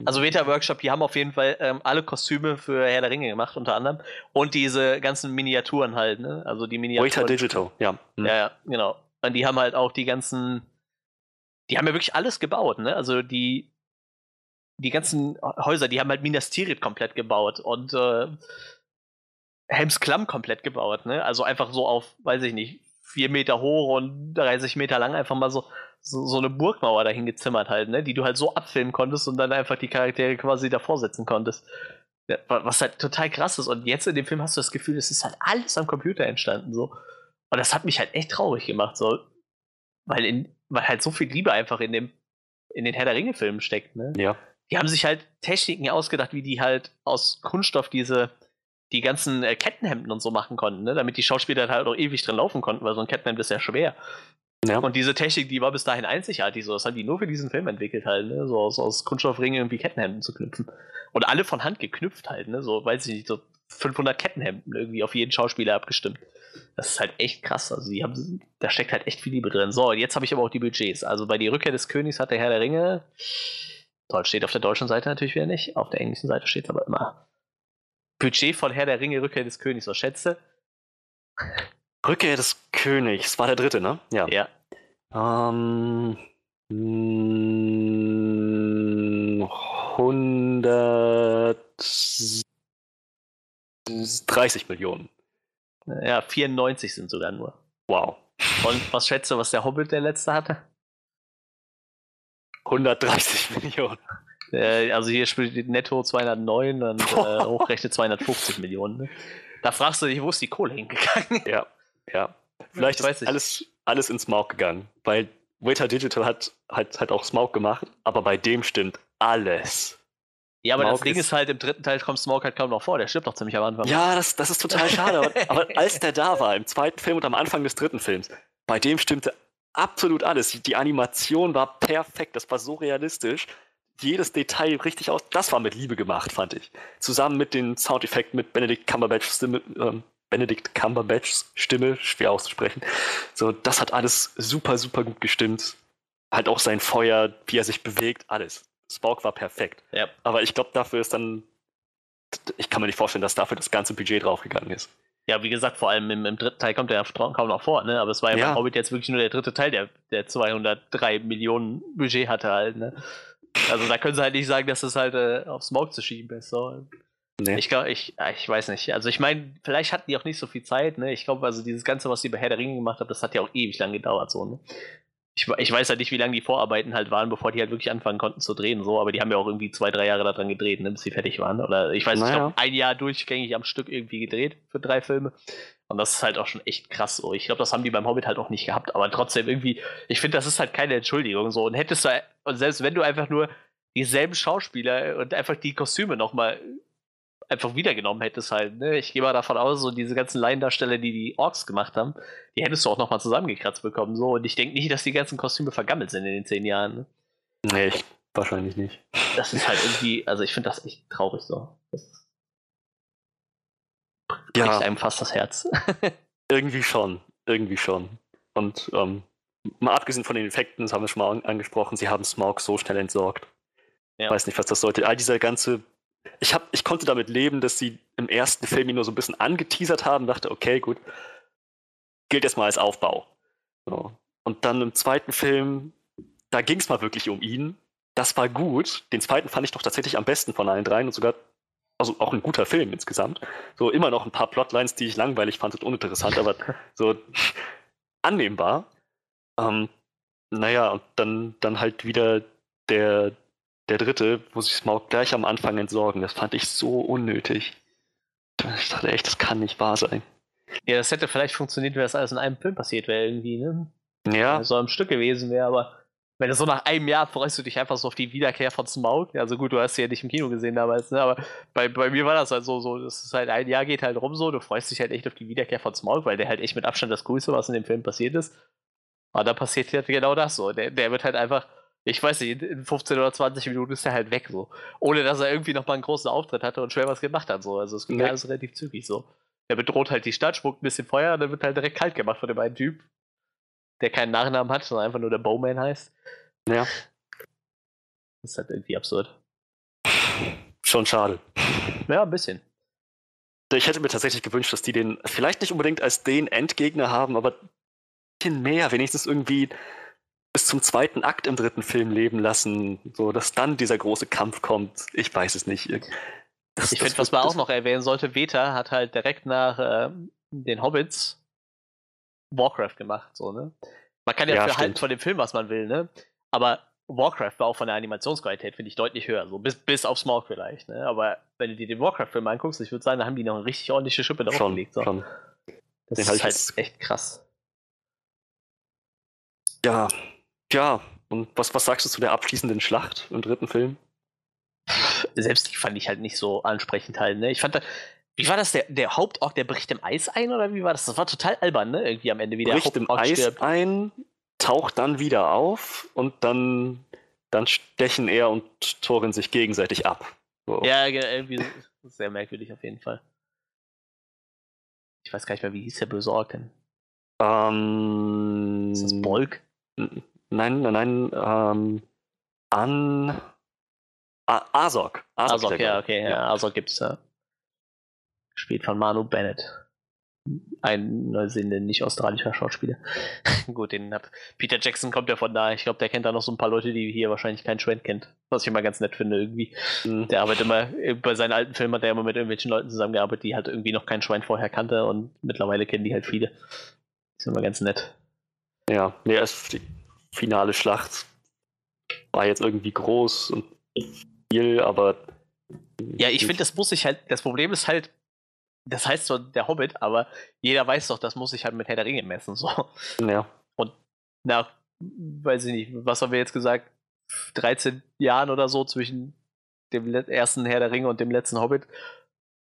Also Veta Workshop, die haben auf jeden Fall ähm, alle Kostüme für Herr der Ringe gemacht, unter anderem. Und diese ganzen Miniaturen halt, ne? Also die Miniaturen. Waiter Digital, ja. Hm. Ja, ja, genau. Und die haben halt auch die ganzen. Die haben ja wirklich alles gebaut, ne? Also die. Die ganzen Häuser, die haben halt Minas Tirith komplett gebaut und äh, Helms Klamm komplett gebaut, ne? Also einfach so auf, weiß ich nicht, vier Meter hoch und 30 Meter lang einfach mal so, so, so eine Burgmauer dahin gezimmert halt, ne? Die du halt so abfilmen konntest und dann einfach die Charaktere quasi davor setzen konntest. Ja, wa- was halt total krass ist. Und jetzt in dem Film hast du das Gefühl, es ist halt alles am Computer entstanden, so. Und das hat mich halt echt traurig gemacht, so. Weil, in, weil halt so viel Liebe einfach in dem, in den Herr der Ringe-Filmen steckt, ne? Ja. Die haben sich halt Techniken ausgedacht, wie die halt aus Kunststoff diese, die ganzen äh, Kettenhemden und so machen konnten, ne? Damit die Schauspieler halt auch ewig drin laufen konnten, weil so ein Kettenhemd ist ja schwer. ja. Und diese Technik, die war bis dahin einzigartig, so. Das haben die nur für diesen Film entwickelt halt, ne? So aus, aus Kunststoffringen irgendwie Kettenhemden zu knüpfen. Und alle von Hand geknüpft halt, ne? So, weiß ich nicht, so 500 Kettenhemden irgendwie auf jeden Schauspieler abgestimmt. Das ist halt echt krass. Also, die haben, da steckt halt echt viel Liebe drin. So, und jetzt habe ich aber auch die Budgets. Also, bei Die Rückkehr des Königs hat der Herr der Ringe. Toll, steht auf der deutschen Seite natürlich wieder nicht. Auf der englischen Seite steht es aber immer. Budget von Herr der Ringe, Rückkehr des Königs, was schätze? Rückkehr des Königs war der dritte, ne? Ja. Ja. Ähm, mm, 130 Millionen. Ja, 94 sind sogar nur. Wow. Und was schätze, was der Hobbit der letzte hatte? 130 Millionen. Äh, also hier spielt netto 209 und äh, hochrechnet 250 Millionen. Ne? Da fragst du dich, wo ist die Kohle hingegangen? Ja, ja. Vielleicht Ich weiß ist nicht. alles, alles ins Smaug gegangen, weil Waiter Digital hat, hat, hat auch Smaug gemacht, aber bei dem stimmt alles. Ja, aber das Smaug Ding ist- ist halt, im dritten Teil kommt Smoke halt kaum noch vor. Der stirbt doch ziemlich am Anfang. Ja, das, das ist total schade. Aber, aber als der da war, im zweiten Film und am Anfang des dritten Films, bei dem stimmte absolut alles. Die Animation war perfekt, das war so realistisch. Jedes Detail richtig aus. Das war mit Liebe gemacht, fand ich. Zusammen mit den Soundeffekten mit Benedict Cumberbatchs Stimme, ähm, Benedict Cumberbatchs Stimme, schwer auszusprechen. So, das hat alles super, super gut gestimmt. Halt auch sein Feuer, wie er sich bewegt, alles. Spock war perfekt. Ja. Aber ich glaube, dafür ist dann. Ich kann mir nicht vorstellen, dass dafür das ganze Budget draufgegangen ist. Ja, wie gesagt, vor allem im, im dritten Teil kommt er ja kaum noch vor, ne? Aber es war ja, Ja. bei Hobbit jetzt wirklich nur der dritte Teil, der, der 203 Millionen Budget hatte halt, ne? Also da können sie halt nicht sagen, dass es halt äh, auf Smoke zu schieben ist. So. Nee. Ich glaube, ich, ja, ich weiß nicht. Also ich meine, vielleicht hatten die auch nicht so viel Zeit, ne? Ich glaube, also dieses Ganze, was die bei Herr der Ringe gemacht haben, das hat ja auch ewig lang gedauert, so, ne? Ich, ich weiß halt nicht, wie lange die Vorarbeiten halt waren, bevor die halt wirklich anfangen konnten zu drehen, so, aber die haben ja auch irgendwie zwei, drei Jahre daran gedreht, ne, bis sie fertig waren. Oder ich weiß nicht, ich Naja. glaube, ein Jahr durchgängig am Stück irgendwie gedreht für drei Filme. Und das ist halt auch schon echt krass so. Ich glaube, das haben die beim Hobbit halt auch nicht gehabt, aber trotzdem irgendwie, ich finde, das ist halt keine Entschuldigung so. Und hättest du, und selbst wenn du einfach nur dieselben Schauspieler und einfach die Kostüme nochmal einfach wiedergenommen hättest halt. Ne? Ich gehe mal davon aus, so diese ganzen Laiendarsteller, die die Orks gemacht haben, die hättest du auch nochmal zusammengekratzt bekommen. So. Und ich denke nicht, dass die ganzen Kostüme vergammelt sind in den zehn Jahren. Ne? Nee, ich, wahrscheinlich nicht. Das ist halt irgendwie, also ich finde das echt traurig so. Das Ja, bricht einem fast das Herz. irgendwie schon. Irgendwie schon. Und ähm, mal abgesehen von den Effekten, das haben wir schon mal an angesprochen, sie haben Smaug so schnell entsorgt. Ja. Weiß nicht, was das sollte. All dieser ganze. Ich, hab, ich konnte damit leben, dass sie im ersten Film ihn nur so ein bisschen angeteasert haben, dachte, okay, gut, gilt erstmal als Aufbau. So. Und dann im zweiten Film, da ging es mal wirklich um ihn. Das war gut. Den zweiten fand ich doch tatsächlich am besten von allen dreien und sogar, also auch ein guter Film insgesamt. So immer noch ein paar Plotlines, die ich langweilig fand und uninteressant, aber so annehmbar. Ähm, naja, und dann, dann halt wieder der, der dritte, wo sich Smaug gleich am Anfang entsorgen. Das fand ich so unnötig. Ich dachte echt, das kann nicht wahr sein. ja, das hätte vielleicht funktioniert, wenn das alles in einem Film passiert wäre irgendwie, ne? Ja, so am Stück gewesen wäre, aber wenn es so nach einem Jahr freust du dich einfach so auf die Wiederkehr von Smaug. Also gut, du hast sie ja nicht im Kino gesehen damals, ne? aber bei, bei mir war das halt so, so, das ist halt ein Jahr geht halt rum so, du freust dich halt echt auf die Wiederkehr von Smaug, weil der halt echt mit Abstand das Coolste, was in dem Film passiert ist. Aber da passiert halt genau das so. Der, der wird halt einfach, ich weiß nicht, in 15 oder 20 Minuten ist er halt weg so. Ohne dass er irgendwie nochmal einen großen Auftritt hatte und schwer was gemacht hat so. Also es ging Nee. alles relativ zügig so. Der bedroht halt die Stadt, spuckt ein bisschen Feuer und dann wird halt direkt kalt gemacht von dem einen Typ, der keinen Nachnamen hat, sondern einfach nur der Bowman heißt. ja, Das ist halt irgendwie absurd. schon schade. Ja, ein bisschen. Ich hätte mir tatsächlich gewünscht, dass die den vielleicht nicht unbedingt als den Endgegner haben, aber ein bisschen mehr, wenigstens irgendwie bis zum zweiten Akt im dritten Film leben lassen, so dass dann dieser große Kampf kommt. Ich weiß es nicht. Das, Ich finde, was man auch noch erwähnen sollte, Veta hat halt direkt nach ähm, den Hobbits Warcraft gemacht, so, ne? Man kann ja, Ja, für halten von dem Film, was man will, ne? Aber Warcraft war auch von der Animationsqualität, finde ich, deutlich höher, so bis, bis auf Smaug vielleicht, ne? Aber wenn du dir den Warcraft-Film anguckst, ich würde sagen, da haben die noch eine richtig ordentliche Schippe drauf schon, gelegt. So. schon. Das Den ist halt echt krass. Ja, ja. Und was, was sagst du zu der abschließenden Schlacht im dritten Film? Selbst die fand ich halt nicht so ansprechend halt, ne? Ich fand da, wie war das, der, der Hauptorg, der bricht im Eis ein, oder wie war das? Das war total albern, ne? Irgendwie am Ende, wie der Bricht im Eis stirbt. ein, taucht dann wieder auf und dann, dann stechen er und Thorin sich gegenseitig ab. So. Ja, ge- irgendwie sehr merkwürdig auf jeden Fall. Ich weiß gar nicht mehr, wie hieß der denn? Ähm, Ist das Bolk? Nein, nein, nein. Ähm, an. A Azog. Azog, der ja, okay, ja, Azog gibt's ja. Gespielt von Manu Bennett. Ein Neusehender, nicht australischer Schauspieler. Gut, den hat. Peter Jackson kommt ja von da. Ich glaube, der kennt da noch so ein paar Leute, die hier wahrscheinlich kein Schwend kennt. Was ich immer ganz nett finde, irgendwie. Mhm. Der arbeitet immer, äh, bei seinen alten Filmen hat er immer mit irgendwelchen Leuten zusammengearbeitet, die halt irgendwie noch kein Schwein vorher kannte und mittlerweile kennen die halt viele. Ist immer ganz nett. Ja, nee, es, finale Schlacht war jetzt irgendwie groß und viel, aber. Ja, ich finde, das muss sich halt, das Problem ist halt, das heißt zwar der Hobbit, aber jeder weiß doch, das muss sich halt mit Herr der Ringe messen. So. Ja, Nach, weiß ich nicht, was haben wir jetzt gesagt, 13 Jahren oder so zwischen dem ersten Herr der Ringe und dem letzten Hobbit.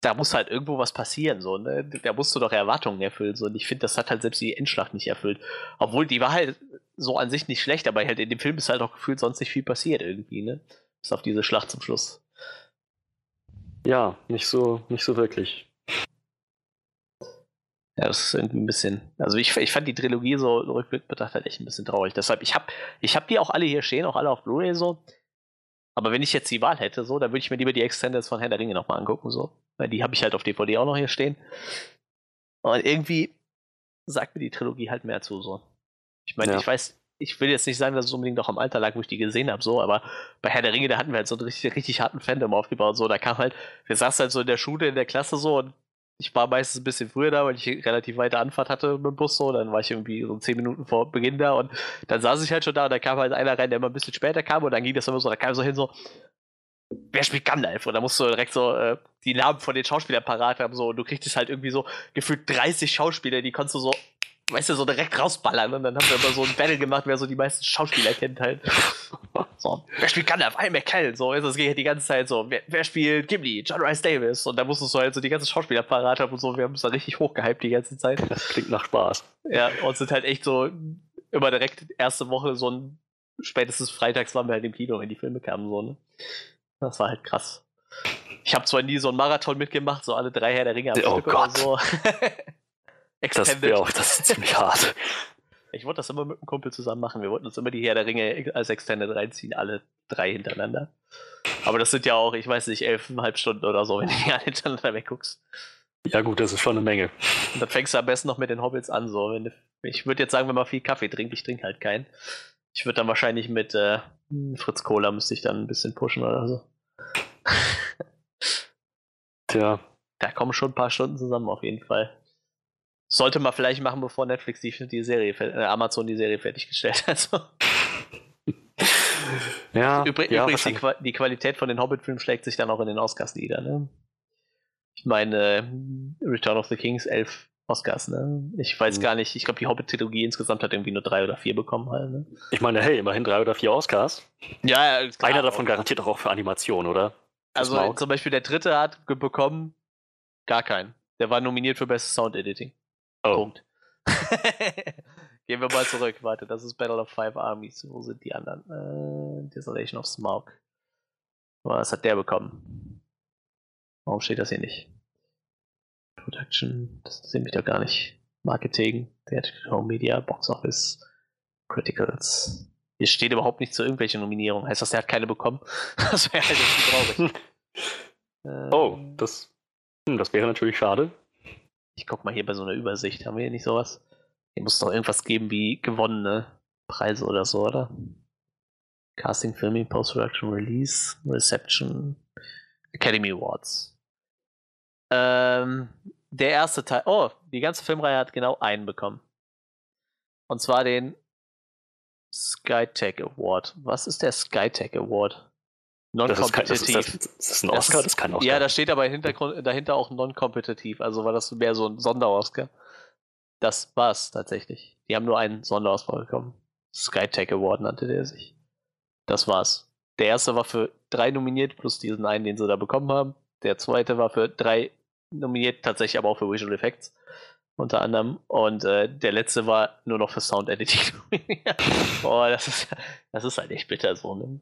Da muss halt irgendwo was passieren, so, ne? Da musst du doch Erwartungen erfüllen, so. Und ich finde, das hat halt selbst die Endschlacht nicht erfüllt. Obwohl, die war halt so an sich nicht schlecht, aber halt in dem Film ist halt auch gefühlt sonst nicht viel passiert irgendwie, ne? Bis auf diese Schlacht zum Schluss. ja, nicht so, nicht so wirklich. Ja, das ist irgendwie ein bisschen. Also ich, ich fand die Trilogie so rückblickend betrachtet halt echt ein bisschen traurig. Deshalb, ich habe ich hab die auch alle hier stehen, auch alle auf Blu-ray so. Aber wenn ich jetzt die Wahl hätte, so, dann würde ich mir lieber die Extendeds von Herr der Ringe nochmal angucken, so. Weil die habe ich halt auf DVD auch noch hier stehen. Und irgendwie sagt mir die Trilogie halt mehr zu, so. Ich meine, Ja. ich weiß, ich will jetzt nicht sagen, dass es unbedingt auch am Alter lag, wo ich die gesehen habe, so, aber bei Herr der Ringe, da hatten wir halt so einen richtig, richtig harten Fandom aufgebaut, so. Da kam halt, wir saßen halt so in der Schule, in der Klasse so und ich war meistens ein bisschen früher da, weil ich relativ weite Anfahrt hatte mit dem Bus so. Dann war ich irgendwie so zehn Minuten vor Beginn da und dann saß ich halt schon da und da kam halt einer rein, der immer ein bisschen später kam und dann ging das immer so, da kam so hin so, wer spielt Gandalf? Und da musst du direkt so äh, die Namen von den Schauspielern parat haben so und du kriegst halt irgendwie so gefühlt 30 Schauspieler, die konntest du so weißt du, so direkt rausballern. Und dann haben wir immer so ein Battle gemacht, wer so die meisten Schauspieler kennt halt. So, wer spielt Gandalf? Ian McKellen. So, es geht halt die ganze Zeit so, wer, wer spielt Gimli? John Rice Davis. Und da musstest du halt so die ganzen Schauspieler parat haben und so. Wir haben uns da richtig hochgehypt die ganze Zeit. Das klingt nach Spaß. Ja, und sind halt echt so immer direkt erste Woche so ein spätestens freitags waren wir halt im Kino, wenn die Filme kamen, so, ne? Das war halt krass. Ich habe zwar nie so einen Marathon mitgemacht, so alle drei Herr der Ringe am Oh Stück Gott. oder so. Das Extended. wäre auch das ist ziemlich hart. Ich wollte das immer mit einem Kumpel zusammen machen. Wir wollten uns immer die Herr der Ringe als Extended reinziehen, alle drei hintereinander. Aber das sind ja auch, ich weiß nicht, elfeinhalb Stunden oder so, wenn du die alle hintereinander wegguckst. Ja gut, das ist schon eine Menge. Und dann fängst du am besten noch mit den Hobbits an. So. Wenn ich würde jetzt sagen, wenn man viel Kaffee trinkt, ich trinke halt keinen. Ich würde dann wahrscheinlich mit äh, Fritz Cola müsste ich dann ein bisschen pushen oder so. Tja, Da kommen schon ein paar Stunden zusammen auf jeden Fall. Sollte man vielleicht machen, bevor Netflix die, die Serie, äh, Amazon die Serie fertiggestellt hat. Ja, Übrig, ja übrigens, die. Qua die Qualität von den Hobbit-Filmen schlägt sich dann auch in den Oscars nieder. Ne? Ich meine, äh, Return of the Kings, elf Oscars. Ne? Ich weiß Mhm. gar nicht, ich glaube, die Hobbit-Trilogie insgesamt hat irgendwie nur drei oder vier bekommen. Halt, ne? ich meine, hey, immerhin drei oder vier Oscars. Ja, ja, klar. Einer davon garantiert doch auch für Animation, oder? Also Smaug. zum Beispiel der dritte hat bekommen gar keinen. Der war nominiert für Best Sound Editing. Oh, Punkt. Gehen wir mal zurück. Warte, das ist Battle of Five Armies. Wo sind die anderen? Äh, Desolation of Smaug. Was hat der bekommen? Warum steht das hier nicht? Production, das sehe ich doch gar nicht. Marketing, Theatrical Media, Box Office, Criticals. Hier steht überhaupt nicht zu irgendwelchen Nominierungen. Heißt das, der hat keine bekommen? Das wäre halt echt traurig. Äh, oh das, hm, das wäre natürlich schade. Ich guck mal hier bei so einer Übersicht. Haben wir hier nicht sowas? Hier muss doch irgendwas geben wie gewonnene Preise oder so, oder? Casting, Filming, Post-Production, Release, Reception, Academy Awards. Ähm, der erste Teil. Oh, die ganze Filmreihe hat genau einen bekommen. Und zwar den Skytech Award. Was ist der Skytech Award? Kein, das, ist, das, das ist ein Oscar, das kein Oscar. Ja, da steht aber Hintergrund, dahinter auch non-kompetitiv, also war das mehr so ein Sonder-Oscar. Das war's tatsächlich. Die haben nur einen Sonderauswahl bekommen. Skytech Award nannte der sich. Das war's. Der erste war für drei nominiert, plus diesen einen, den sie da bekommen haben. Der zweite war für drei nominiert, tatsächlich aber auch für Visual Effects. Unter anderem. Und äh, der letzte war nur noch für Sound Editing nominiert. Boah, das ist, das ist halt echt bitter so, ne?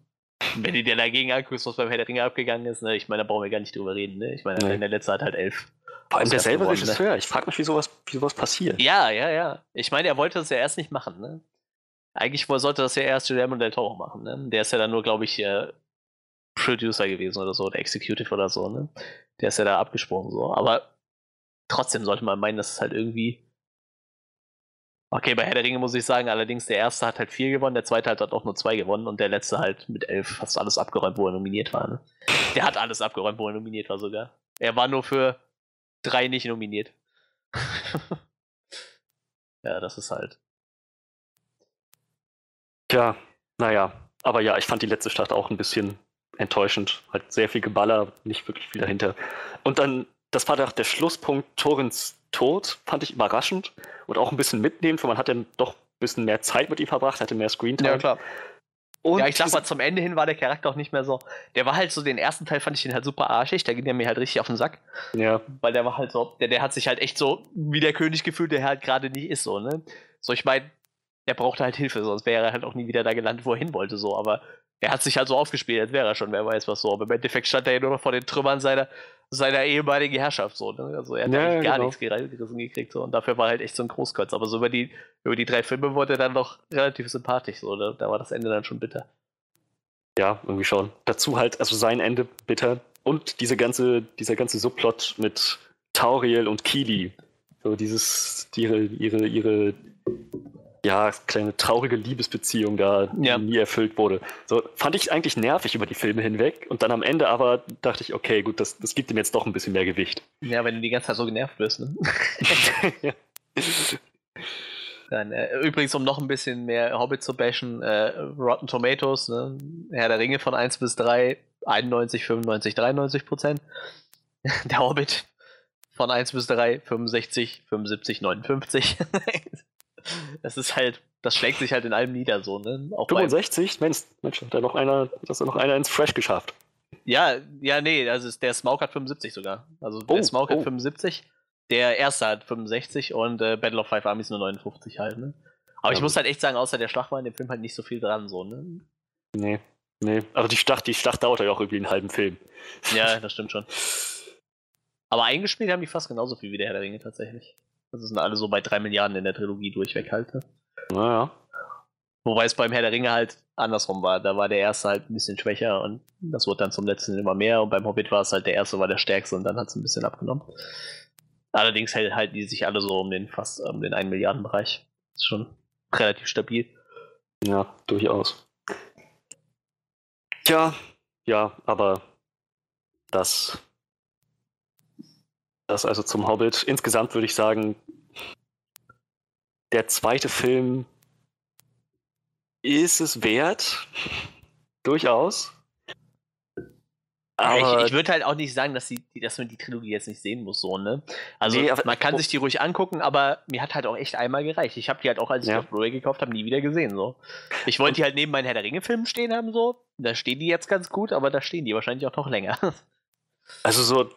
Wenn du dir dagegen anguckst, was beim Herr der Ringe abgegangen ist, ne, ich meine, da brauchen wir gar nicht drüber reden, ne? Ich meine, Nee. der letzte hat halt elf. Vor allem derselbe gewonnen, ne? Regisseur. Ich frage mich, wie sowas, wie sowas passiert. Ja, ja, ja. Ich meine, er wollte das ja erst nicht machen, ne? Eigentlich sollte das ja erst Guillermo del Toro machen, ne? Der ist ja dann nur, glaube ich, äh, Producer gewesen oder so, oder Executive oder so, ne? Der ist ja da abgesprungen, so. Aber trotzdem sollte man meinen, dass es halt irgendwie. Okay, bei Herr der Ringe muss ich sagen, allerdings der erste hat halt vier gewonnen, der zweite hat auch nur zwei gewonnen und der letzte halt mit elf fast alles abgeräumt, wo er nominiert war, ne? Der hat alles abgeräumt, wo er nominiert war sogar. Er war nur für drei nicht nominiert. ja, das ist halt. Tja, naja. Aber ja, ich fand die letzte Stadt auch ein bisschen enttäuschend. Halt sehr viel Geballer, nicht wirklich viel dahinter. Und dann, das war doch der Schlusspunkt Torins Tod, fand ich überraschend und auch ein bisschen mitnehmend, weil man hat dann doch ein bisschen mehr Zeit mit ihm verbracht, hatte mehr Screentime. klar. Und ja, ich sag mal, zum Ende hin war der Charakter auch nicht mehr so. Der war halt so, den ersten Teil fand ich den halt super arschig, da ging der mir halt richtig auf den Sack. ja, Weil der war halt so, der, der hat sich halt echt so wie der König gefühlt, der halt gerade nicht ist, so, ne? So, ich meine, der brauchte halt Hilfe, sonst wäre er halt auch nie wieder da gelandet, wo er hin wollte, so, aber er hat sich halt so aufgespielt, als wäre er schon, wer weiß was so. Aber im Endeffekt stand er ja nur noch vor den Trümmern seiner, seiner ehemaligen Herrschaft, so, ne? Also er hat Ja, eigentlich gar genau. nichts gerissen gekriegt, so, und dafür war halt echt so ein Großkotz. Aber so über die, über die drei Filme wurde er dann noch relativ sympathisch, so, ne? Da war das Ende dann schon bitter. ja, irgendwie schon. Dazu halt, also sein Ende bitter. Und diese ganze, dieser ganze Subplot mit Tauriel und Kili. So dieses, die ihre, ihre, ihre, ja, kleine traurige Liebesbeziehung da, die Ja. nie erfüllt wurde. So, fand ich eigentlich nervig über die Filme hinweg. Und dann am Ende aber dachte ich, okay, gut, das, das gibt ihm jetzt doch ein bisschen mehr Gewicht. Ja, wenn du die ganze Zeit so genervt wirst, ne? Ja. Dann, äh, übrigens, um noch ein bisschen mehr Hobbit zu bashen, äh, Rotten Tomatoes, ne? Herr der Ringe von 1 bis 3, 91, 95, 93 Prozent. Der Hobbit von 1 bis 3, 65, 75, 59. das ist halt, das schlägt sich halt in allem nieder so, ne? Auch beim- 65? Mensch, Mensch, hat da noch einer, das hat noch einer ins Fresh geschafft. Ja, ja, nee, also der Smaug hat 75 sogar. Also Oh, der Smaug hat oh. 75, der erste hat 65 und äh, Battle of Five Armies nur 59 halt, ne? Aber ich Ja, muss halt echt sagen, außer der Schlacht war in dem Film halt nicht so viel dran, so, ne? Nee. Nee. Aber die Schlacht, die Schlacht dauert ja auch irgendwie einen halben Film. Ja, das stimmt schon. Aber eingespielt haben die fast genauso viel wie der Herr der Ringe tatsächlich. Also sind alle so bei 3 Milliarden in der Trilogie durchweg halt. Ne? Naja. Wobei es beim Herr der Ringe halt andersrum war. Da war der erste halt ein bisschen schwächer und das wurde dann zum letzten immer mehr. Und beim Hobbit war es halt der erste war der stärkste und dann hat es ein bisschen abgenommen. Allerdings hält- halten die sich alle so um den fast um den 1 Milliarden Bereich. Ist schon relativ stabil. Ja, durchaus. Tja, ja, aber das. Das also zum Hobbit. Insgesamt würde ich sagen, der zweite Film ist es wert. Durchaus. Aber ich ich würde halt auch nicht sagen, dass, die, dass man die Trilogie jetzt nicht sehen muss, so, ne? Also Nee, man kann sich die ruhig angucken, aber mir hat halt auch echt einmal gereicht. Ich habe die halt auch, als ich Ja. auf Blu-ray gekauft habe, nie wieder gesehen, so. Ich wollte die halt neben meinen Herr der Ringe-Filmen stehen haben, so. Da stehen die jetzt ganz gut, aber da stehen die wahrscheinlich auch noch länger. Also so,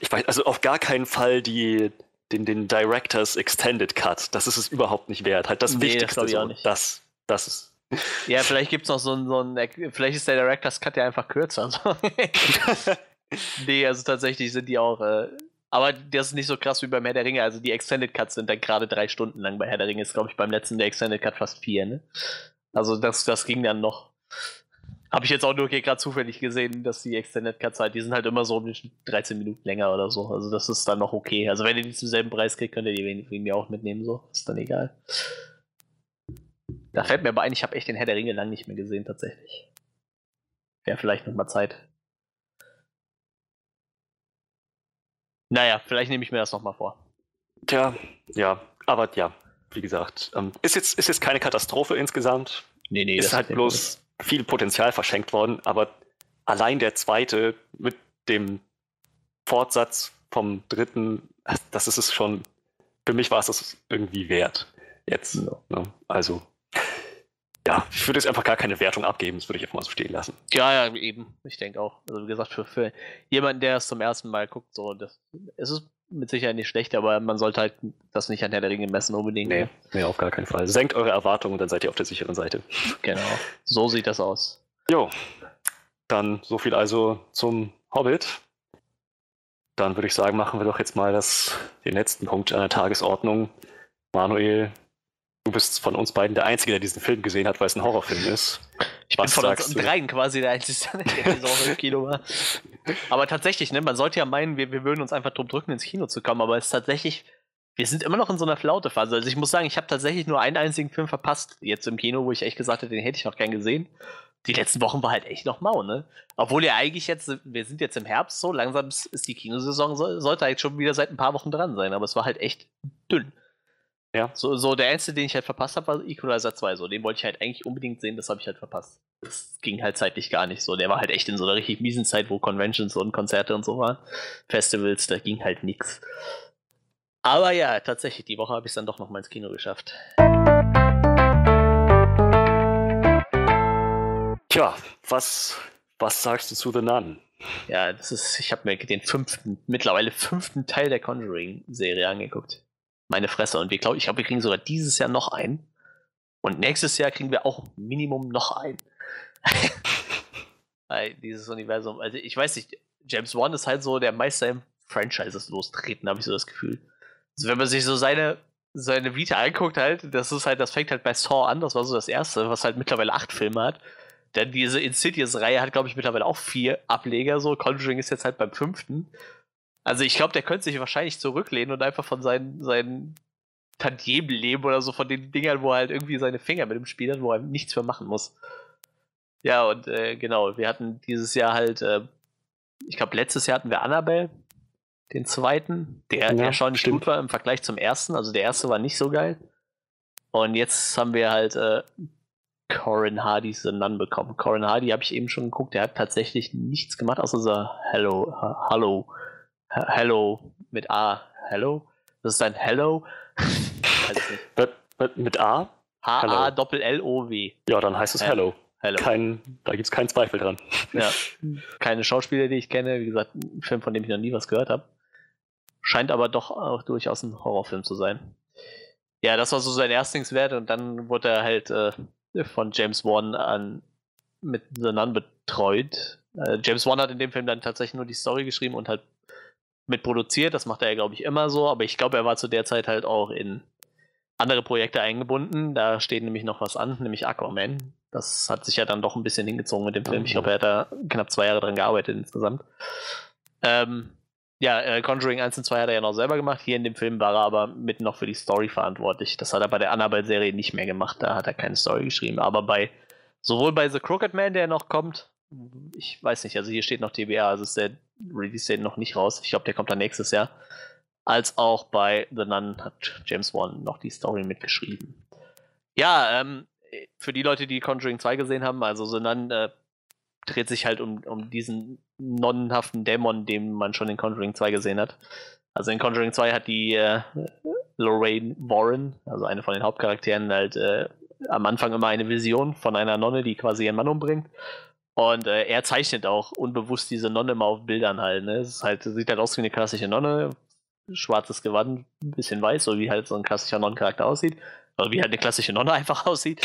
ich weiß, also auf gar keinen Fall die, den, den Directors Extended Cut. Das ist es überhaupt nicht wert. Halt das Nee, das Wichtigste. glaub ich auch nicht. Das, das ist. ja, vielleicht gibt's noch so ein, so ein, vielleicht ist der Director's Cut ja einfach kürzer, nee, also tatsächlich sind die auch, äh, aber das ist nicht so krass wie beim Herr der Ringe. Also die Extended Cuts sind dann gerade drei Stunden lang. Bei Herr der Ringe ist, glaube ich, beim letzten der Extended Cut fast vier, ne? Also das, das ging dann noch. Habe ich jetzt auch nur hier gerade zufällig gesehen, dass die Extended Cuts halt, die sind halt immer so um die 13 Minuten länger oder so. Also das ist dann noch okay. Also wenn ihr die zum selben Preis kriegt, könnt ihr die wegen, mir auch mitnehmen, so. Ist dann egal. Da fällt mir aber ein, ich habe echt den Herr der Ringe lang nicht mehr gesehen, tatsächlich. Wäre vielleicht noch mal Zeit. Naja, vielleicht nehme ich mir das noch mal vor. Tja, ja, aber ja, wie gesagt, ähm, ist, jetzt, ist jetzt keine Katastrophe insgesamt. Nee, nee, ist halt bloß viel Potenzial verschenkt worden, aber allein der zweite mit dem Fortsatz vom dritten, das ist es schon, für mich war es das irgendwie wert. Jetzt. Ja. Ne? Also, ja, ich würde jetzt einfach gar keine Wertung abgeben, das würde ich einfach mal so stehen lassen. Ja, ja, eben. Ich denke auch. Also wie gesagt, für, für jemanden, der es zum ersten Mal guckt, so, das es ist mit Sicherheit nicht schlecht, aber man sollte halt das nicht an Herr der Ringe messen unbedingt. Nee, ne? nee, auf gar keinen Fall. Senkt eure Erwartungen dann seid ihr auf der sicheren Seite. Genau. So sieht das aus. Jo, dann so viel also zum Hobbit. Dann würde ich sagen, machen wir doch jetzt mal das, den letzten Punkt an der Tagesordnung. Manuel, du bist von uns beiden der Einzige, der diesen Film gesehen hat, weil es ein Horrorfilm ist. Ich bin Was von uns dreien quasi der Einzige, der diese Woche im Kino war. Aber tatsächlich, ne, man sollte ja meinen, wir, wir würden uns einfach drum drücken, ins Kino zu kommen, aber es ist tatsächlich, wir sind immer noch in so einer Flautephase. Also ich muss sagen, ich habe tatsächlich nur einen einzigen Film verpasst jetzt im Kino, wo ich echt gesagt hätte, den hätte ich noch gern gesehen. Die letzten Wochen war halt echt noch mau, ne? Obwohl ja eigentlich jetzt, wir sind jetzt im Herbst so, langsam ist die Kinosaison, so, sollte halt schon wieder seit ein paar Wochen dran sein, aber es war halt echt dünn. Ja. So, so der einzige, den ich halt verpasst habe, war Equalizer 2. So, den wollte ich halt eigentlich unbedingt sehen, das habe ich halt verpasst. Das ging halt zeitlich gar nicht so. Der war halt echt in so einer richtig miesen Zeit, wo Conventions und Konzerte und so waren. Festivals, da ging halt nix. Aber ja, tatsächlich, die Woche habe ich es dann doch noch mal ins Kino geschafft. Tja, was, was sagst du zu The Nun? Ja, das ist, ich habe mir den fünften, mittlerweile fünften Teil der Conjuring-Serie angeguckt. Meine Fresse. Und wir glauben, ich glaube, wir kriegen sogar dieses Jahr noch einen. Und nächstes Jahr kriegen wir auch Minimum noch einen. Weil dieses Universum, also ich weiß nicht, James Wan ist halt so der Meister im Franchises lostreten, habe ich so das Gefühl. Also wenn man sich so seine, seine Vita anguckt, halt, das ist halt, das fängt halt bei Saw an, das war so das erste, was halt mittlerweile acht Filme hat. Dann diese Insidious-Reihe hat, glaube ich, mittlerweile auch vier Ableger. So, Conjuring ist jetzt halt beim fünften. Also ich glaube, der könnte sich wahrscheinlich zurücklehnen und einfach von seinen, seinen Tantiemen leben oder so, von den Dingern, wo er halt irgendwie seine Finger mit dem Spiel hat, wo er nichts mehr machen muss. Ja, und äh, genau, wir hatten dieses Jahr halt, äh, ich glaube, letztes Jahr hatten wir Annabelle, den zweiten, der Ja, erstaunlich stimmt. gut war im Vergleich zum ersten. Also der erste war nicht so geil. Und jetzt haben wir halt äh, Corin Hardy's The Nun bekommen. Corin Hardy habe ich eben schon geguckt, der hat tatsächlich nichts gemacht, außer so Hello, ha- Hallo, Ha- Hello mit A, Hello. Das ist ein Hello. Mit, mit A? H-A-Doppel-L-O-W. Ja, dann heißt es. Hello. Hello. Kein, da gibt es keinen Zweifel dran. Ja. Keine Schauspieler, die ich kenne. Wie gesagt, ein Film, von dem ich noch nie was gehört habe. Scheint aber doch auch durchaus ein Horrorfilm zu sein. Ja, das war so sein Erstlingswert und dann wurde er halt äh, von James Wan an mit The Nun betreut. Äh, James Wan hat in dem Film dann tatsächlich nur die Story geschrieben und halt mitproduziert. Das macht er ja, glaube ich, immer so. Aber ich glaube, er war zu der Zeit halt auch in andere Projekte eingebunden. Da steht nämlich noch was an, nämlich Aquaman. Das hat sich ja dann doch ein bisschen hingezogen mit dem Film. Ich glaube, er hat da knapp zwei Jahre dran gearbeitet insgesamt. Ähm, ja, äh, Conjuring 1 und 2 hat er ja noch selber gemacht. Hier in dem Film war er aber mit noch für die Story verantwortlich. Das hat er bei der Annabelle-Serie nicht mehr gemacht. Da hat er keine Story geschrieben. Aber bei sowohl bei The Crooked Man, der noch kommt, ich weiß nicht, also hier steht noch TBA, also ist der Release Date noch nicht raus. Ich glaube, der kommt dann nächstes Jahr. Als auch bei The Nun hat James Wan noch die Story mitgeschrieben. Ja, ähm, für die Leute, die Conjuring 2 gesehen haben, also The Nun äh, dreht sich halt um, um diesen nonnenhaften Dämon, den man schon in Conjuring 2 gesehen hat. Also in Conjuring 2 hat die äh, Lorraine Warren, also eine von den Hauptcharakteren, halt äh, am Anfang immer eine Vision von einer Nonne, die quasi ihren Mann umbringt. Und äh, er zeichnet auch unbewusst diese Nonne mal auf Bildern halt. Ne? Es halt, sieht halt aus wie eine klassische Nonne, schwarzes Gewand, ein bisschen weiß, so wie halt so ein klassischer Nonnencharakter aussieht. Also wie halt eine klassische Nonne einfach aussieht.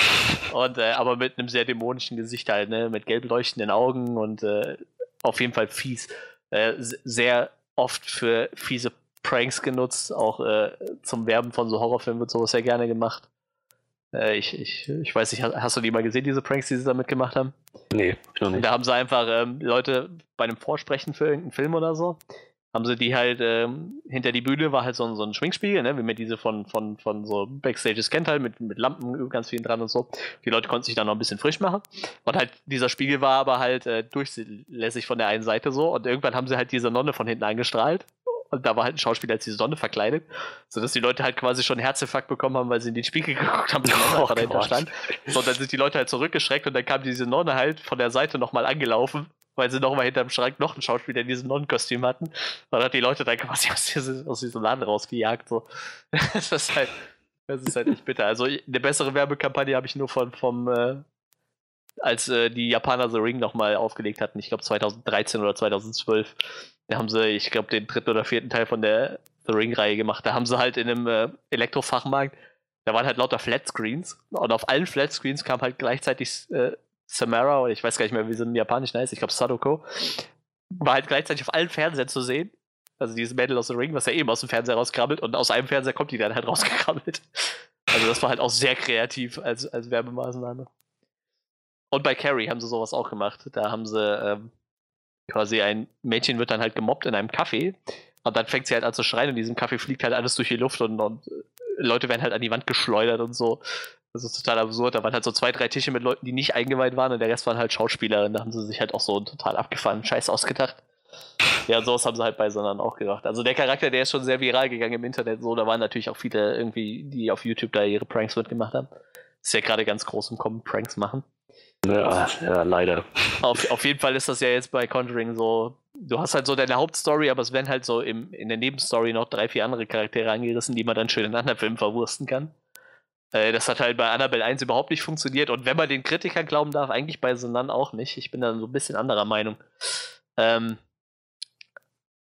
Und äh, aber mit einem sehr dämonischen Gesicht halt, ne? Mit gelb leuchtenden Augen und äh, auf jeden Fall fies. Äh, sehr oft für fiese Pranks genutzt, auch äh, zum Werben von so Horrorfilmen wird sowas sehr gerne gemacht. Äh, ich, ich, ich weiß nicht, hast, du die mal gesehen, diese Pranks, die sie damit gemacht haben? Nee, ich noch nicht. Da haben sie einfach ähm, Leute bei einem Vorsprechen für irgendeinen Film oder so, haben sie die halt ähm, hinter die Bühne war halt so, ein- so ein Schwingspiegel, ne, wie man diese von, von, von so Backstages kennt, halt mit, mit Lampen ganz vielen dran und so. Die Leute konnten sich dann noch ein bisschen frisch machen. Und halt dieser Spiegel war aber halt äh, durchlässig von der einen Seite so. Und irgendwann haben sie halt diese Nonne von hinten angestrahlt. Und da war halt ein Schauspieler als diese Sonne verkleidet, sodass die Leute halt quasi schon einen Herzinfarkt bekommen haben, weil sie in den Spiegel geguckt haben, die Nonne Oh dahinter Gott. stand. So, dann sind die Leute halt zurückgeschreckt und dann kam diese Nonne halt von der Seite nochmal angelaufen, weil sie nochmal hinterm Schrank noch einen Schauspieler in diesem Nonnenkostüm hatten. Und hat die Leute dann quasi aus, diesem- aus diesem Laden rausgejagt. So. Das ist halt, das ist halt echt bitter. Also eine bessere Werbekampagne habe ich nur von vom äh, als äh, die Japaner The Ring nochmal aufgelegt hatten, ich glaube 2013 oder 2012. Da haben sie, ich glaube, den dritten oder vierten Teil von der The Ring-Reihe gemacht. Da haben sie halt in einem äh, Elektrofachmarkt, da waren halt lauter Flatscreens und auf allen Flatscreens kam halt gleichzeitig äh, Samara, oder ich weiß gar nicht mehr, wie sie im Japanischen heißt, ich glaube Sadoko, war halt gleichzeitig auf allen Fernsehern zu sehen. Also dieses Mädel aus The Ring, was ja eben aus dem Fernseher rauskrabbelt und aus einem Fernseher kommt die dann halt rausgekrabbelt. Also das war halt auch sehr kreativ als, als Werbemaßnahme. Und bei Carrie haben sie sowas auch gemacht. Da haben sie ähm, quasi ein Mädchen wird dann halt gemobbt in einem Café und dann fängt sie halt an zu schreien und in diesem Café fliegt halt alles durch die Luft und, und äh, Leute werden halt an die Wand geschleudert und so. Das ist total absurd. Da waren halt so zwei, drei Tische mit Leuten, die nicht eingeweiht waren und der Rest waren halt Schauspielerinnen. Da haben sie sich halt auch so einen total abgefahrenen Scheiß ausgedacht. Ja, sowas haben sie halt bei Sondern auch gemacht. Also der Charakter, der ist schon sehr viral gegangen im Internet. So, da waren natürlich auch viele irgendwie, die auf YouTube da ihre Pranks mitgemacht haben. Ist ja gerade ganz groß im Kommen, Pranks machen. Ja, ja, leider. Auf, auf jeden Fall ist das ja jetzt bei Conjuring so. Du hast halt so deine Hauptstory, aber es werden halt so im, in der Nebenstory noch drei, vier andere Charaktere angerissen, die man dann schön in anderen Filmen verwursten kann. Äh, das hat halt bei Annabelle 1 überhaupt nicht funktioniert und wenn man den Kritikern glauben darf, eigentlich bei Nun auch nicht. Ich bin da so ein bisschen anderer Meinung. Ähm,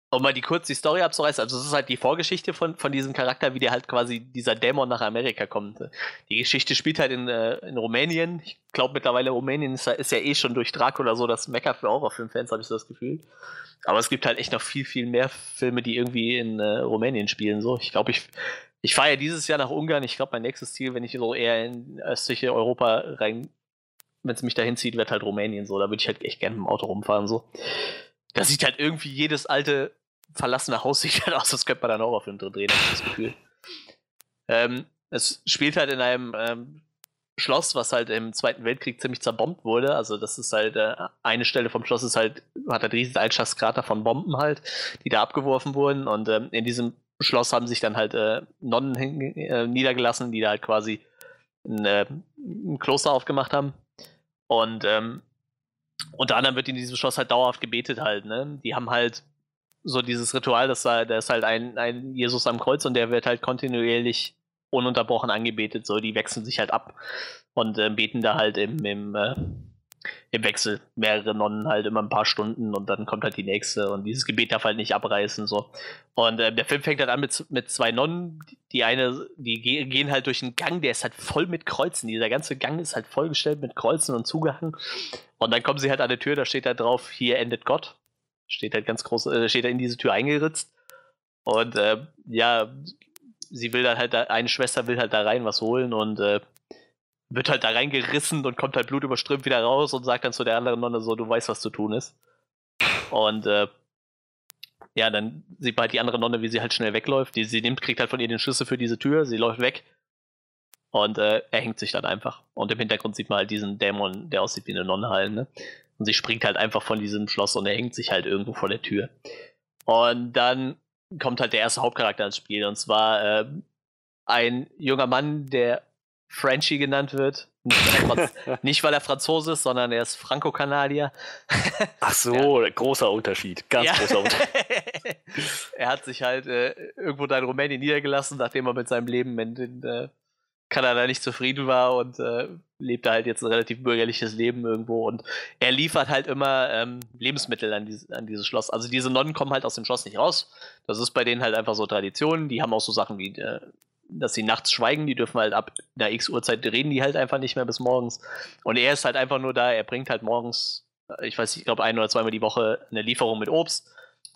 um mal die kurz die Story abzureißen, also es ist halt die Vorgeschichte von, von diesem Charakter, wie der halt quasi dieser Dämon nach Amerika kommt. Die Geschichte spielt halt in, äh, in Rumänien. Ich glaube mittlerweile Rumänien ist, ja- ist ja eh schon durch Dracula so das Mecker für Horrorfilmfans, habe ich so das Gefühl. Aber es gibt halt echt noch viel, viel mehr Filme, die irgendwie in äh, Rumänien spielen. So, ich glaube, ich, ich fahre ja dieses Jahr nach Ungarn. Ich glaube, mein nächstes Ziel, wenn ich so eher in östliche Europa rein, wenn es mich dahin zieht, wird halt Rumänien so. Da würde ich halt echt gerne mit dem Auto rumfahren. So. Da sieht halt irgendwie jedes alte verlassene Haus sieht halt aus, als könnte man da einen Horrorfilm drin drehen, habe ich das Gefühl. Ähm, es spielt halt in einem ähm, Schloss, was halt im Zweiten Weltkrieg ziemlich zerbombt wurde. Also das ist halt äh, eine Stelle vom Schloss ist halt hat ein riesiges Einschlagskrater von Bomben halt, die da abgeworfen wurden. Und ähm, in diesem Schloss haben sich dann halt äh, Nonnen äh, niedergelassen, die da halt quasi ein, äh, ein Kloster aufgemacht haben. Und ähm, unter anderem wird in diesem Schloss halt dauerhaft gebetet halt. Ne? Die haben halt so dieses Ritual, dass da, da ist halt ein, ein Jesus am Kreuz und der wird halt kontinuierlich ununterbrochen angebetet, so, die wechseln sich halt ab und äh, beten da halt im, im, äh, im Wechsel mehrere Nonnen halt immer ein paar Stunden und dann kommt halt die nächste und dieses Gebet darf halt nicht abreißen, so. Und äh, der Film fängt halt an mit, mit zwei Nonnen, die eine, die ge gehen halt durch einen Gang, der ist halt voll mit Kreuzen, dieser ganze Gang ist halt vollgestellt mit Kreuzen und zugehangen und dann kommen sie halt an der Tür, da steht da drauf, hier endet Gott, steht halt ganz groß, äh, steht da in diese Tür eingeritzt. Und äh, ja, sie will dann halt, da, eine Schwester will halt da rein was holen und äh, wird halt da reingerissen und kommt halt blutüberströmt wieder raus und sagt dann zu der anderen Nonne so, du weißt, was zu tun ist. Und äh, ja, dann sieht man halt die andere Nonne, wie sie halt schnell wegläuft. Die, sie nimmt, kriegt halt von ihr den Schlüssel für diese Tür, sie läuft weg und äh, er hängt sich dann einfach. Und im Hintergrund sieht man halt diesen Dämon, der aussieht wie eine Nonne halt, ne? Und sie springt halt einfach von diesem Schloss und er hängt sich halt irgendwo vor der Tür. Und dann kommt halt der erste Hauptcharakter ins Spiel und zwar äh, ein junger Mann, der Frenchie genannt wird. Nicht weil, er, Franzose ist, sondern er ist Franco-Kanadier. Ach so, ja. großer Unterschied. Ganz ja. großer Unterschied. er hat sich halt äh, irgendwo da in Rumänien niedergelassen, nachdem er mit seinem Leben in, in äh, Kanada nicht zufrieden war und äh, lebt da halt jetzt ein relativ bürgerliches Leben irgendwo. Und er liefert halt immer ähm, Lebensmittel an, diese, an dieses Schloss. Also diese Nonnen kommen halt aus dem Schloss nicht raus. Das ist bei denen halt einfach so Tradition. Die haben auch so Sachen wie äh, dass sie nachts schweigen, die dürfen halt ab einer X Uhrzeit reden die halt einfach nicht mehr bis morgens. Und er ist halt einfach nur da, er bringt halt morgens, ich weiß nicht, ich glaube ein oder zweimal die Woche eine Lieferung mit Obst,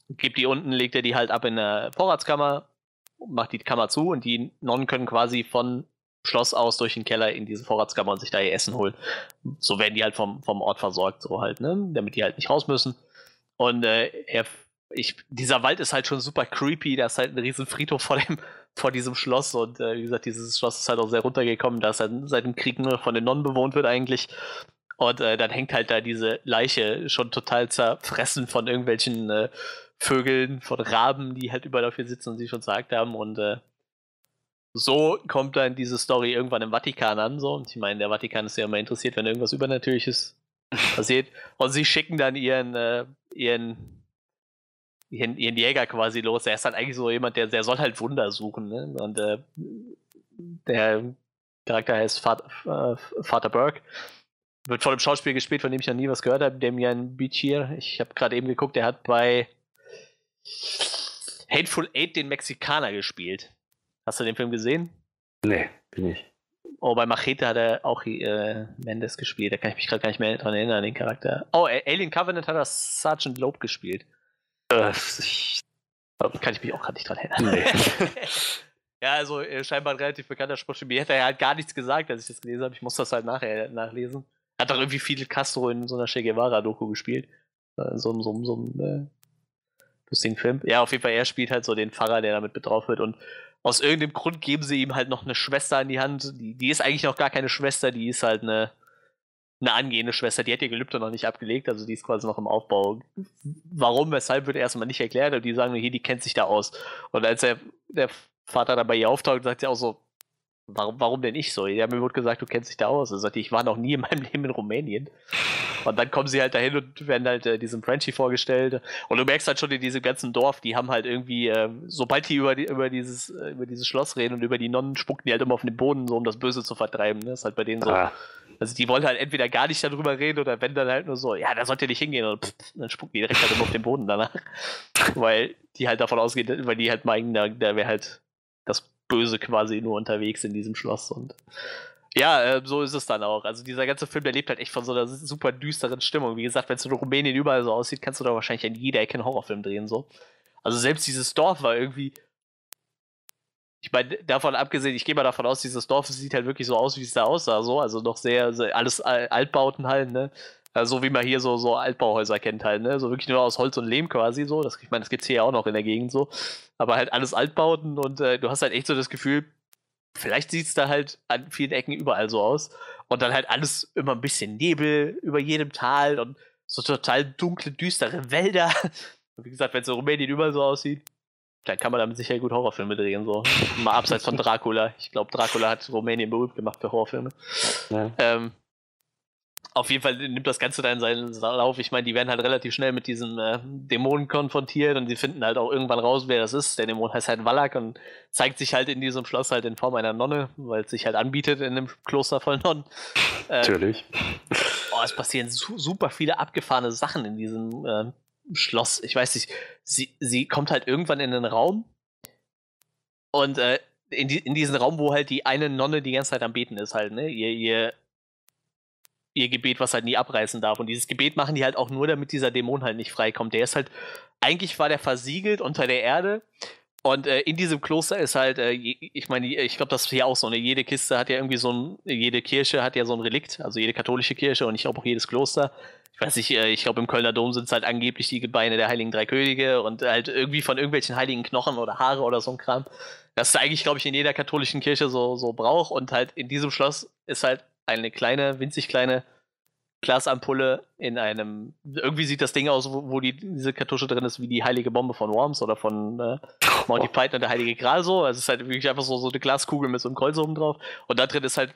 gibt die unten, legt er die halt ab in der Vorratskammer, macht die Kammer zu und die Nonnen können quasi von Schloss aus durch den Keller in diese Vorratskammer und sich da ihr Essen holen. So werden die halt vom, vom Ort versorgt, so halt, ne? Damit die halt nicht raus müssen. Und äh, er, ich, dieser Wald ist halt schon super creepy, da ist halt ein riesen Friedhof vor dem, vor diesem Schloss und äh, wie gesagt, dieses Schloss ist halt auch sehr runtergekommen, da es halt seit dem Krieg nur von den Nonnen bewohnt wird eigentlich. Und äh, dann hängt halt da diese Leiche schon total zerfressen von irgendwelchen äh, Vögeln, von Raben, die halt überall dafür sitzen und sie schon gesagt haben. Und äh, so kommt dann diese Story irgendwann im Vatikan an. So. Und ich meine, der Vatikan ist ja immer interessiert, wenn irgendwas Übernatürliches passiert. Und sie schicken dann ihren, äh, ihren ihren, ihren Jäger quasi los. Er ist halt eigentlich so jemand, der, der soll halt Wunder suchen. Ne? Und äh, der Charakter heißt Vater, äh, Vater Burke. Wird von einem Schauspiel gespielt, von dem ich noch nie was gehört habe, Demian Bichir. Ich habe gerade eben geguckt, der hat bei Hateful Eight den Mexikaner gespielt. Hast du den Film gesehen? Nee, bin ich. Oh, bei Machete hat er auch äh, Mendes gespielt. Da kann ich mich gerade gar nicht mehr dran erinnern, den Charakter. Oh, Alien Covenant hat er Sergeant Loeb gespielt. Äh, ich, kann ich mich auch gerade nicht dran erinnern. Nee. ja, also äh, scheinbar ein relativ bekannter Sportspiel. Mir hätte er halt gar nichts gesagt, als ich das gelesen habe. Ich muss das halt nachher nachlesen. Hat doch irgendwie Fidel Castro in so einer Che Guevara-Doku gespielt. In so, so, so, so einem äh, lustigen Film. Ja, auf jeden Fall, er spielt halt so den Pfarrer, der damit betraut wird. Und aus irgendeinem Grund geben sie ihm halt noch eine Schwester in die Hand. Die, die ist eigentlich noch gar keine Schwester, die ist halt eine eine angehende Schwester, die hat ihr Gelübde noch nicht abgelegt, also die ist quasi noch im Aufbau. Warum, weshalb, wird erstmal nicht erklärt, aber die sagen nur, hier, die kennt sich da aus. Und als der, der Vater dann bei ihr auftaucht, sagt sie auch so, warum, warum denn ich so? Ja, mir wurde gesagt, du kennst dich da aus. Er sagt, ich war noch nie in meinem Leben in Rumänien. Und dann kommen sie halt dahin und werden halt äh, diesem Frenchie vorgestellt. Und du merkst halt schon in diesem ganzen Dorf, die haben halt irgendwie, äh, sobald die über, die, über, dieses, äh, über dieses Schloss reden und über die Nonnen, spucken die halt immer auf den Boden, so um das Böse zu vertreiben. Ne? Das ist halt bei denen so. Ah. Also die wollen halt entweder gar nicht darüber reden oder wenn dann halt nur so, ja, da sollt ihr nicht hingehen und pff, dann spucken die direkt halt immer auf den Boden danach. weil die halt davon ausgehen, weil die halt meinen, da, da wäre halt das Böse quasi nur unterwegs in diesem Schloss und ja, äh, so ist es dann auch. Also dieser ganze Film, der lebt halt echt von so einer super düsteren Stimmung. Wie gesagt, wenn es in Rumänien überall so aussieht, kannst du da wahrscheinlich an jeder Ecke einen Horrorfilm drehen so. Also selbst dieses Dorf war irgendwie ich meine, davon abgesehen, ich gehe mal davon aus, dieses Dorf sieht halt wirklich so aus, wie es da aussah, so, also noch sehr, sehr alles Altbauten halt, ne? Also, so wie man hier so, so Altbauhäuser kennt halt, ne? So wirklich nur aus Holz und Lehm quasi so. Das, ich meine, das gibt es hier ja auch noch in der Gegend so. Aber halt alles Altbauten und äh, du hast halt echt so das Gefühl, vielleicht sieht es da halt an vielen Ecken überall so aus. Und dann halt alles immer ein bisschen Nebel über jedem Tal und so total dunkle, düstere Wälder. Und wie gesagt, wenn es in Rumänien überall so aussieht, dann kann man damit sicher gut Horrorfilme drehen, so. Mal abseits von Dracula. Ich glaube, Dracula hat Rumänien berühmt gemacht für Horrorfilme. Ja. Ähm, auf jeden Fall nimmt das Ganze dann seinen Lauf. Ich meine, die werden halt relativ schnell mit diesem äh, Dämonen konfrontiert und die finden halt auch irgendwann raus, wer das ist. Der Dämon heißt halt Wallach und zeigt sich halt in diesem Schloss halt in Form einer Nonne, weil es sich halt anbietet in einem Kloster voll Nonnen. Äh, Natürlich. oh, es passieren su super viele abgefahrene Sachen in diesem äh, Schloss. Ich weiß nicht, sie, sie kommt halt irgendwann in den Raum und äh, in, die, in diesen Raum, wo halt die eine Nonne die ganze Zeit am Beten ist, halt, ne? Ihr, ihr ihr Gebet, was halt nie abreißen darf. Und dieses Gebet machen die halt auch nur, damit dieser Dämon halt nicht freikommt. Der ist halt, eigentlich war der versiegelt unter der Erde. Und äh, in diesem Kloster ist halt, äh, ich meine, ich glaube, das ist hier auch so. Ne? Jede Kiste hat ja irgendwie so ein, jede Kirche hat ja so ein Relikt, also jede katholische Kirche und ich glaube auch jedes Kloster. Ich weiß äh, ich glaube, im Kölner Dom sind es halt angeblich die Gebeine der Heiligen Drei Könige und halt irgendwie von irgendwelchen heiligen Knochen oder Haare oder so ein Kram. Das ist eigentlich, glaube ich, in jeder katholischen Kirche so, so Brauch. Und halt in diesem Schloss ist halt eine kleine, winzig kleine Glasampulle in einem. Irgendwie sieht das Ding aus, wo, wo die, diese Kartusche drin ist, wie die heilige Bombe von Worms oder von äh, Monty Python und der heilige Gral so. Also es ist halt wirklich einfach so, so eine Glaskugel mit so einem Kreuz oben drauf. Und da drin ist halt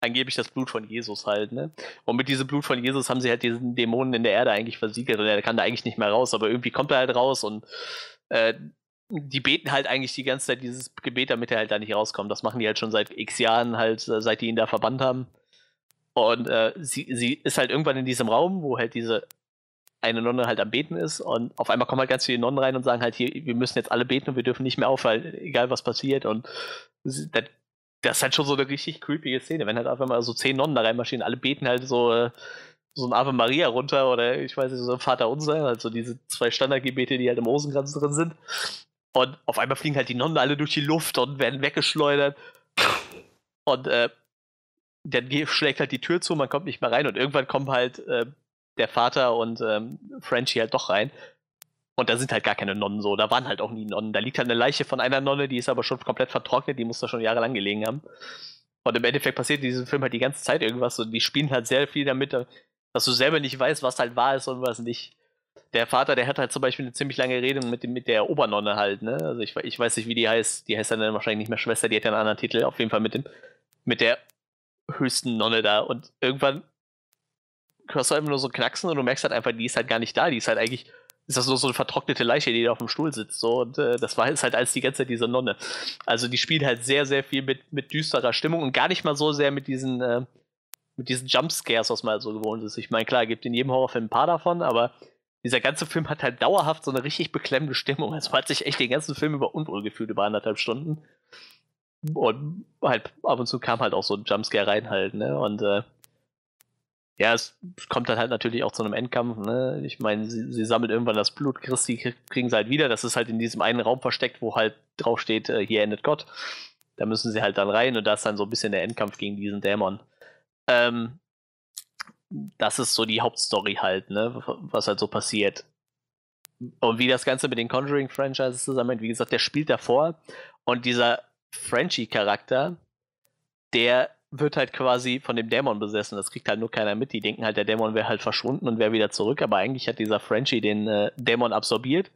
angeblich das Blut von Jesus halt, ne? Und mit diesem Blut von Jesus haben sie halt diesen Dämonen in der Erde eigentlich versiegelt und er kann da eigentlich nicht mehr raus, aber irgendwie kommt er halt raus und äh, die beten halt eigentlich die ganze Zeit dieses Gebet, damit er halt da nicht rauskommt. Das machen die halt schon seit x Jahren halt, äh, seit die ihn da verbannt haben. Und äh, sie, sie ist halt irgendwann in diesem Raum, wo halt diese eine Nonne halt am Beten ist und auf einmal kommen halt ganz viele Nonnen rein und sagen halt hier, wir müssen jetzt alle beten und wir dürfen nicht mehr aufhalten, egal was passiert. Und das, das ist halt schon so eine richtig creepige Szene, wenn halt einfach mal so zehn Nonnen da reinmarschieren, alle beten halt so, äh, so ein Ave Maria runter oder ich weiß nicht, so ein Vater Unser, also diese zwei Standardgebete, die halt im Rosenkranz drin sind. Und auf einmal fliegen halt die Nonnen alle durch die Luft und werden weggeschleudert. Und äh, dann schlägt halt die Tür zu, man kommt nicht mehr rein und irgendwann kommen halt äh, der Vater und ähm, Frenchie halt doch rein. Und da sind halt gar keine Nonnen so, da waren halt auch nie Nonnen. Da liegt halt eine Leiche von einer Nonne, die ist aber schon komplett vertrocknet, die muss da schon jahrelang gelegen haben. Und im Endeffekt passiert in diesem Film halt die ganze Zeit irgendwas und die spielen halt sehr viel damit, dass du selber nicht weißt, was halt wahr ist und was nicht der Vater, der hat halt zum Beispiel eine ziemlich lange Rede mit, mit der Obernonne halt, ne? Also ich, ich weiß nicht, wie die heißt. Die heißt dann wahrscheinlich nicht mehr Schwester, die hat ja einen anderen Titel. Auf jeden Fall mit dem, mit der höchsten Nonne da. Und irgendwann hörst du einfach nur so knacksen und du merkst halt einfach, die ist halt gar nicht da. Die ist halt eigentlich, ist das nur so eine vertrocknete Leiche, die da auf dem Stuhl sitzt. So, und äh, das war jetzt halt als die ganze Zeit diese Nonne. Also die spielen halt sehr, sehr viel mit, mit düsterer Stimmung und gar nicht mal so sehr mit diesen, äh, mit diesen Jumpscares, was man halt so gewohnt ist. Ich meine, klar, gibt in jedem Horrorfilm ein paar davon, aber dieser ganze Film hat halt dauerhaft so eine richtig beklemmende Stimmung. Also man hat sich echt den ganzen Film über unwohl gefühlt, über anderthalb Stunden. Und halt ab und zu kam halt auch so ein Jumpscare rein halt, ne? Und äh, ja, es kommt dann halt natürlich auch zu einem Endkampf, ne? Ich meine, sie, sie sammelt irgendwann das Blut Christi, kriegen sie halt wieder. Das ist halt in diesem einen Raum versteckt, wo halt drauf steht, äh, hier endet Gott. Da müssen sie halt dann rein und da ist dann so ein bisschen der Endkampf gegen diesen Dämon. Ähm, das ist so die Hauptstory halt, ne, was halt so passiert. Und wie das Ganze mit den Conjuring-Franchises zusammenhängt, wie gesagt, der spielt davor und dieser Frenchie-Charakter, der wird halt quasi von dem Dämon besessen. Das kriegt halt nur keiner mit. Die denken halt, der Dämon wäre halt verschwunden und wäre wieder zurück, aber eigentlich hat dieser Frenchie den äh, Dämon absorbiert.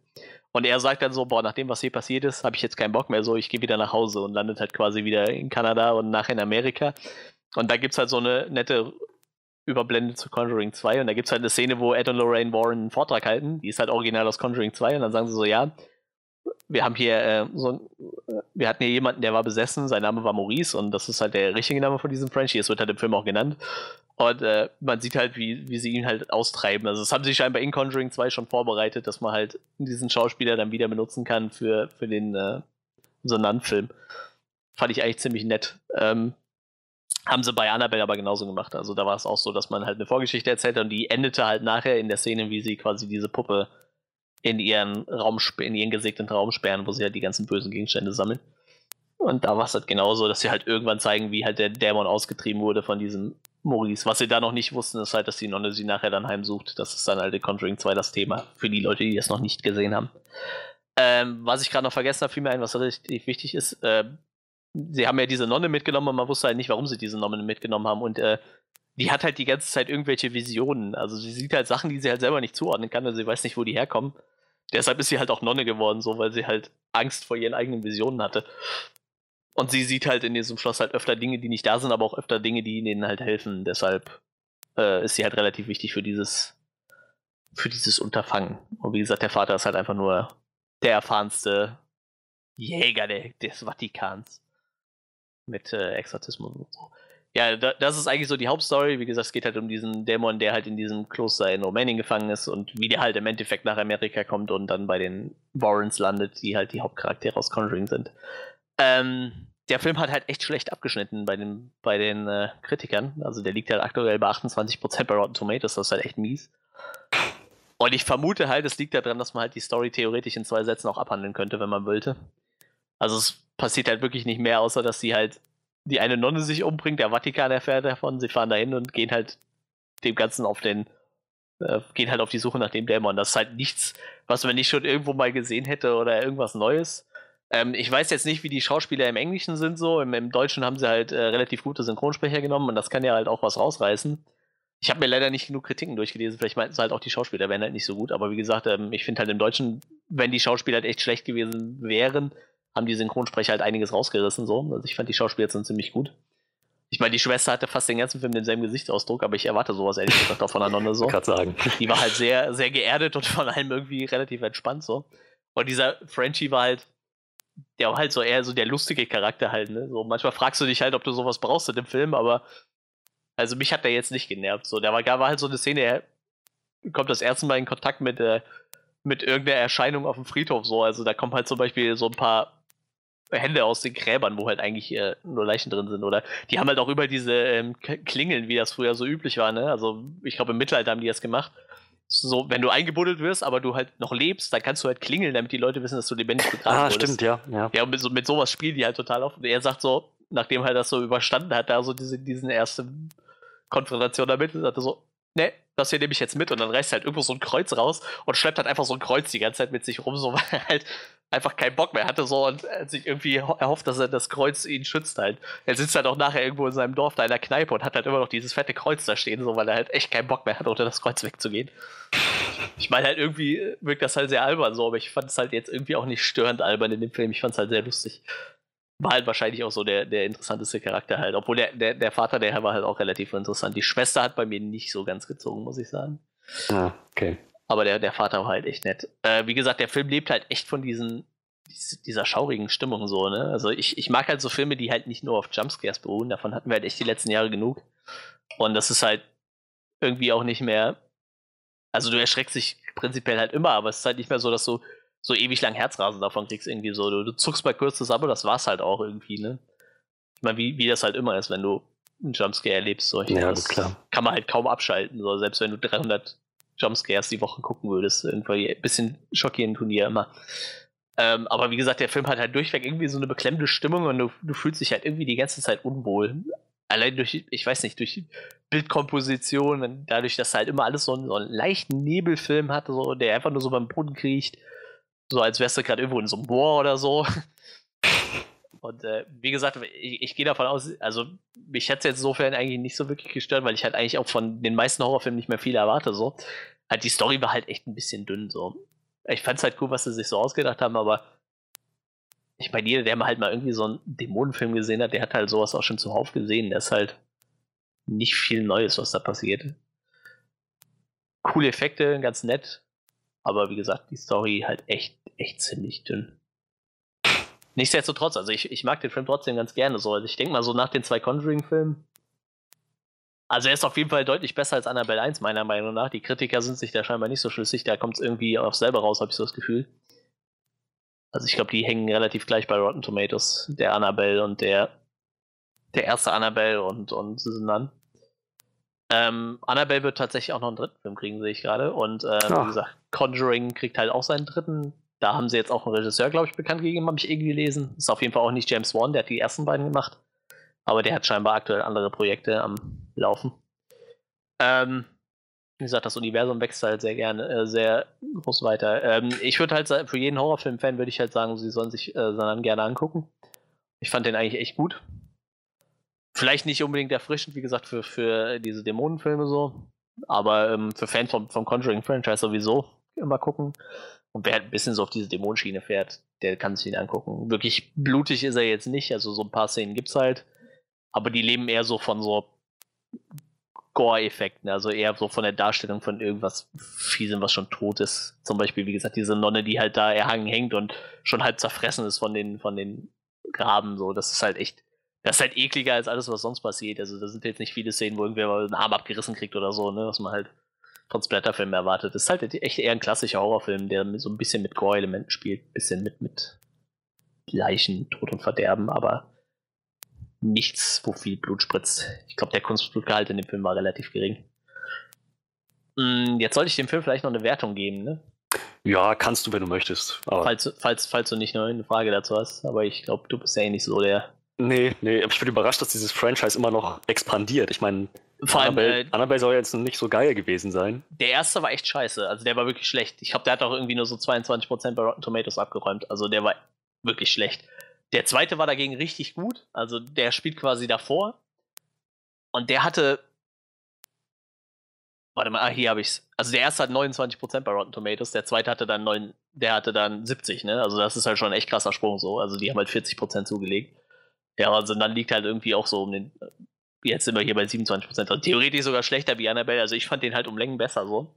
Und er sagt dann so, boah, nach dem, was hier passiert ist, habe ich jetzt keinen Bock mehr, so, ich gehe wieder nach Hause und landet halt quasi wieder in Kanada und nachher in Amerika. Und da gibt es halt so eine nette überblendet zu Conjuring 2 und da gibt es halt eine Szene, wo Ed und Lorraine Warren einen Vortrag halten, die ist halt original aus Conjuring 2 und dann sagen sie so, ja, wir haben hier äh, so wir hatten hier jemanden, der war besessen, sein Name war Maurice und das ist halt der richtige Name von diesem Frenchie, es wird halt im Film auch genannt und äh, man sieht halt, wie, wie sie ihn halt austreiben, also das haben sie scheinbar in Conjuring 2 schon vorbereitet, dass man halt diesen Schauspieler dann wieder benutzen kann für, für den äh, Sonnant-Film. Fand ich eigentlich ziemlich nett. Ähm, haben sie bei Annabelle aber genauso gemacht. Also da war es auch so, dass man halt eine Vorgeschichte erzählt und die endete halt nachher in der Szene, wie sie quasi diese Puppe in ihren Raum, in ihren gesegneten Raum sperren, wo sie halt die ganzen bösen Gegenstände sammeln. Und da war es halt genauso, dass sie halt irgendwann zeigen, wie halt der Dämon ausgetrieben wurde von diesem Maurice. Was sie da noch nicht wussten, ist halt, dass die Nonne sie nachher dann heimsucht. Das ist dann halt in Conjuring 2 das Thema. Für die Leute, die das noch nicht gesehen haben. Ähm, was ich gerade noch vergessen habe, fiel mir ein, was richtig wichtig ist. Äh, sie haben ja diese Nonne mitgenommen und man wusste halt nicht, warum sie diese Nonne mitgenommen haben. Und äh, die hat halt die ganze Zeit irgendwelche Visionen. Also sie sieht halt Sachen, die sie halt selber nicht zuordnen kann. Also sie weiß nicht, wo die herkommen. Deshalb ist sie halt auch Nonne geworden, so weil sie halt Angst vor ihren eigenen Visionen hatte. Und sie sieht halt in diesem Schloss halt öfter Dinge, die nicht da sind, aber auch öfter Dinge, die ihnen halt helfen. Deshalb äh, ist sie halt relativ wichtig für dieses, für dieses Unterfangen. Und wie gesagt, der Vater ist halt einfach nur der erfahrenste Jäger der, des Vatikans. Mit äh, Exorzismus und so. Ja, da, das ist eigentlich so die Hauptstory. Wie gesagt, es geht halt um diesen Dämon, der halt in diesem Kloster in Rumänien gefangen ist und wie der halt im Endeffekt nach Amerika kommt und dann bei den Warrens landet, die halt die Hauptcharaktere aus Conjuring sind. Ähm, der Film hat halt echt schlecht abgeschnitten bei den, bei den äh, Kritikern. Also der liegt halt aktuell bei 28% bei Rotten Tomatoes, das ist halt echt mies. Und ich vermute halt, es liegt daran, dass man halt die Story theoretisch in zwei Sätzen auch abhandeln könnte, wenn man wollte. Also es passiert halt wirklich nicht mehr, außer dass sie halt die eine Nonne sich umbringt, der Vatikan erfährt davon, sie fahren dahin und gehen halt dem Ganzen auf den, äh, gehen halt auf die Suche nach dem Dämon. Das ist halt nichts, was man nicht schon irgendwo mal gesehen hätte oder irgendwas Neues. Ähm, ich weiß jetzt nicht, wie die Schauspieler im Englischen sind so. Im, im Deutschen haben sie halt äh, relativ gute Synchronsprecher genommen und das kann ja halt auch was rausreißen. Ich habe mir leider nicht genug Kritiken durchgelesen. Vielleicht meinten sie halt auch, die Schauspieler wären halt nicht so gut. Aber wie gesagt, ähm, ich finde halt im Deutschen, wenn die Schauspieler halt echt schlecht gewesen wären, haben die Synchronsprecher halt einiges rausgerissen. So. Also ich fand die Schauspieler sind ziemlich gut. Ich meine, die Schwester hatte fast den ganzen Film denselben Gesichtsausdruck, aber ich erwarte sowas ehrlich gesagt auch voneinander so. Kann sagen. Die war halt sehr, sehr geerdet und von allem irgendwie relativ entspannt so. Und dieser Frenchie war halt, der war halt so eher so der lustige Charakter halt, ne? So manchmal fragst du dich halt, ob du sowas brauchst in dem Film, aber also mich hat der jetzt nicht genervt. So, der war, war halt so eine Szene, er kommt das erste Mal in Kontakt mit, äh, mit irgendeiner Erscheinung auf dem Friedhof so. Also da kommen halt zum Beispiel so ein paar Hände aus den Gräbern, wo halt eigentlich äh, nur Leichen drin sind, oder? Die haben halt auch über diese ähm, Klingeln, wie das früher so üblich war, ne? Also ich glaube im Mittelalter haben die das gemacht. So, wenn du eingebuddelt wirst, aber du halt noch lebst, dann kannst du halt klingeln, damit die Leute wissen, dass du lebendig begraben Ah, wurdest. stimmt, ja. ja. Ja, und mit, so, mit sowas spielen die halt total auf. Und er sagt so, nachdem er das so überstanden hat, da so diese, diesen ersten Konfrontation damit, sagt er so, ne, das hier nehme ich jetzt mit und dann reißt halt irgendwo so ein Kreuz raus und schleppt halt einfach so ein Kreuz die ganze Zeit mit sich rum, so weil er halt einfach keinen Bock mehr hatte so und sich irgendwie ho- erhofft, dass er das Kreuz ihn schützt halt. Er sitzt halt auch nachher irgendwo in seinem Dorf da in der Kneipe und hat halt immer noch dieses fette Kreuz da stehen, so weil er halt echt keinen Bock mehr hat, unter das Kreuz wegzugehen. Ich meine halt irgendwie wirkt das halt sehr albern so, aber ich fand es halt jetzt irgendwie auch nicht störend albern in dem Film. Ich fand es halt sehr lustig. War halt wahrscheinlich auch so der, der interessanteste Charakter halt. Obwohl der, der, der Vater, der war halt auch relativ interessant. Die Schwester hat bei mir nicht so ganz gezogen, muss ich sagen. Ah, okay. Aber der, der Vater war halt echt nett. Äh, wie gesagt, der Film lebt halt echt von diesen, dies- dieser schaurigen Stimmung so, ne? Also ich, ich mag halt so Filme, die halt nicht nur auf Jumpscares beruhen. Davon hatten wir halt echt die letzten Jahre genug. Und das ist halt irgendwie auch nicht mehr. Also du erschreckst dich prinzipiell halt immer, aber es ist halt nicht mehr so, dass du so ewig lang Herzrasen davon kriegst, irgendwie so. Du, du zuckst mal kurz das ab, aber das war's halt auch irgendwie, ne? Ich meine, wie, wie das halt immer ist, wenn du einen Jumpscare erlebst. So. Ich Ja, das klar. Kann man halt kaum abschalten, so. Selbst wenn du 300 Jumpscares die Woche gucken würdest. Irgendwie ein bisschen schockierend ja immer. Ähm, aber wie gesagt, der Film hat halt durchweg irgendwie so eine beklemmende Stimmung und du, du fühlst dich halt irgendwie die ganze Zeit unwohl. Allein durch, ich weiß nicht, durch Bildkomposition, dadurch, dass halt immer alles so einen, so einen leichten Nebelfilm hat, so, der einfach nur so beim Boden kriecht. So als wärst du gerade irgendwo in so einem Bohr oder so. Und äh, wie gesagt, ich, ich gehe davon aus, also mich hätte es jetzt insofern eigentlich nicht so wirklich gestört, weil ich halt eigentlich auch von den meisten Horrorfilmen nicht mehr viel erwarte. So. Halt die Story war halt echt ein bisschen dünn. So. Ich fand es halt cool, was sie sich so ausgedacht haben, aber ich meine, jeder, der mal halt mal irgendwie so einen Dämonenfilm gesehen hat, der hat halt sowas auch schon zuhauf gesehen. Der ist halt nicht viel Neues, was da passiert. Coole Effekte, ganz nett, aber wie gesagt, die Story halt echt, echt ziemlich dünn. Nichtsdestotrotz, also ich, ich mag den Film trotzdem ganz gerne so. Also ich denke mal so nach den zwei Conjuring-Filmen. Also er ist auf jeden Fall deutlich besser als Annabelle 1, meiner Meinung nach. Die Kritiker sind sich da scheinbar nicht so schlüssig, da kommt es irgendwie auf selber raus, habe ich so das Gefühl. Also ich glaube, die hängen relativ gleich bei Rotten Tomatoes, der Annabelle und der, der erste Annabelle und, und Susan ähm, Annabelle wird tatsächlich auch noch einen dritten Film kriegen, sehe ich gerade. Und ähm, Ah. wie gesagt, Conjuring kriegt halt auch seinen dritten. Da haben sie jetzt auch einen Regisseur, glaube ich, bekannt gegeben, habe ich irgendwie gelesen. Ist auf jeden Fall auch nicht James Wan, der hat die ersten beiden gemacht. Aber der hat scheinbar aktuell andere Projekte am Laufen. Ähm, wie gesagt, das Universum wächst halt sehr gerne, äh, sehr groß weiter. Ähm, ich würde halt sagen, für jeden Horrorfilm-Fan würde ich halt sagen, sie sollen sich äh, gerne angucken. Ich fand den eigentlich echt gut. Vielleicht nicht unbedingt erfrischend, wie gesagt, für, für diese Dämonenfilme so. Aber ähm, für Fans vom, vom Conjuring-Franchise sowieso immer gucken. Und wer halt ein bisschen so auf diese Dämonenschiene fährt, der kann sich ihn angucken. Wirklich blutig ist er jetzt nicht, also so ein paar Szenen gibt's halt. Aber die leben eher so von so Gore-Effekten, also eher so von der Darstellung von irgendwas Fiesem, was schon tot ist. Zum Beispiel, wie gesagt, diese Nonne, die halt da erhangen hängt und schon halb zerfressen ist von den, von den Graben, so. Das ist halt echt, das ist halt ekliger als alles, was sonst passiert. Also da sind jetzt nicht viele Szenen, wo irgendwer mal einen Arm abgerissen kriegt oder so, ne, was man halt von Splatterfilmen erwartet. Das ist halt echt eher ein klassischer Horrorfilm, der so ein bisschen mit Gore-Elementen spielt, ein bisschen mit, mit Leichen, Tod und Verderben, aber nichts, wo viel Blut spritzt. Ich glaube, der Kunstblutgehalt in dem Film war relativ gering. Mm, Jetzt sollte ich dem Film vielleicht noch eine Wertung geben, ne? Ja, kannst du, wenn du möchtest. Falls, falls, falls du nicht noch eine Frage dazu hast, aber ich glaube, du bist ja eh nicht so der. Nee, nee, ich bin überrascht, dass dieses Franchise immer noch expandiert. Ich meine, Vor allem, Annabelle, äh, Annabelle soll jetzt nicht so geil gewesen sein. der erste war echt scheiße. Also der war wirklich schlecht. Ich glaube, der hat auch irgendwie nur so 22% bei Rotten Tomatoes abgeräumt. Also der war wirklich schlecht. Der zweite war dagegen richtig gut. Also der spielt quasi davor. Und der hatte. Warte mal, ah, hier habe ich's. Also der erste hat 29% bei Rotten Tomatoes, der zweite hatte dann 9, der hatte dann 70, ne? Also das ist halt schon ein echt krasser Sprung so. Also die haben halt 40% zugelegt. Ja, also dann liegt halt irgendwie auch so um den. Jetzt sind wir hier bei 27%. Also theoretisch sogar schlechter wie Annabelle. Also ich fand den halt um Längen besser so.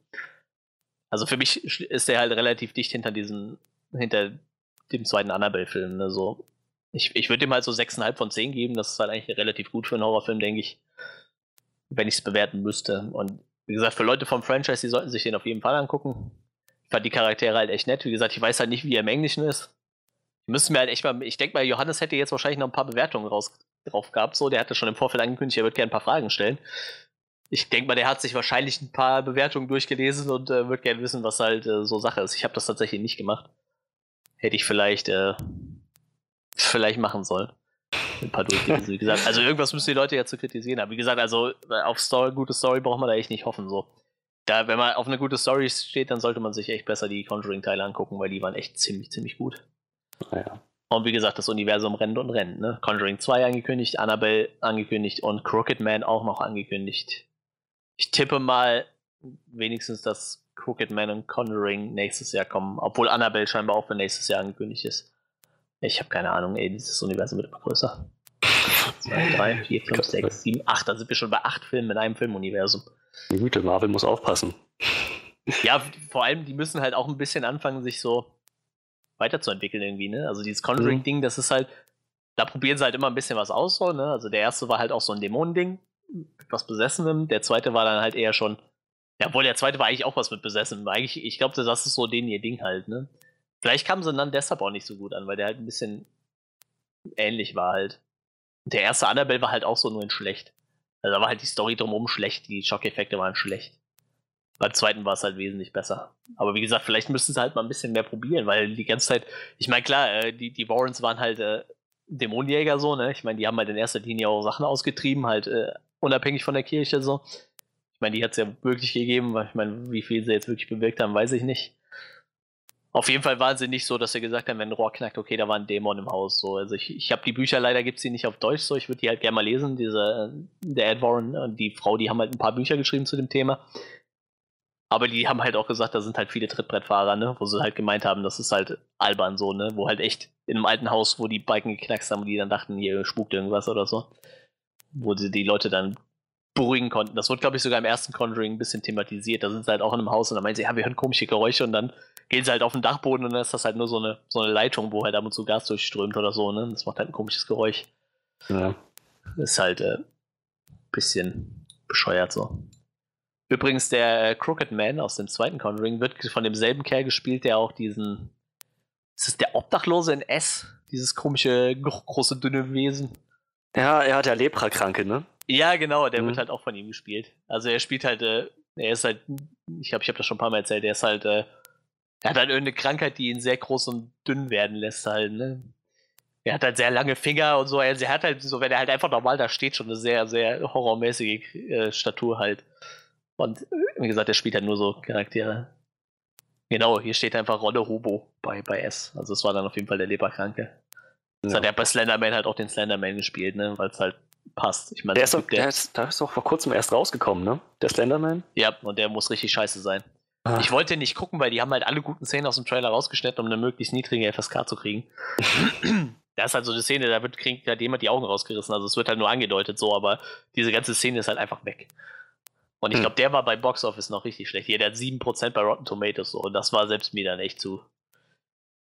Also für mich ist der halt relativ dicht hinter diesem, hinter dem zweiten Annabelle-Film. Ne? So. Ich, ich würde dem halt so 6,5 von 10 geben. Das ist halt eigentlich relativ gut für einen Horrorfilm, denke ich. Wenn ich es bewerten müsste. Und wie gesagt, für Leute vom Franchise, die sollten sich den auf jeden Fall angucken. Ich fand die Charaktere halt echt nett. Wie gesagt, ich weiß halt nicht, wie er im Englischen ist. Ich müsste mir halt echt mal, ich denke mal, Johannes hätte jetzt wahrscheinlich noch ein paar Bewertungen raus, drauf gehabt. So, der hatte schon im Vorfeld angekündigt, er wird gerne ein paar Fragen stellen. Ich denke mal, der hat sich wahrscheinlich ein paar Bewertungen durchgelesen und äh, wird gerne wissen, was halt äh, so Sache ist. Ich habe das tatsächlich nicht gemacht. Hätte ich vielleicht, äh, vielleicht machen sollen. Ein paar durchgelesen, wie gesagt. Also irgendwas müssen die Leute ja zu kritisieren haben. Wie gesagt, also äh, auf Story, gute Story braucht man da echt nicht hoffen. So. Da, wenn man auf eine gute Story steht, dann sollte man sich echt besser die Conjuring-Teile angucken, weil die waren echt ziemlich, ziemlich gut. Naja. Und wie gesagt, das Universum rennt und rennt. Ne? Conjuring 2 angekündigt, Annabelle angekündigt und Crooked Man auch noch angekündigt. Ich tippe mal wenigstens, dass Crooked Man und Conjuring nächstes Jahr kommen, obwohl Annabelle scheinbar auch für nächstes Jahr angekündigt ist. Ich habe keine Ahnung, ey, dieses Universum wird immer größer. 2, 3, 4, 5, 6, 7, 8. Da sind wir schon bei 8 Filmen in einem Filmuniversum. Die Güte, Marvel muss aufpassen. Ja, vor allem, die müssen halt auch ein bisschen anfangen, sich so weiterzuentwickeln irgendwie, ne? Also dieses Conjuring-Ding, das ist halt, da probieren sie halt immer ein bisschen was aus, so, ne? Also der erste war halt auch so ein Dämonending, mit was Besessenem. Der zweite war dann halt eher schon, ja, obwohl der zweite war eigentlich auch was mit Besessenem. Eigentlich, ich glaube, das ist so denen ihr Ding halt, ne? Vielleicht kamen sie dann deshalb auch nicht so gut an, weil der halt ein bisschen ähnlich war halt. Und der erste Annabelle war halt auch so nur in schlecht. Also da war halt die Story drumherum schlecht, die Schockeffekte waren schlecht. Beim zweiten war es halt wesentlich besser. Aber wie gesagt, vielleicht müssten sie halt mal ein bisschen mehr probieren, weil die ganze Zeit, ich meine, klar, äh, die, die Warrens waren halt äh, Dämonenjäger so, ne? Ich meine, die haben halt in erster Linie auch Sachen ausgetrieben, halt äh, unabhängig von der Kirche so. Ich meine, die hat es ja wirklich gegeben, weil ich meine, wie viel sie jetzt wirklich bewirkt haben, weiß ich nicht. Auf jeden Fall waren sie nicht so, dass sie gesagt haben, wenn ein Rohr knackt, okay, da war ein Dämon im Haus. So. Also ich, ich habe die Bücher, leider gibt es die nicht auf Deutsch so. Ich würde die halt gerne mal lesen. Diese, äh, der Ed Warren und die Frau, die haben halt ein paar Bücher geschrieben zu dem Thema. Aber die haben halt auch gesagt, da sind halt viele Trittbrettfahrer, ne? Wo sie halt gemeint haben, das ist halt albern so, ne? Wo halt echt in einem alten Haus, wo die Balken geknackst haben, die dann dachten, hier spukt irgendwas oder so. Wo sie die Leute dann beruhigen konnten. Das wird, glaube ich, sogar im ersten Conjuring ein bisschen thematisiert. Da sind sie halt auch in einem Haus und dann meinen sie, ja, wir hören komische Geräusche und dann gehen sie halt auf den Dachboden und dann ist das halt nur so eine, so eine Leitung, wo halt ab und zu Gas durchströmt oder so, ne? Das macht halt ein komisches Geräusch. Ja. Ist halt äh, bisschen bescheuert so. Übrigens, der Crooked Man aus dem zweiten Conjuring wird von demselben Kerl gespielt, der auch diesen. Ist das der Obdachlose in S? Dieses komische, gro- große, dünne Wesen. Ja, er hat ja Leprakranke, ne? Ja, genau, der Mhm. wird halt auch von ihm gespielt. Also er spielt halt, äh, er ist halt, ich glaube, ich habe das schon ein paar Mal erzählt, er ist halt, äh, er hat halt irgendeine Krankheit, die ihn sehr groß und dünn werden lässt halt, ne? Er hat halt sehr lange Finger und so, also er hat halt so, wenn er halt einfach normal da steht, schon eine sehr, sehr horrormäßige äh, Statur halt. Und wie gesagt, er spielt halt nur so Charaktere. Genau, hier steht einfach Rolle Hobo bei, bei S. Also es war dann auf jeden Fall der Leberkranke. Das Ja. hat er bei Slenderman halt auch den Slenderman gespielt, ne? Weil es halt passt. Ich meine, Der ist, doch, gibt der, ist, der ist doch vor kurzem erst rausgekommen, ne? Der Slenderman. Ja, und der muss richtig scheiße sein. Ah. Ich wollte nicht gucken, weil die haben halt alle guten Szenen aus dem Trailer rausgeschnitten, um eine möglichst niedrige FSK zu kriegen. da ist halt so eine Szene, da wird kriegt halt jemand die Augen rausgerissen. Also es wird halt nur angedeutet so, aber diese ganze Szene ist halt einfach weg. Und ich Hm. glaube, der war bei Box Office noch richtig schlecht. Hier, der hat 7% bei Rotten Tomatoes so. Und das war selbst mir dann echt zu.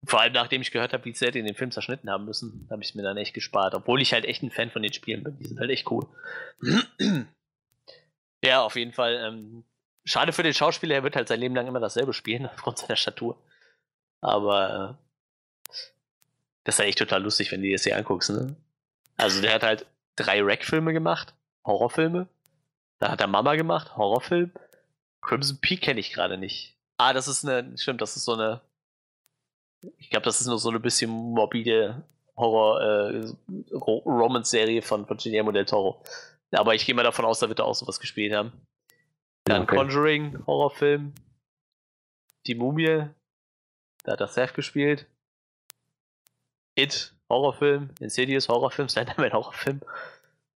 Vor allem nachdem ich gehört habe, wie sehr die den Film zerschnitten haben müssen, habe ich es mir dann echt gespart. Obwohl ich halt echt ein Fan von den Spielen bin. Die sind halt echt cool. ja, auf jeden Fall. Ähm, schade für den Schauspieler, er wird halt sein Leben lang immer dasselbe spielen, aufgrund seiner Statur. Aber äh, das ist ja echt total lustig, wenn du dir das hier anguckst. Ne? Also der hat halt drei Rack-Filme gemacht, Horrorfilme. Da hat er Mama gemacht, Horrorfilm. Crimson Peak kenne ich gerade nicht. Ah, das ist eine, stimmt, das ist so eine, ich glaube, das ist nur so eine bisschen morbide Horror-Romance-Serie von, von Guillermo del Toro. Aber ich gehe mal davon aus, da wird er auch sowas gespielt haben. Dann Okay. Conjuring, Horrorfilm. Die Mumie, da hat er Seth gespielt. It, Horrorfilm. Insidious, Horrorfilm. Slenderman, Horrorfilm.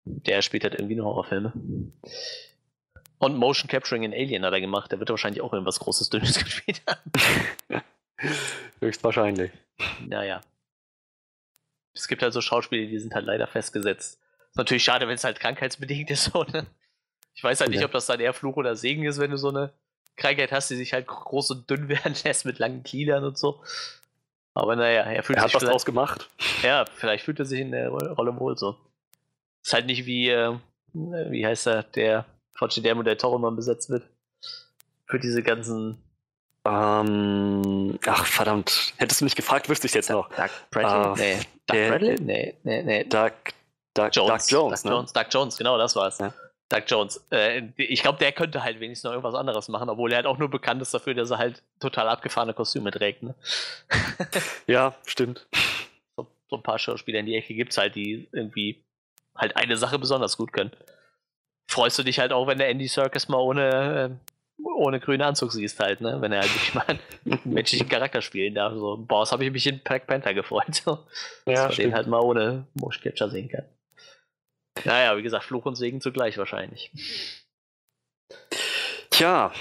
Der spielt halt irgendwie nur Horrorfilme. Und Motion Capturing in Alien hat er gemacht. Der wird wahrscheinlich auch irgendwas Großes, Dünnes gespielt haben. Höchstwahrscheinlich. Naja. Es gibt halt so Schauspieler, die sind halt leider festgesetzt. Ist natürlich schade, wenn es halt krankheitsbedingt ist. So, ne? Ich weiß halt nicht, Ja. ob das dann eher Fluch oder Segen ist, wenn du so eine Krankheit hast, die sich halt groß und dünn werden lässt mit langen Gliedern und so. Aber naja, er fühlt Er hat sich was vielleicht, draus gemacht. ja, vielleicht fühlt er sich in der Rolle wohl so. Ist halt nicht wie, äh, wie heißt er, der von del Toro mal besetzt wird. Für diese ganzen Ähm, ach, verdammt. Hättest du mich gefragt, wüsste ich jetzt noch. Doug Bradley? Ah, nee. Doug der- Bradley? Nee, nee, nee. Doug, Doug Jones. Doug Jones, Doug ne? Jones, Doug Jones, genau, das war's. Ja. Doug Jones. Äh, ich glaube, der könnte halt wenigstens noch irgendwas anderes machen, obwohl er halt auch nur bekannt ist dafür, dass er halt total abgefahrene Kostüme trägt. Ne? Ja, stimmt. so, so ein paar Schauspieler in die Ecke gibt's halt, die irgendwie halt eine Sache besonders gut können. Freust du dich halt auch, wenn der Andy Serkis mal ohne, äh, ohne grünen Anzug siehst halt, ne? Wenn er halt wirklich mal einen menschlichen Charakter spielen darf. So, das habe ich mich in Black Panther gefreut. So. dass Ja, man den halt mal ohne Motion Capture sehen kann. Naja, wie gesagt, Fluch und Segen zugleich wahrscheinlich. Tja,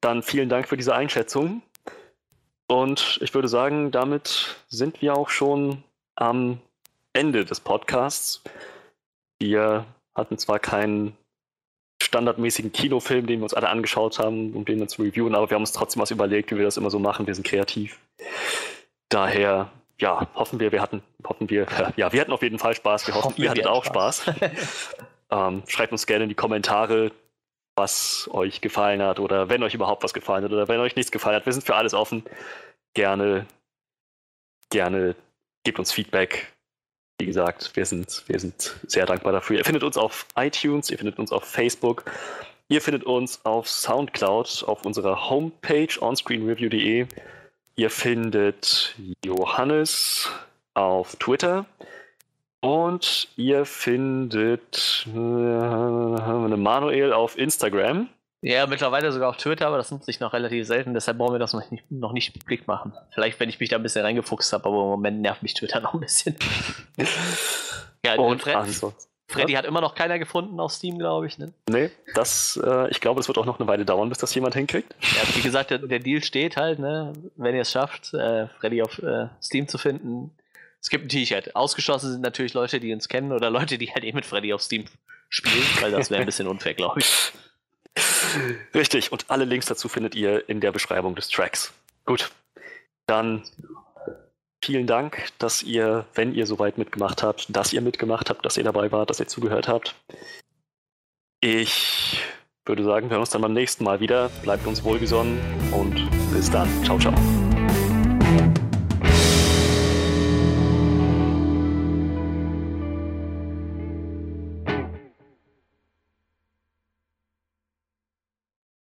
dann vielen Dank für diese Einschätzung. Und ich würde sagen, damit sind wir auch schon am Ende des Podcasts. Wir hatten zwar keinen standardmäßigen Kinofilm, den wir uns alle angeschaut haben, um den dann zu reviewen, aber wir haben uns trotzdem was überlegt, wie wir das immer so machen. Wir sind kreativ. Daher, ja, hoffen wir, wir hatten, hoffen wir, ja, wir hatten auf jeden Fall Spaß. Wir hoffen, Hoffen ihr hattet auch hatten Spaß. Ähm, schreibt uns gerne in die Kommentare, was euch gefallen hat oder wenn euch überhaupt was gefallen hat oder wenn euch nichts gefallen hat. Wir sind für alles offen. Gerne, gerne gebt uns Feedback. Wie gesagt, wir sind, wir sind sehr dankbar dafür. Ihr findet uns auf iTunes, ihr findet uns auf Facebook, ihr findet uns auf Soundcloud, auf unserer Homepage onscreenreview.de. Ihr findet Johannes auf Twitter. Und ihr findet äh, Manuel auf Instagram. Ja, mittlerweile sogar auf Twitter, aber das nutze ich noch relativ selten, deshalb brauchen wir das noch nicht, noch nicht publik machen. Vielleicht, wenn ich mich da ein bisschen reingefuchst habe, aber im Moment nervt mich Twitter noch ein bisschen. ja, Und Fred. Freddy hat immer noch keiner gefunden auf Steam, glaube ich. Ne? Nee, das, äh, ich glaube, es wird auch noch eine Weile dauern, bis das jemand hinkriegt. Ja, wie gesagt, der, der Deal steht halt, ne? wenn ihr es schafft, äh, Freddy auf äh, Steam zu finden. Es gibt ein T-Shirt. Ausgeschlossen sind natürlich Leute, die uns kennen oder Leute, die halt eh mit Freddy auf Steam spielen, weil das wäre ein bisschen unfair, glaube ich. Richtig, und alle Links dazu findet ihr in der Beschreibung des Tracks. Gut, dann vielen Dank, dass ihr, wenn ihr soweit mitgemacht habt, dass ihr mitgemacht habt, dass ihr dabei wart, dass ihr zugehört habt. Ich würde sagen, wir hören uns dann beim nächsten Mal wieder. Bleibt uns wohlgesonnen und bis dann. Ciao, ciao.